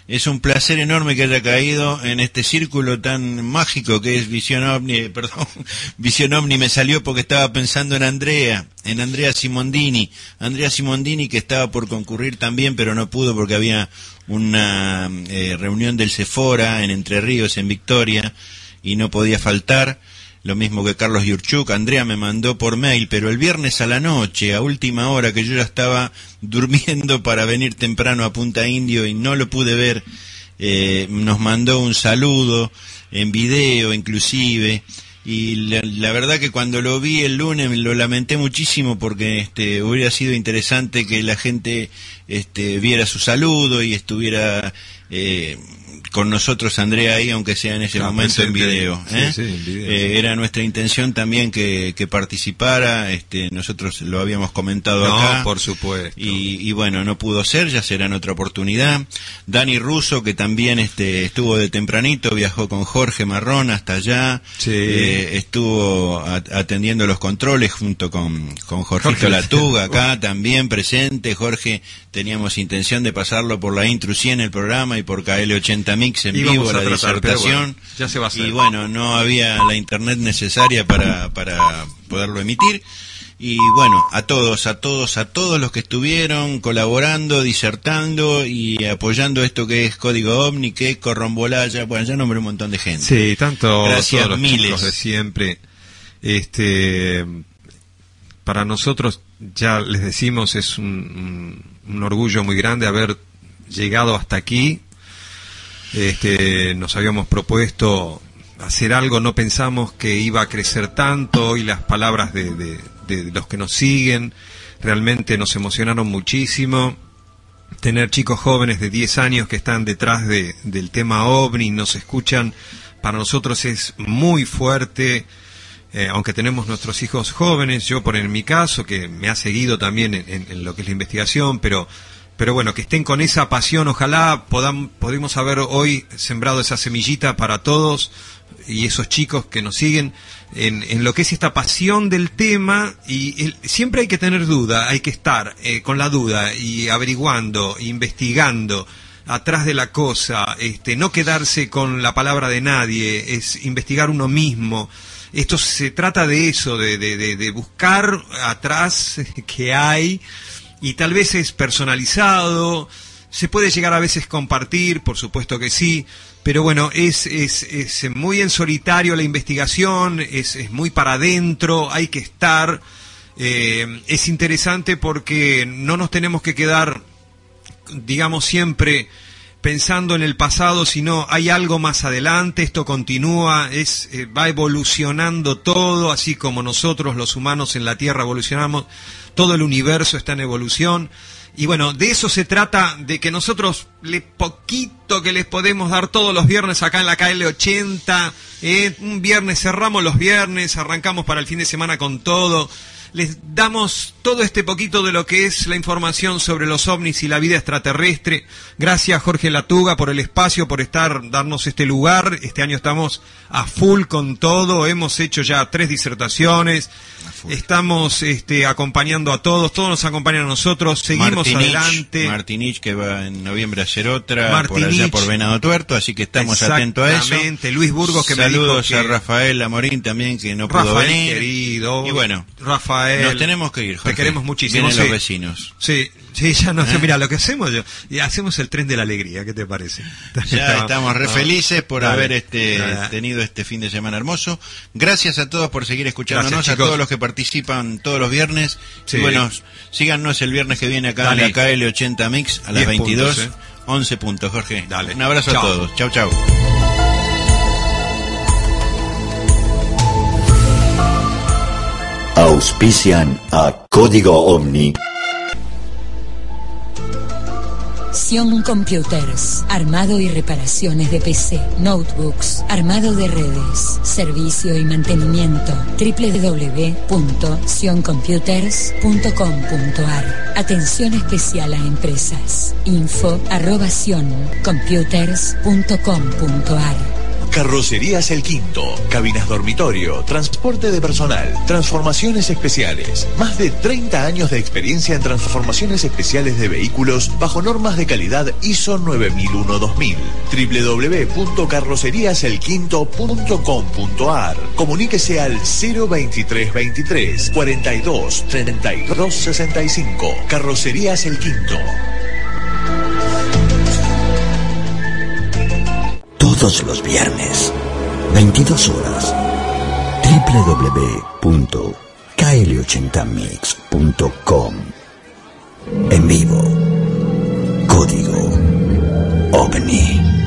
F: Es un placer enorme que haya caído en este círculo tan mágico que es Visión OVNI, eh, perdón, Visión OVNI me salió porque estaba pensando en Andrea, en Andrea Simondini. Andrea Simondini que estaba por concurrir también, pero no pudo porque había una eh, reunión del Sephora en Entre Ríos, en Victoria, y no podía faltar. Lo mismo que Carlos Yurchuk, Andrea me mandó por mail, pero el viernes a la noche, a última hora, que yo ya estaba durmiendo para venir temprano a Punta Indio y no lo pude ver, eh, nos mandó un saludo en video inclusive. Y la, la verdad que cuando lo vi el lunes lo lamenté muchísimo porque este hubiera sido interesante que la gente este viera su saludo y estuviera eh, con nosotros Andrea ahí aunque sea en ese momento en video,
E: Sí,
F: ¿eh?
E: sí, en video,
F: Eh,
E: sí.
F: era nuestra intención también que, que participara este nosotros lo habíamos comentado
E: No,
F: acá
E: por supuesto.
F: y, y bueno, no pudo ser, ya será en otra oportunidad. Dani Russo, que también este, estuvo de tempranito, viajó con Jorge Marrón hasta allá,
E: Sí.
F: eh, estuvo atendiendo los controles junto con, con Jorgito
E: Jorge.
F: Latuga, acá también presente. Jorge, teníamos intención de pasarlo por la Intrusi en el programa y por KL80 Mix en
E: Íbamos
F: vivo, la
E: tratar,
F: disertación.
E: bueno, ya se va a hacer.
F: Y bueno, no había la internet necesaria para, para poderlo emitir. Y bueno, a todos, a todos, a todos los que estuvieron colaborando, disertando y apoyando esto que es Código OVNI, que es Corrombolaya, bueno, ya nombré un montón de gente.
E: Sí, tanto
F: Gracias,
E: todos los
F: miles.
E: de siempre. Este, para nosotros, ya les decimos, es un, un- un orgullo muy grande haber llegado hasta aquí. Este, nos habíamos propuesto hacer algo, no pensamos que iba a crecer tanto y las palabras de, los que nos siguen realmente nos emocionaron muchísimo. Tener chicos jóvenes de 10 años que están detrás de, del tema OVNI, nos escuchan, para nosotros es muy fuerte, eh, aunque tenemos nuestros hijos jóvenes, yo por en mi caso, que me ha seguido también en lo que es la investigación, pero, pero bueno, que estén con esa pasión, ojalá podamos, podemos haber hoy sembrado esa semillita para todos y esos chicos que nos siguen en, en lo que es esta pasión del tema y el- siempre hay que tener duda, hay que estar eh, con la duda y averiguando, investigando atrás de la cosa, este, no quedarse con la palabra de nadie, es investigar uno mismo. Esto se trata de eso, de, de, de- de buscar atrás que hay y tal vez es personalizado, se puede llegar a veces compartir, por supuesto que sí, pero bueno, es, es, es muy en solitario la investigación, es, es muy para adentro, hay que estar, eh, es interesante porque no nos tenemos que quedar, digamos, siempre pensando en el pasado, sino hay algo más adelante, esto continúa, es, eh, va evolucionando todo, así como nosotros los humanos en la Tierra evolucionamos, todo el universo está en evolución. Y bueno, de eso se trata, de que nosotros, le poquito que les podemos dar todos los viernes acá en la KL80, eh, un viernes cerramos los viernes, arrancamos para el fin de semana con todo, les damos todo este poquito de lo que es la información sobre los ovnis y la vida extraterrestre. Gracias Jorge Latuga por el espacio, por estar, darnos este lugar. Este año estamos a full con todo, hemos hecho ya tres disertaciones, estamos este, acompañando a todos, todos nos acompañan a nosotros, seguimos
F: Martinich,
E: adelante.
F: Martinich que va en noviembre a hacer otra por
E: Martinich.
F: allá por Venado Tuerto, así que estamos atentos a eso.
E: Exactamente, Luis Burgos que me
F: Saludos
E: dijo
F: a
E: que-
F: Rafael Amorín también que no pudo
E: Rafael
F: venir.
E: querido,
F: Y bueno,
E: Rafael,
F: nos tenemos que ir, Jorge.
E: Te queremos muchísimo.
F: Vienen
E: sí.
F: los vecinos.
E: Sí, sí, ya no sé.
F: ¿Eh?
E: Mira, lo que hacemos yo, y hacemos el tren de la alegría, ¿qué te parece?
F: Ya estamos re felices por
E: Dale.
F: haber este
E: Dale.
F: tenido este fin de semana hermoso. Gracias a todos por seguir escuchándonos,
E: Gracias,
F: a todos los que participan todos los viernes.
E: Sí.
F: Y bueno, síganos el viernes que viene acá
E: Dale.
F: en la KL80 Mix a las
E: 10
F: 22.
E: puntos, ¿eh?
F: 11 puntos, Jorge.
E: Dale.
F: Un abrazo
E: Chao.
F: a todos. Chau, chau.
K: Auspician a Código OVNI.
J: Sion Computers, armado y reparaciones de PC, notebooks, armado de redes, servicio y mantenimiento. www.sioncomputers.com.ar Atención especial a empresas. Info arroba sioncomputers.com.ar
T: Carrocerías El Quinto, cabinas dormitorio, transporte de personal, transformaciones especiales. Más de 30 años de experiencia en transformaciones especiales de vehículos bajo normas de calidad ISO 9001-2000. www.carroceriaselquinto.com.ar Comuníquese al 02323 42 32 65. Carrocerías El Quinto.
K: Todos los viernes, 22 horas,
U: www.kl80mix.com En vivo. Código OVNI.